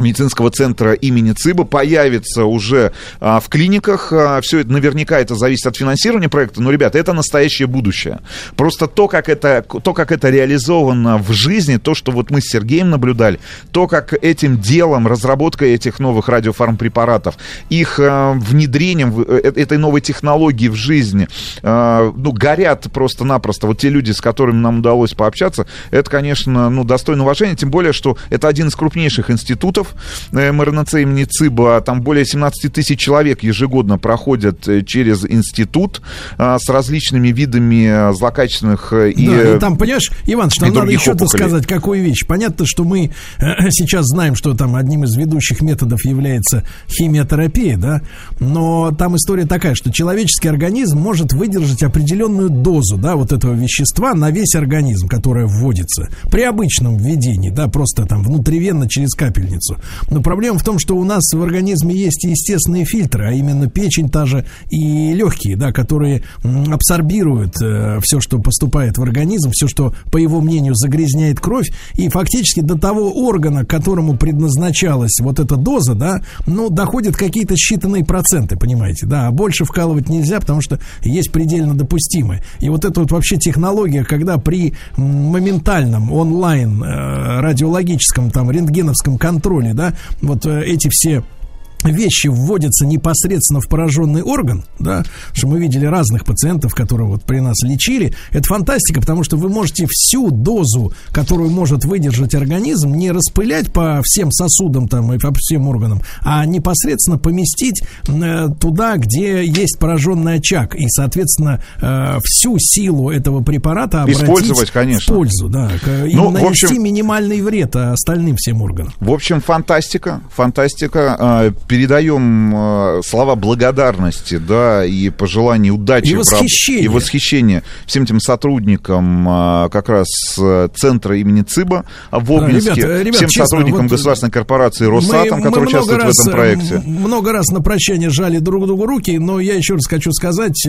медицинского центра имени ЦИБа появится уже а, в клиниках. А, все это наверняка это зависит от финансирования проекта, но, ребята, это настоящее будущее. Просто то, как это, то, как это реализовано в жизни, то, что вот мы с Сергеем наблюдали, то, как этим делом, разработкой этих новых радиофармпрепаратов, их а, внедрением в, э, этой новой технологии в жизни, а, ну, горят просто-напросто. Вот те люди, с которыми нам удалось пообщаться, это, конечно, ну, достойно уважения, тем более, что это один из крупнейших институтов э, МРНЦ имени ЦИБа, там более 17 тысяч человек ежегодно проходят э, через институт а, с различными видами э, злокачественных э, и... Да, э, и там, понимаешь, Иван, что надо опухолей. сказать, какую вещь. Понятно, что мы э, сейчас знаем, что там одним из ведущих методов является химиотерапия, да, но там история такая, что человеческий организм может выдержать определенную дозу, да, вот этого вещества на весь организм, которое вводится при обычном введении, да, просто там внутривенно через капельницу. Но проблема в том, что у нас в организме есть естественные фильтры, а именно печень та же и легкие, да, которые абсорбируют все, что поступает в организм, все, что, по его мнению, загрязняет кровь, и фактически до того органа, которому предназначалась вот эта доза, да, ну, доходят какие-то считанные проценты, понимаете, да, а больше вкалывать нельзя, потому что есть предельно допустимое. И вот эта вот вообще технология, когда при моментальном онлайн э, радиологическом там рентгеновском контроле да, вот э, эти все вещи вводятся непосредственно в пораженный орган, да, что мы видели разных пациентов, которые вот при нас лечили, это фантастика, потому что вы можете всю дозу, которую может выдержать организм, не распылять по всем сосудам там и по всем органам, а непосредственно поместить э, туда, где есть пораженный очаг, и, соответственно, э, всю силу этого препарата обратить Использовать, конечно. в пользу, да, и Ну, в нанести общем- минимальный вред а, остальным всем органам. В общем, фантастика, фантастика. Э, Передаем э, слова благодарности, да, и пожелания удачи. И в восхищения. И восхищения всем этим сотрудникам э, как раз э, центра имени ЦИБа в Обнинске, ребят, э, ребят, всем честно, сотрудникам вот, государственной корпорации Росатом, Мы- которые мы участвуют в раз, этом э, проекте. Много раз на прощание жали друг другу руки, но я еще раз хочу сказать,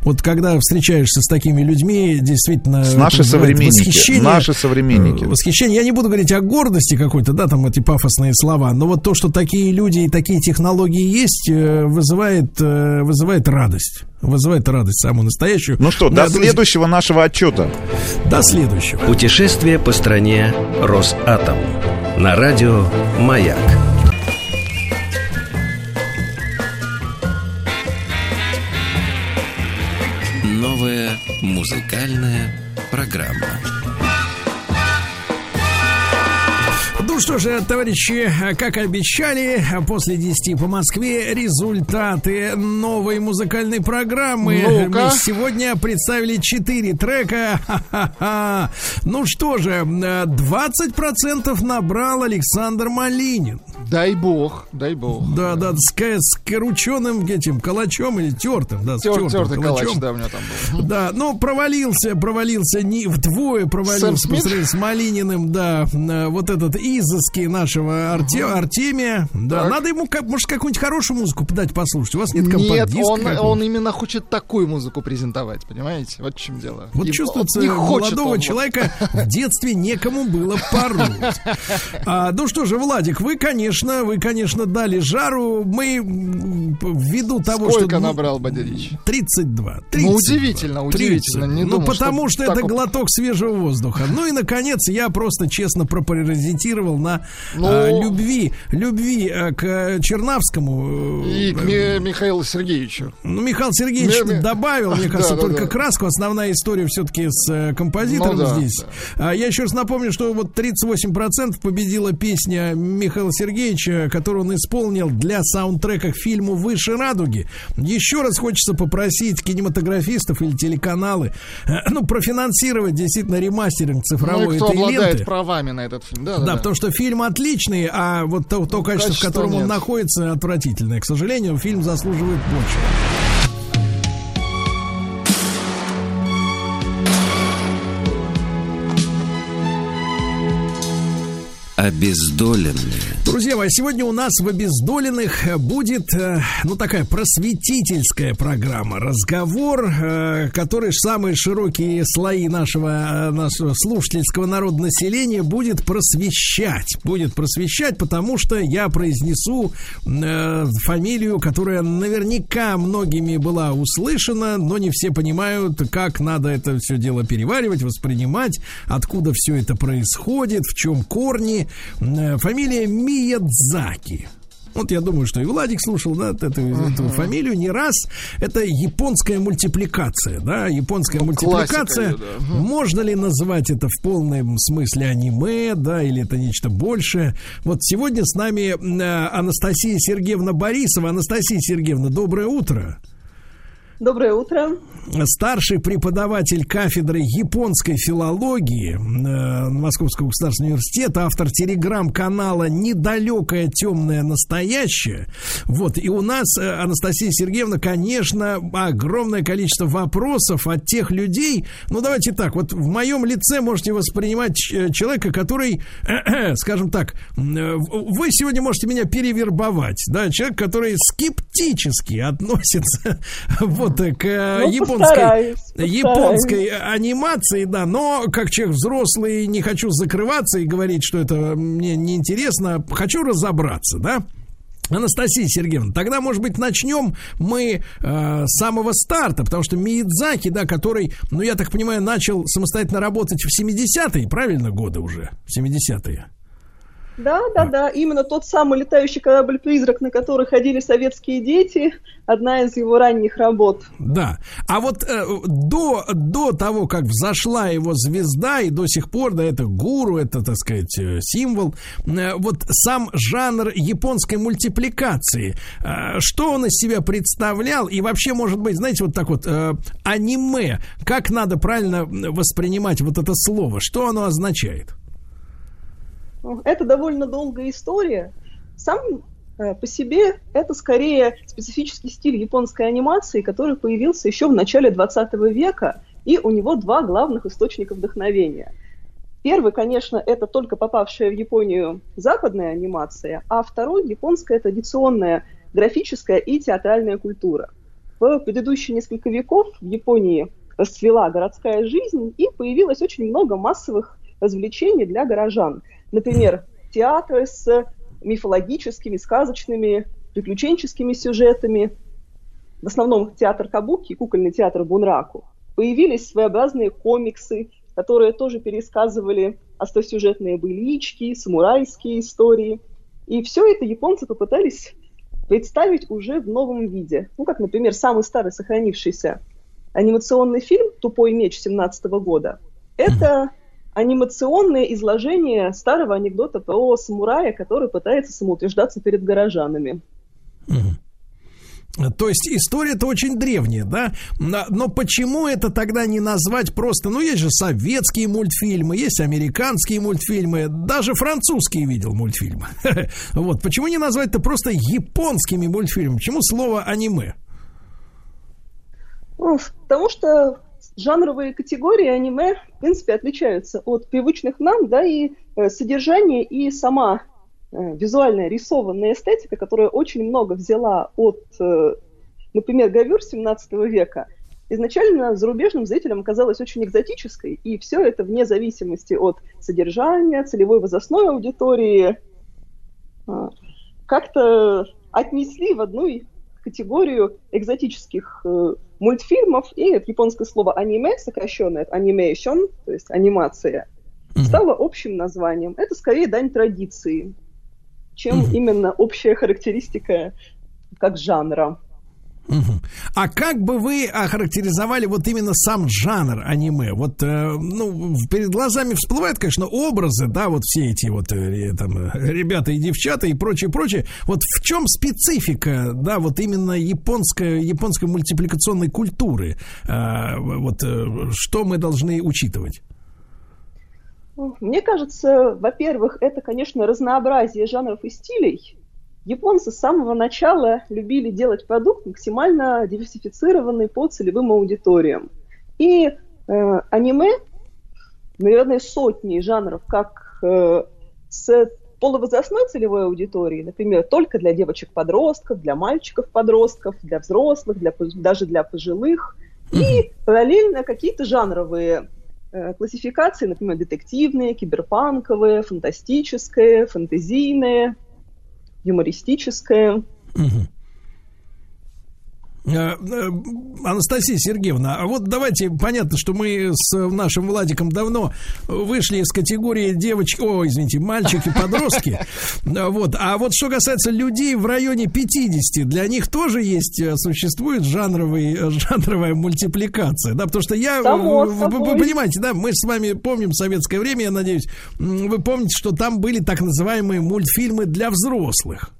вот когда встречаешься с такими людьми, действительно... С наши современники, восхищение. наши современники. Восхищение. Я не буду говорить о гордости какой-то, да, там эти пафосные слова, но вот то, что такие люди и такие технологии есть, э, вызывает, э, вызывает радость. Вызывает радость самую настоящую. Ну что, до друзья, следующего нашего отчета. До следующего. Путешествие по стране Росатом. На радио «Маяк». Новая музыкальная программа. Ну что же, товарищи, как обещали, после 10 по Москве результаты новой музыкальной программы. Ну-ка. Мы сегодня представили 4 трека. Ха-ха-ха. Ну что же, э, 20% набрал Александр Малинин. Дай бог, дай бог. Да, да, с, ка- с крученым этим калачом или тертым, да, с Тер- тертым Тертый калач, калачом. да, у меня там был. Да, но провалился, провалился не вдвое провалился по сравнению с Малининым, да, вот этот изыски нашего Арте- Артемия, да, Так. надо ему, как, может, какую-нибудь хорошую музыку дать послушать, у вас нет Нет, компакт-диска он, он именно хочет такую музыку презентовать, понимаете? Вот в чем дело. Вот И чувствуется, не молодого он вот. человека в детстве некому было пороть. А, ну что же, Владик, вы, конечно, вы, конечно, дали жару. Мы ввиду того, Сколько что... набрал Бодярич? 32. Ну, удивительно, удивительно, не ну, думал, потому что что, это глоток свежего воздуха. Ну и, наконец, я просто честно пропаразитировал на Ну. а, любви, любви а, к Чернавскому. э, И к Ми- Михаилу Сергеевичу. ну, Михаил Сергеевич Ми- добавил, мне Да, кажется, да, только да. краску. Основная история все-таки с э, композитором Ну да, здесь. А, я еще раз напомню, что вот 38% победила песня Михаила Сергеевича, которую он исполнил для саундтрека к фильму «Выше радуги». Еще раз хочется попросить кинематографистов или телеканалы, э, ну, профинансировать действительно ремастеринг Ну цифровой и кто этой обладает ленты. правами на этот фильм. Да, Да, да, потому что фильм отличный, а вот то, то качество, в котором он нет. находится, отвратительное. К сожалению, фильм заслуживает больше. Обездоленные. Друзья мои, сегодня у нас в обездоленных будет, э, ну, такая просветительская программа. Разговор, э, который самые широкие слои нашего, э, нашего слушательского народа населения будет просвещать. Будет просвещать, потому что я произнесу фамилию, которая наверняка многими была услышана, но не все понимают, как надо это все дело переваривать, воспринимать, откуда все это происходит, в чем корни. Э, Фамилия Миядзаки. Вот я думаю, что и Владик слушал, да, эту, эту фамилию не раз. Это японская мультипликация, да, японская мультипликация. классика её, да. Можно ли назвать это в полном смысле аниме, да, или это нечто большее? Вот сегодня с нами э, Анастасия Сергеевна Борисова. Анастасия Сергеевна, доброе утро. Доброе утро. Старший преподаватель кафедры японской филологии э, Московского государственного университета, автор телеграм-канала «Недалекое темное настоящее». Вот, и у нас, э, Анастасия Сергеевна, конечно, огромное количество вопросов от тех людей. Ну, давайте так, вот в моем лице можете воспринимать ч- человека, который, скажем так, э, вы сегодня можете меня перевербовать, да, человек, который скептически относится вот к э, Ну, японской, постараюсь, постараюсь. японской анимации, да, но как человек взрослый не хочу закрываться и говорить, что это мне неинтересно, хочу разобраться, да. Анастасия Сергеевна, тогда, может быть, начнем мы э, с самого старта, потому что Миядзаки, да, который, ну, я так понимаю, начал самостоятельно работать в 70-е, правильно, годы уже, в 70-е? Да, да, да. Именно тот самый летающий корабль-призрак, на который ходили советские дети, одна из его ранних работ. Да. А вот э, до, до того, как взошла его звезда, и до сих пор, да, это гуру, это, так сказать, э, символ, э, вот сам жанр японской мультипликации, э, что он из себя представлял, и вообще, может быть, знаете, вот так вот, э, аниме, как надо правильно воспринимать вот это слово, что оно означает? Это довольно долгая история. Сам э, по себе это скорее специфический стиль японской анимации, который появился еще в начале 20 века, и у него два главных источника вдохновения. Первый, конечно, это только попавшая в Японию западная анимация, а второй – японская традиционная графическая и театральная культура. В предыдущие несколько веков в Японии расцвела городская жизнь, и появилось очень много массовых развлечений для горожан – Например, театры с мифологическими, сказочными, приключенческими сюжетами, в основном театр Кабуки, кукольный театр Бунраку, появились своеобразные комиксы, которые тоже пересказывали остросюжетные былички, самурайские истории. И все это японцы попытались представить уже в новом виде. Ну, как, например, самый старый сохранившийся анимационный фильм «Тупой меч» 17 года. Это анимационное изложение старого анекдота про самурая, который пытается самоутверждаться перед горожанами. То есть история-то очень древняя, да? Но почему это тогда не назвать просто... Ну, есть же советские мультфильмы, есть американские мультфильмы, даже французские видел мультфильмы. Вот, почему не назвать это просто японскими мультфильмами? Почему слово аниме? Потому что жанровые категории аниме, в принципе, отличаются от привычных нам, да, и э, содержание, и сама э, визуальная рисованная эстетика, которая очень много взяла от, э, например, гравюр 17 века, изначально зарубежным зрителям казалась очень экзотической, и все это вне зависимости от содержания, целевой возрастной аудитории, э, как-то отнесли в одну категорию экзотических э, мультфильмов, и это японское слово аниме, сокращенное от animation, то есть анимация, mm-hmm. стало общим названием. Это скорее дань традиции, чем mm-hmm. именно общая характеристика как жанра. А как бы вы охарактеризовали вот именно сам жанр аниме? Вот, э, ну, перед глазами всплывают, конечно, образы, да, вот все эти вот э, там ребята и девчата и прочее, прочее. Вот в чем специфика, да, вот именно японской, японской мультипликационной культуры? Э, вот э, что мы должны учитывать? Мне кажется, во-первых, это, конечно, разнообразие жанров и стилей Японцы с самого начала любили делать продукт максимально диверсифицированный по целевым аудиториям. И э, аниме, наверное, сотни жанров, как э, с полувозрастной целевой аудитории, например, только для девочек-подростков, для мальчиков-подростков, для взрослых, для, даже для пожилых, и параллельно какие-то жанровые э, классификации, например, детективные, киберпанковые, фантастические, фэнтезийные – юмористическое. Угу. Анастасия Сергеевна, а вот давайте, понятно, что мы с нашим Владиком давно вышли из категории девочки, о, извините, мальчики-подростки, вот, а вот что касается людей в районе 50, для них тоже есть, э, существует жанровый, э, жанровая мультипликация, да, потому что я, Само вы, вы, вы понимаете, да, мы с вами помним советское время, я надеюсь, вы помните, что там были так называемые мультфильмы для взрослых.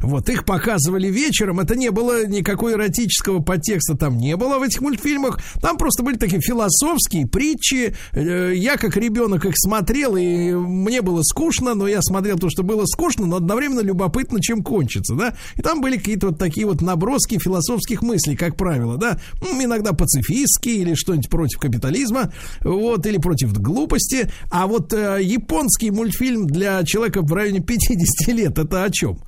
Вот, их показывали вечером. Это не было никакой эротического подтекста там не было в этих мультфильмах. Там просто были такие философские притчи. Э, я как ребенок их смотрел, и мне было скучно, но я смотрел то, что было скучно, но одновременно любопытно, чем кончится, да. И там были какие-то вот такие вот наброски философских мыслей, как правило, да. Иногда пацифистские или что-нибудь против капитализма, вот, или против глупости. А вот э, японский мультфильм для человека в районе 50 лет, это о чем?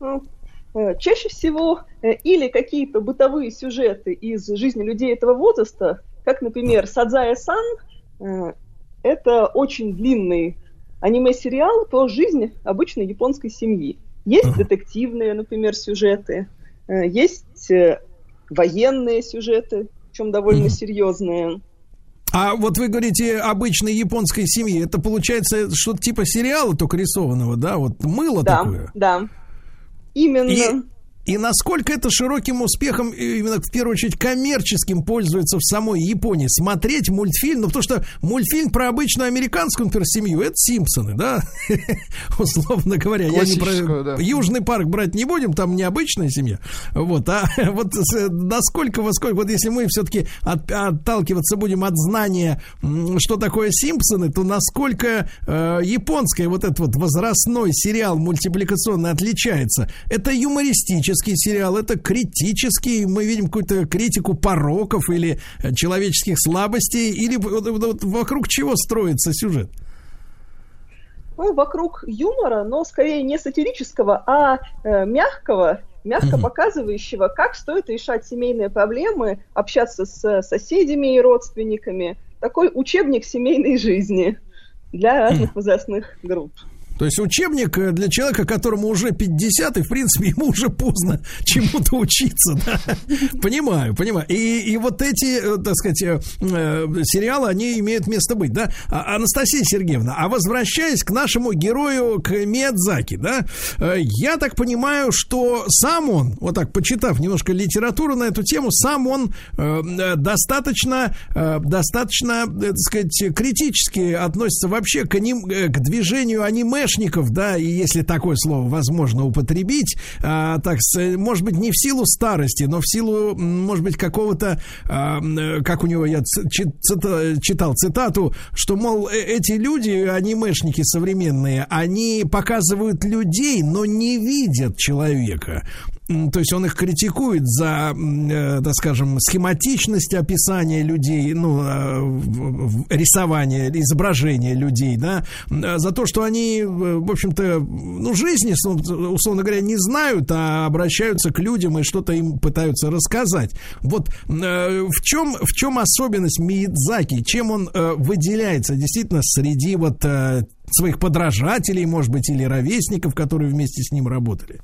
Э, чаще всего э, или какие-то бытовые сюжеты из жизни людей этого возраста, как, например, Садзая-сан, э, это очень длинный аниме-сериал про жизнь обычной японской семьи. Есть детективные, например, сюжеты, есть военные сюжеты, причем довольно серьезные. А вот вы говорите обычной японской семьи, это получается что-то типа сериала только рисованного, да? Вот мыло да, такое. Да, именно. И, и насколько это широким успехом, именно в первую очередь коммерческим, пользуется в самой Японии. Смотреть мультфильм, ну потому что мультфильм про обычную американскую, например, семью, это Симпсоны, да? Условно говоря. Я не про. Южный парк брать не будем, там необычная семья. Вот, а вот насколько, во сколько, вот если мы все-таки отталкиваться будем от знания, что такое Симпсоны, то насколько э, японская вот этот вот возрастной сериал мультипликационный отличается. Это юмористический сериал, это критический, мы видим какую-то критику пороков или э, человеческих слабостей, или вот- вот- вокруг чего строится сюжет? Ну, вокруг юмора, но скорее не сатирического, а э, мягкого, мягко Мгм. показывающего, как стоит решать семейные проблемы, общаться с соседями и родственниками. Такой учебник семейной жизни для разных возрастных групп. То есть учебник э, для человека, которому уже 50, и, в принципе, ему уже поздно чему-то учиться, да? Понимаю, понимаю. И, и вот эти, э, так сказать, э, сериалы, они имеют место быть, да? А- Анастасия Сергеевна, а возвращаясь к нашему герою, к Миядзаки, да? Я так понимаю, что сам он, вот так, почитав немножко литературу на эту тему, сам он достаточно, достаточно, так сказать, критически относится вообще к, аним- к движению анимешников, да, и если такое слово возможно употребить, а, так, может быть, не в силу старости, но в силу, может быть, какого-то, а, э, как у него я цита- читал цитату, что, мол, э- эти люди, анимешники современные, они показывают людей, но не видят человека. То есть он их критикует за, м, э, так скажем, схематичность описания людей, ну, э, рисование, изображение людей, да, э, за то, что они, в общем-то, ну, жизни, условно говоря, не знают, а обращаются к людям и что-то им пытаются рассказать. Вот в чем, в чем особенность Миядзаки? Чем он выделяется действительно среди вот своих подражателей, может быть, или ровесников, которые вместе с ним работали?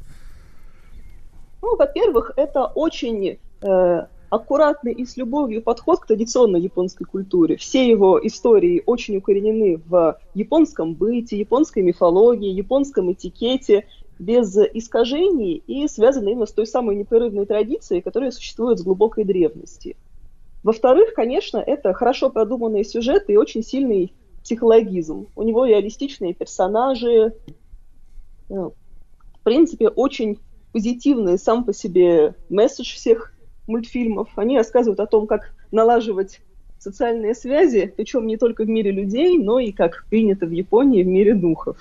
Ну, во-первых, это очень э, аккуратный и с любовью подход к традиционной японской культуре. Все его истории очень укоренены в японском быте, японской мифологии, японском этикете, без искажений и связаны именно с той самой непрерывной традицией, которая существует с глубокой древности. Во-вторых, конечно, это хорошо продуманные сюжеты и очень сильный психологизм. У него реалистичные персонажи, э, в принципе, очень позитивный сам по себе месседж всех мультфильмов. Они рассказывают о том, как налаживать социальные связи, причем не только в мире людей, но и как принято в Японии в мире духов.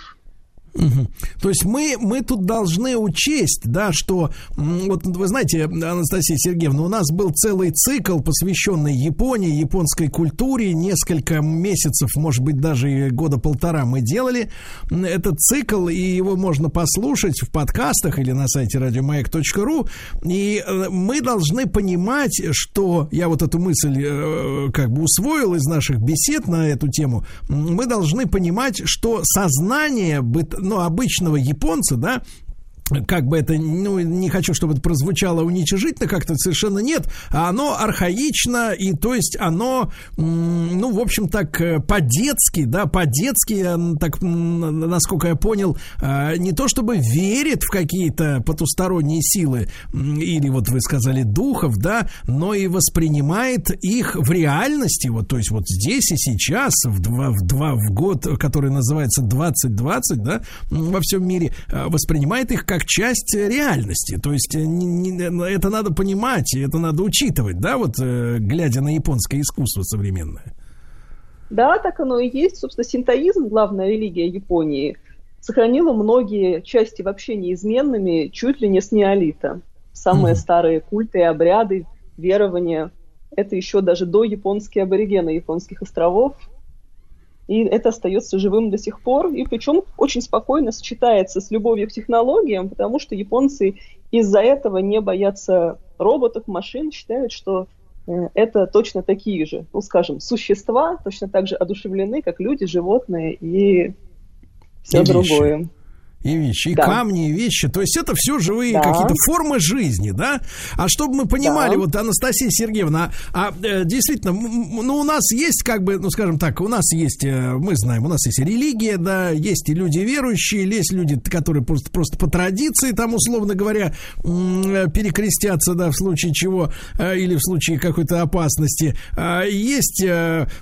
Мгм. То есть мы, мы тут должны учесть, да, что, вот вы знаете, Анастасия Сергеевна, у нас был целый цикл, посвященный Японии, японской культуре, несколько месяцев, может быть, даже года полтора мы делали этот цикл, и его можно послушать в подкастах или на сайте радиомаяк.ру, и э, мы должны понимать, что, я вот эту мысль э, как бы усвоил из наших бесед на эту тему, мы должны понимать, что сознание быт- ну, обычного японца, да, как бы это, ну, не хочу, чтобы это прозвучало уничижительно, как-то совершенно нет, а оно архаично, и то есть оно, ну, в общем, так, э, по-детски, да, по-детски, м, так, насколько я понял, э, не то чтобы верит в какие-то потусторонние силы, или вот вы сказали духов, да, но и воспринимает их в реальности, вот, то есть вот здесь и сейчас, в два, в два в год, который называется 2020, да, во всем мире, э, воспринимает их как часть э, реальности. То есть э, не- не- это надо понимать, и это надо учитывать, да, вот э, глядя на японское искусство современное. Да, так оно и есть. Собственно, синтоизм, главная религия Японии, сохранила многие части вообще неизменными чуть ли не с неолита. Самые Мгм. старые культы и обряды, верования. Это еще даже до японские аборигены японских островов. И это остается живым до сих пор. И причем очень спокойно сочетается с любовью к технологиям, потому что японцы из-за этого не боятся роботов, машин, считают, что э, это точно такие же, ну, скажем, существа, точно так же одушевлены, как люди, животные и все И вещи. И вещи, и Да. камни, и вещи. То есть это все живые Да. какие-то формы жизни, да? А чтобы мы понимали, Да. вот Анастасия Сергеевна, а, а, э, действительно, ну у нас есть как бы, ну скажем так, у нас есть, э, мы знаем, у нас есть религия, да, есть и люди верующие, есть люди, которые просто, просто по традиции, там, условно говоря, э, перекрестятся, да, в случае чего, или в случае какой-то опасности. А Есть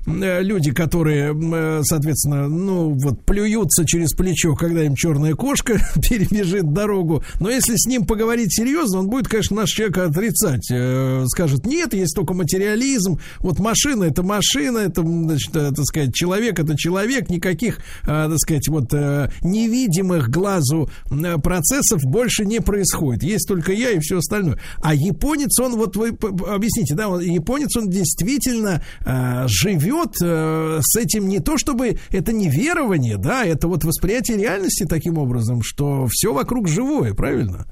люди, которые, соответственно, ну, вот плюются через плечо, когда им черная кошка перебежит дорогу. Но если с ним поговорить серьезно, он будет, конечно, наш человек отрицать. Э, Скажет, нет, есть только материализм. Вот машина это машина, это, значит, э, так сказать, человек это человек. Никаких, э, так сказать, вот невидимых глазу процессов больше не происходит. Есть только я и все остальное. А японец, он, вот вы объясните, да, он- японец, он действительно живет с этим не то, чтобы это не верование, да, это вот восприятие реальности таким образом, что все вокруг живое, правильно?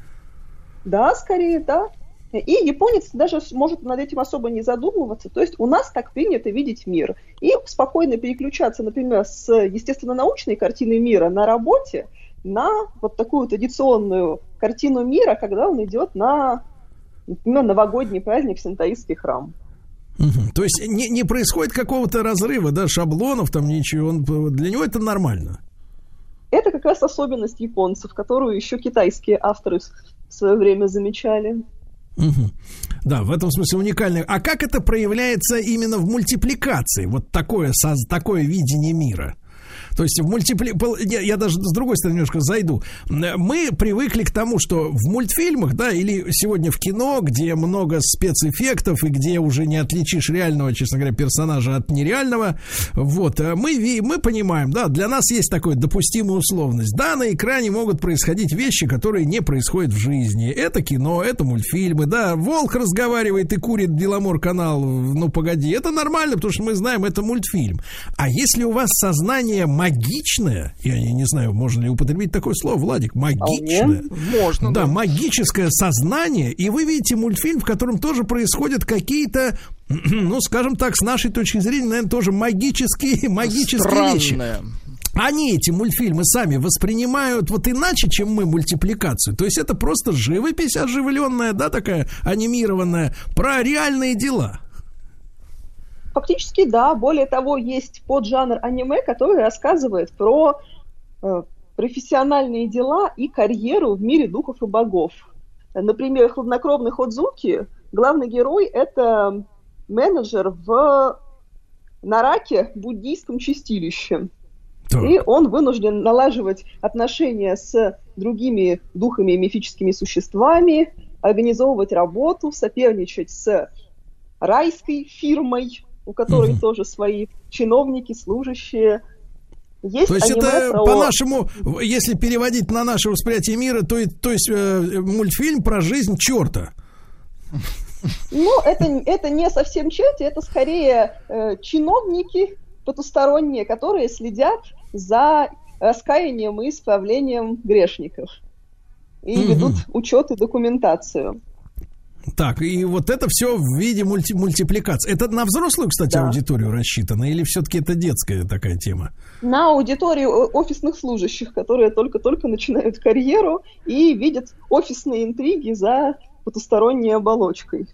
Да, скорее, да. И японец даже может над этим особо не задумываться. То есть у нас так принято видеть мир. И спокойно переключаться, например, с естественно-научной картины мира на работе на вот такую традиционную картину мира, когда он идет на, например, новогодний праздник синтаистский храм. Мгм. То есть не, не происходит какого-то разрыва, да, шаблонов там ничего, он, для него это нормально. Это как раз особенность японцев, которую еще китайские авторы в свое время замечали. Мгм. Да, в этом смысле уникальный. А как это проявляется именно в мультипликации? Вот такое, такое видение мира. То есть в мультипли... Я, я даже с другой стороны немножко зайду. Мы привыкли к тому, что в мультфильмах, да, или сегодня в кино, где много спецэффектов и где уже не отличишь реального, честно говоря, персонажа от нереального, вот, э, мы, мы понимаем, да, для нас есть такая допустимая условность. Да, на экране могут происходить вещи, которые не происходят в жизни. Это кино, это мультфильмы, да, волк разговаривает и курит Беломор канал, ну погоди, это нормально, потому что мы знаем, это мультфильм. А если у вас сознание магичное, я не, не знаю, можно ли употребить такое слово, Владик, магичное. Можно, Да, да. магическое сознание, и вы видите мультфильм, в котором тоже происходят какие-то, ну, скажем так, с нашей точки зрения, наверное, тоже магические, магические вещи. Странное. Они эти мультфильмы сами воспринимают вот иначе, чем мы мультипликацию. То есть это просто живопись оживленная, да, такая анимированная, про реальные дела. Фактически, да. Более того, есть поджанр аниме, который рассказывает про э, профессиональные дела и карьеру в мире духов и богов. Например, «Хладнокровный Ходзуки» главный герой – это менеджер в Нараке, буддийском чистилище. И он вынужден налаживать отношения с другими духами и мифическими существами, организовывать работу, соперничать с райской фирмой, у которой Мгм. тоже свои чиновники, служащие. Есть То есть это про- по-нашему, если переводить на наше восприятие мира, то, то есть э, мультфильм про жизнь черта. Ну, это, это не совсем черти, это скорее э, чиновники потусторонние, которые следят за раскаянием и исправлением грешников. И Мгм. ведут учет и документацию. Так, и вот это все в виде мульти- мультипликации. Это на взрослую, кстати, Да. аудиторию рассчитано, или все-таки это детская такая тема? На аудиторию о- офисных служащих, которые только-только начинают карьеру и видят офисные интриги за потусторонней оболочкой.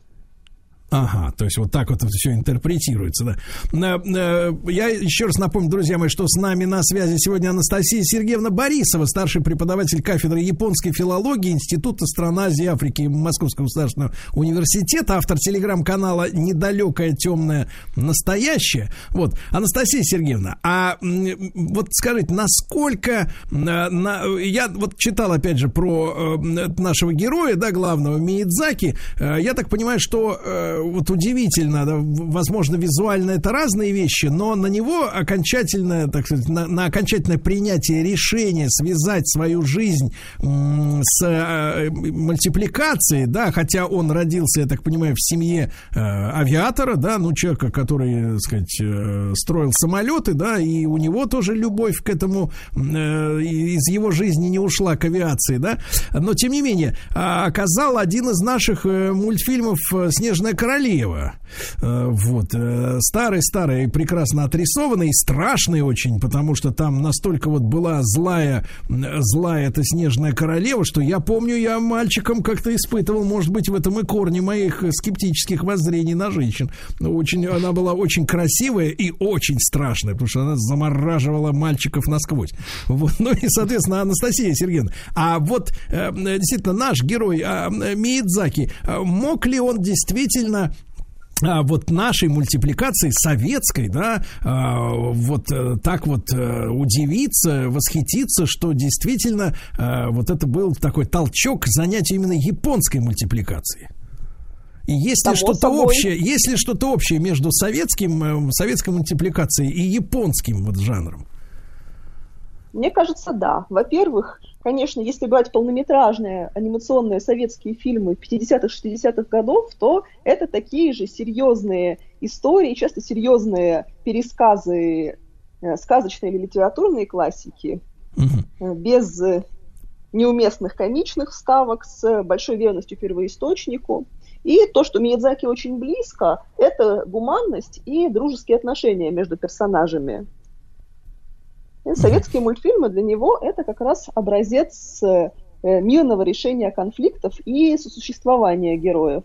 Ага, то есть вот так вот все интерпретируется, да. Э, э, Я еще раз напомню, друзья мои, что с нами на связи сегодня Анастасия Сергеевна Борисова, старший преподаватель кафедры японской филологии Института стран Азии и Африки Московского государственного университета, автор телеграм-канала «Недалекое темное настоящее». Вот, Анастасия Сергеевна, а вот скажите, насколько... э, на- я вот читал, опять же, про нашего героя, да, главного, Миядзаки. Я так понимаю, что вот удивительно, да, возможно, визуально это разные вещи, но на него окончательное, так сказать, на, на окончательное принятие решения связать свою жизнь с э, мультипликацией, да, хотя он родился, я так понимаю, в семье э, авиатора, да, ну, человека, который, так сказать, э, строил самолеты, да, и у него тоже любовь к этому э, из его жизни не ушла к авиации, да, но, тем не менее, а, оказал один из наших э, мультфильмов э, «Снежная королева» королева. Э, Вот. э, Старый-старый, прекрасно отрисованный, страшный очень, потому что там настолько вот была злая, злая эта снежная королева, что я помню, я мальчиком как-то испытывал, может быть, в этом и корни моих скептических воззрений на женщин. Очень, она была очень красивая и очень страшная, потому что она замораживала мальчиков насквозь. Вот. Ну и, соответственно, Анастасия Сергеевна. А вот э, действительно наш герой э, Миядзаки, мог ли он действительно а, вот нашей мультипликации советской, да, а, вот э, так вот э, удивиться, восхититься, что действительно э, вот это был такой толчок к занятию именно японской мультипликацией. И есть ли что-то общее, есть ли что-то общее между советским, э, советской мультипликацией и японским вот жанром? Мне кажется, да. Во-первых, конечно, если брать полнометражные анимационные советские фильмы 50-х, 60-х годов, то это такие же серьезные истории, часто серьезные пересказы э, сказочной или литературной классики, э, без неуместных комичных вставок, с большой верностью первоисточнику. И то, что Миядзаки очень близко, это гуманность и дружеские отношения между персонажами. Советские мультфильмы для него это как раз образец э, мирного решения конфликтов и сосуществования героев.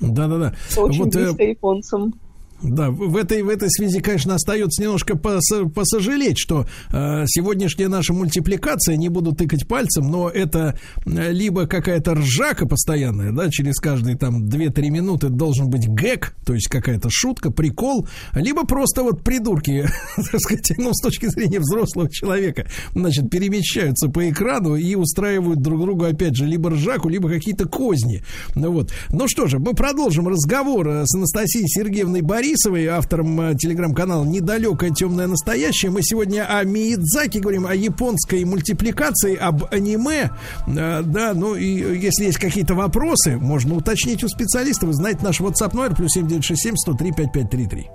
Да-да-да. Очень Вот, э, близко японцам. Да, в этой, в этой связи, конечно, остается немножко пос- посожалеть, что э, сегодняшняя наша мультипликация, не буду тыкать пальцем, но это э, либо какая-то ржака постоянная, да, через каждые там 2-3 минуты должен быть гэг, то есть какая-то шутка, прикол, либо просто вот придурки, так сказать, ну, с точки зрения взрослого человека, значит, перемещаются по экрану и устраивают друг другу, опять же, либо ржаку, либо какие-то козни. Ну вот. Ну что же, мы продолжим разговор э, с Анастасией Сергеевной Борисовой, автором э, телеграм-канала «Недалекое темное настоящее». Мы сегодня о Миядзаки говорим, о японской мультипликации, об аниме. Э, Да, ну и если есть какие-то вопросы, можно уточнить у специалиста. Вы знаете наш WhatsApp номер, плюс 7967 103 5533.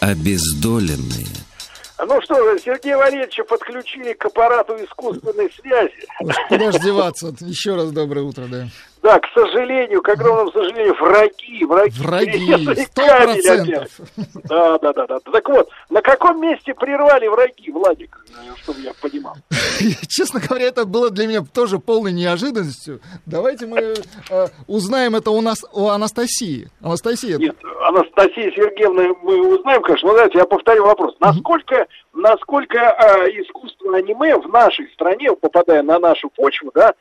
Обездоленные. Ну что же, Сергея Валерьевича подключили к аппарату искусственной связи. Куда ж деваться? Еще раз доброе утро, да. Да, к сожалению, к огромному сожалению, враги, враги. Враги, сто. Да, да, да, да. Так вот, на каком месте прервали враги, Владик, э, чтобы я понимал? Честно говоря, это было для меня тоже полной неожиданностью. Давайте мы э, узнаем это у нас у Анастасии. Анастасия, Нет, Анастасия Сергеевна, мы узнаем, конечно, но давайте я повторю вопрос. Насколько, насколько э, искусство аниме в нашей стране, попадая на нашу почву, да,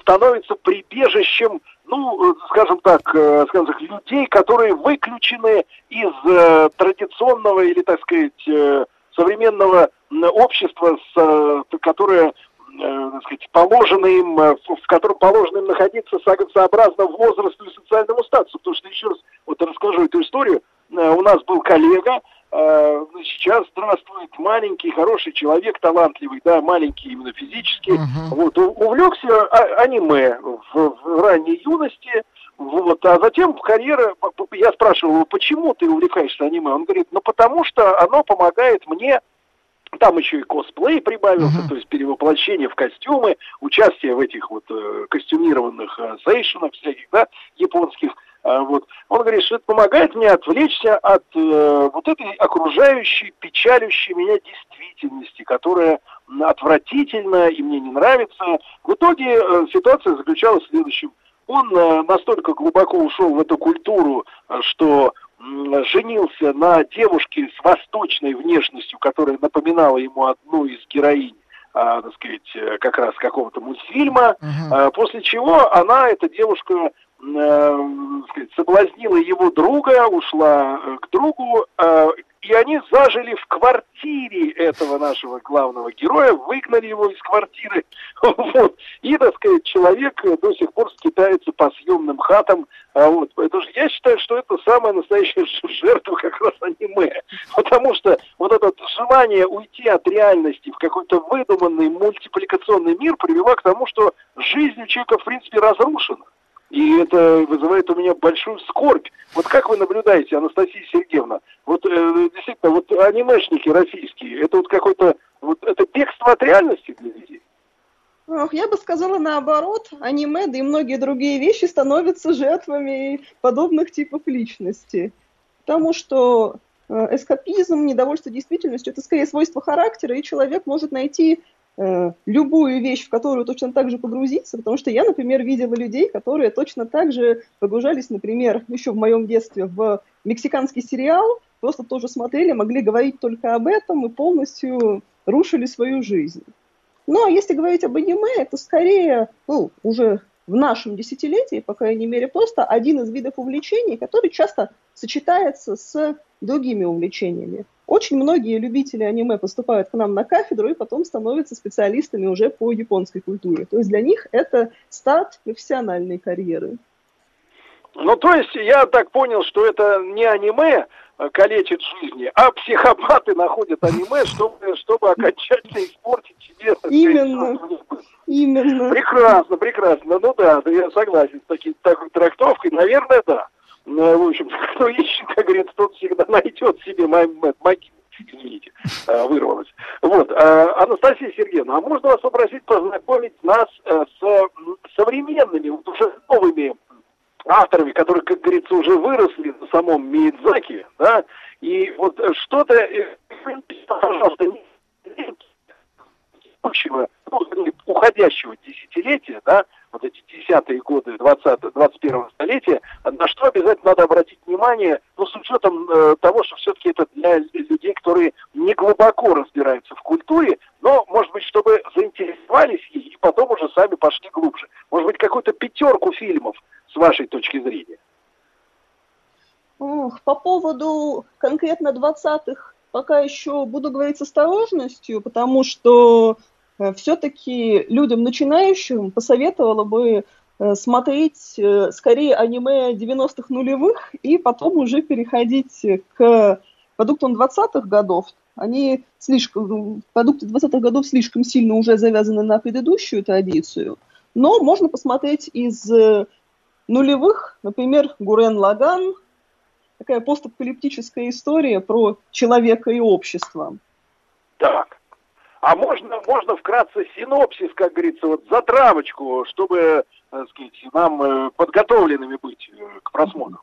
становится прибежищем, ну, э, скажем так, э, скажем так, людей, которые выключены из э, традиционного или, так сказать, э, современного общества, э, которое э, так сказать, положено им, э, в, котором положено им находиться со- сообразно возрасту и социальному статусу. Потому что, еще раз, вот расскажу эту историю. Э, У нас был коллега, э, сейчас здравствует маленький, хороший человек, талантливый, да, маленький именно физически. Вот, у- увлекся а- аниме в, в ранней юности, вот, а затем карьера, я спрашивал его, почему ты увлекаешься аниме? Он говорит, ну потому что оно помогает мне там еще и косплей прибавился, то есть перевоплощение в костюмы, участие в этих вот э, костюмированных э, сейшенах всяких, да, японских. А, вот. Он говорит, что это помогает мне отвлечься от э, вот этой окружающей, печалющей меня действительности, которая отвратительна и мне не нравится. В итоге э, ситуация заключалась в следующем. Он э, настолько глубоко ушел в эту культуру, э, что женился на девушке с восточной внешностью, которая напоминала ему одну из героинь, а, так сказать, э, как раз какого-то мультфильма, А, после чего она, эта девушка, сказать, соблазнила его друга, ушла э, к другу, э, и они зажили в квартире этого нашего главного героя, выгнали его из квартиры. Вот. И, так сказать, человек э, до сих пор скитается по съемным хатам. А Вот. Это же, я считаю, что это самая настоящая жертва как раз аниме. Потому что вот это желание уйти от реальности в какой-то выдуманный мультипликационный мир привело к тому, что жизнь у человека, в принципе, разрушена. И это вызывает у меня большую скорбь. Вот как вы наблюдаете, Анастасия Сергеевна, вот э, действительно, вот анимешники российские, это вот какой-то, вот это бегство от реальности для людей. Ох, я бы сказала наоборот, аниме, да и многие другие вещи становятся жертвами подобных типов личности. Потому что э, эскапизм, недовольство действительностью, это скорее свойство характера, и человек может найти любую вещь, в которую точно так же погрузиться, потому что я, например, видела людей, которые точно так же погружались, например, еще в моем детстве в мексиканский сериал, просто тоже смотрели, могли говорить только об этом и полностью рушили свою жизнь. Но если говорить об аниме, это скорее, ну, уже в нашем десятилетии, по крайней мере, просто один из видов увлечений, который часто сочетается с другими увлечениями. Очень многие любители аниме поступают к нам на кафедру и потом становятся специалистами уже по японской культуре. То есть для них это старт профессиональной карьеры. Ну, то есть я так понял, что это не аниме э, калечит жизни, а психопаты находят аниме, чтобы, чтобы окончательно испортить себе... Именно. Именно. Прекрасно, прекрасно. Ну да, я согласен с таки, такой трактовкой. Наверное, да. Ну, В общем, кто ищет, как говорится, тот всегда найдет себе мо- мо- могилу. Извините, э, вырвалось. Вот, э, Анастасия Сергеевна, а можно вас попросить познакомить нас э, с современными, уже новыми авторами, которые, как говорится, уже выросли на самом Миядзаки, да, и вот что-то, пожалуйста, общего, ну, уходящего десятилетия, да, вот эти десятые годы 20 21 столетия, на что обязательно надо обратить внимание, ну, с учетом э, того, что все-таки это для людей, которые не глубоко разбираются в культуре, но, может быть, чтобы заинтересовались ей и потом уже сами пошли глубже. Может быть, какую-то пятерку фильмов с вашей точки зрения. По поводу конкретно 20-х пока еще буду говорить с осторожностью, потому что все-таки людям начинающим посоветовала бы э, смотреть э, скорее аниме 90-х нулевых и потом уже переходить к продуктам 20-х годов. Они слишком, продукты 20-х годов слишком сильно уже завязаны на предыдущую традицию, но можно посмотреть из э, нулевых, например, Гурен Лаган, такая постапокалиптическая история про человека и общество. Так. А можно, можно вкратце синопсис, как говорится, вот затравочку, чтобы, так сказать, нам э, подготовленными быть э, к просмотру.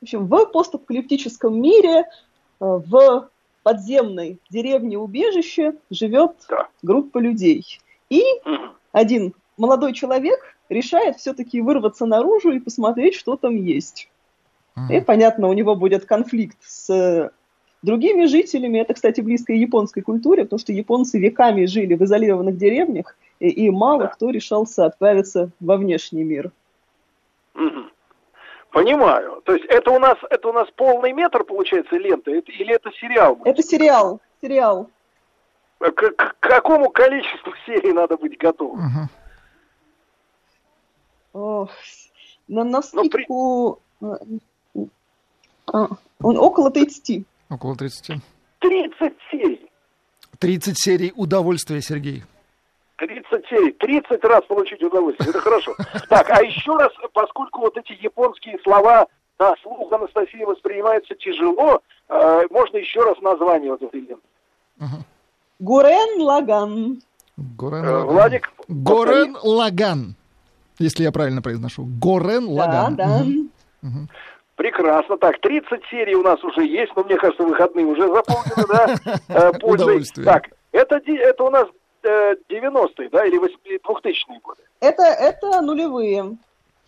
В общем, в постапокалиптическом мире, э, в подземной деревне-убежище живет группа людей. И один молодой человек решает все-таки вырваться наружу и посмотреть, что там есть. И, понятно, у него будет конфликт с другими жителями. Это, кстати, близко и японской культуре, потому что японцы веками жили в изолированных деревнях, и, и мало кто решался отправиться во внешний мир. Понимаю. То есть это у нас это у нас полный метр получается лента, это- или это сериал? Это сериал. Сериал. К, к- к какому количеству серий надо быть готовым? Ох, на, на скидку... э, а, он около 30. Около 30. 30 серий. 30 серий удовольствия, Сергей. 30 серий, 30 раз получить удовольствие. Это хорошо. Так, а еще раз, поскольку вот эти японские слова на слух Анастасии воспринимаются тяжело, э, можно еще раз название вот этой ленты. Гурен Лаган. Горен Э, Лаган. Владик, Горен Лаган. Если я правильно произношу. Горен Лаган. да. Мгм. Прекрасно. Так, 30 серий у нас уже есть, но мне кажется, выходные уже заполнены, да? Э, пользой. Удовольствие. Так, это, это у нас э, 90-е, да, или 2000-е годы? Это, это нулевые.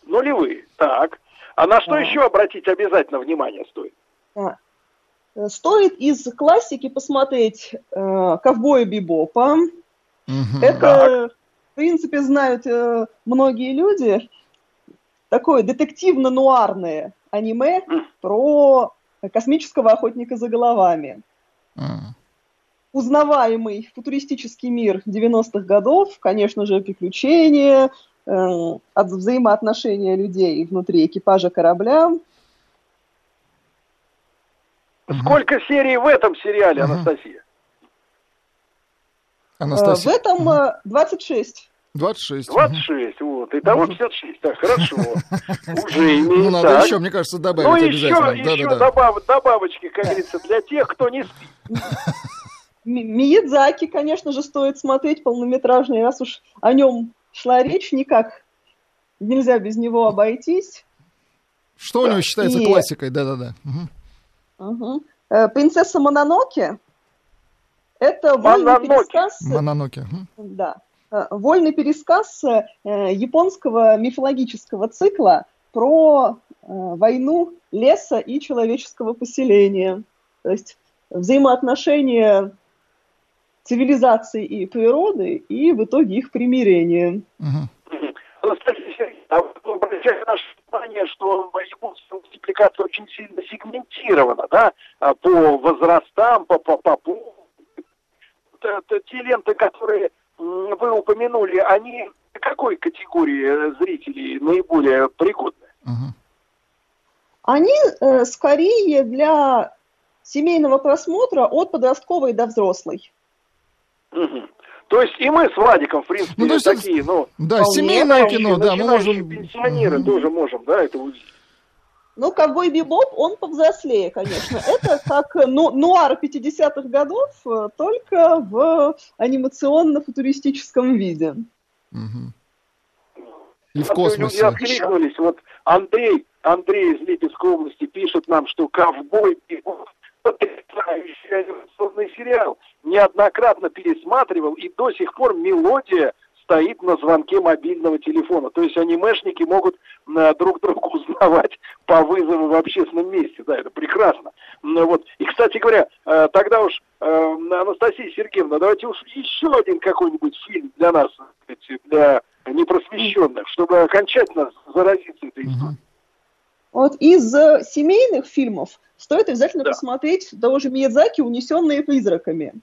Нулевые. Так. А на что Да. еще обратить обязательно внимание стоит? А, э, Стоит из классики посмотреть э, «Ковбоя Бибопа». Это, в принципе, знают э, многие люди. Такое детективно-нуарное аниме про космического охотника за головами. Узнаваемый футуристический мир 90-х годов, конечно же, приключения, э, от взаимоотношения людей внутри экипажа корабля. Сколько серий в этом сериале, Анастасия? Э, В этом э, 26. 26. 26, вот. Итого 56, так, хорошо. Уже имеет. Ну, надо так. еще, мне кажется, добавить Ну, еще, обязательно. еще Да-да-да. добав- добавочки, как говорится, для тех, кто не спит. Ми- Миядзаки, конечно же, стоит смотреть полнометражный, раз уж о нем шла речь, никак нельзя без него обойтись. Что у него считается И- классикой? Да-да-да. Мгм. Э, Принцесса Мононоке это Мононоке. пересказ, Мононоке. Мгм. да, вольный пересказ э, японского мифологического цикла про э, войну леса и человеческого поселения. То есть взаимоотношения цивилизации и природы и в итоге их примирение. Сергеевна, а обращаю наше внимание, что японская мультипликация очень сильно сегментирована, да, а, по возрастам, по, по, по те ленты, которые вы упомянули, они какой категории э, зрителей наиболее пригодны? Они э, скорее для семейного просмотра от подростковой до взрослой. Мгм. То есть и мы с Владиком, в принципе, Ну, то есть такие, ну, да, семейное кино, да, мы можем- пенсионеры тоже можем, да, это увидеть. Ну, ковбой Бибоп, он повзрослее, конечно. Это как э, ну, нуар 50-х годов, э, только в анимационно-футуристическом виде. И в А космосе. Люди откликнулись. Вот Андрей, Андрей из Липецкой области пишет нам, что «Ковбой Бибоп» потрясающий анимационный сериал. Неоднократно пересматривал, и до сих пор мелодия стоит на звонке мобильного телефона. То есть анимешники могут э, друг друга узнавать по вызову в общественном месте. Да, это прекрасно. Ну, вот. И, кстати говоря, э, тогда уж, э, Анастасия Сергеевна, давайте уж еще один какой-нибудь фильм для нас, для непросвещенных, чтобы окончательно заразиться этой историей. Вот из э, семейных фильмов стоит обязательно посмотреть того же Миядзаки «Унесенные призраками».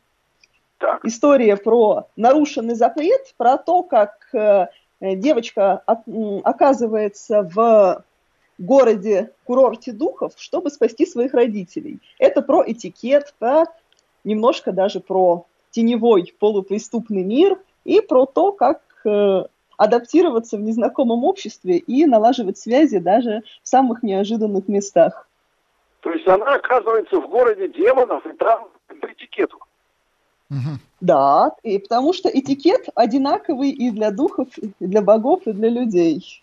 История про нарушенный запрет, про то, как э, девочка оказывается в городе-курорте духов, чтобы спасти своих родителей. Это про этикет, про немножко даже про теневой полупреступный мир и про то, как э, адаптироваться в незнакомом обществе и налаживать связи даже в самых неожиданных местах. То есть она оказывается в городе демонов, и там по этикету. Да, и потому что этикет одинаковый и для духов, и для богов, и для людей.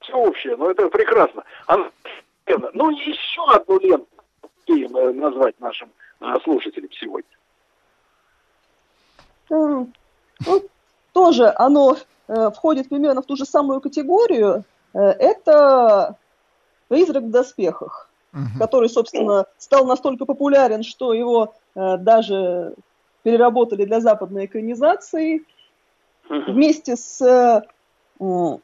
Все общее, ну это прекрасно. Анна Сергеевна, ну еще одну ленту э, назвать нашим э, слушателям сегодня. М, ну, тоже оно э, входит примерно в ту же самую категорию. Э, это «Призрак в доспехах», который, собственно, стал настолько популярен, что его э, даже переработали для западной экранизации. Вместе с э, м,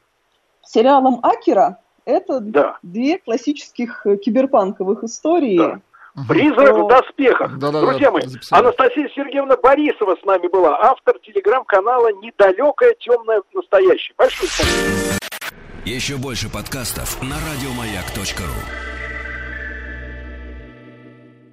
сериалом «Акера» это две классических э, киберпанковых истории. Призрак Про- в доспехах. Да-да-да, Друзья мои, записали. Анастасия Сергеевна Борисова с нами была, автор телеграм-канала «Недалекое темное настоящее». Большое спасибо. Еще больше подкастов на радиомаяк.ру.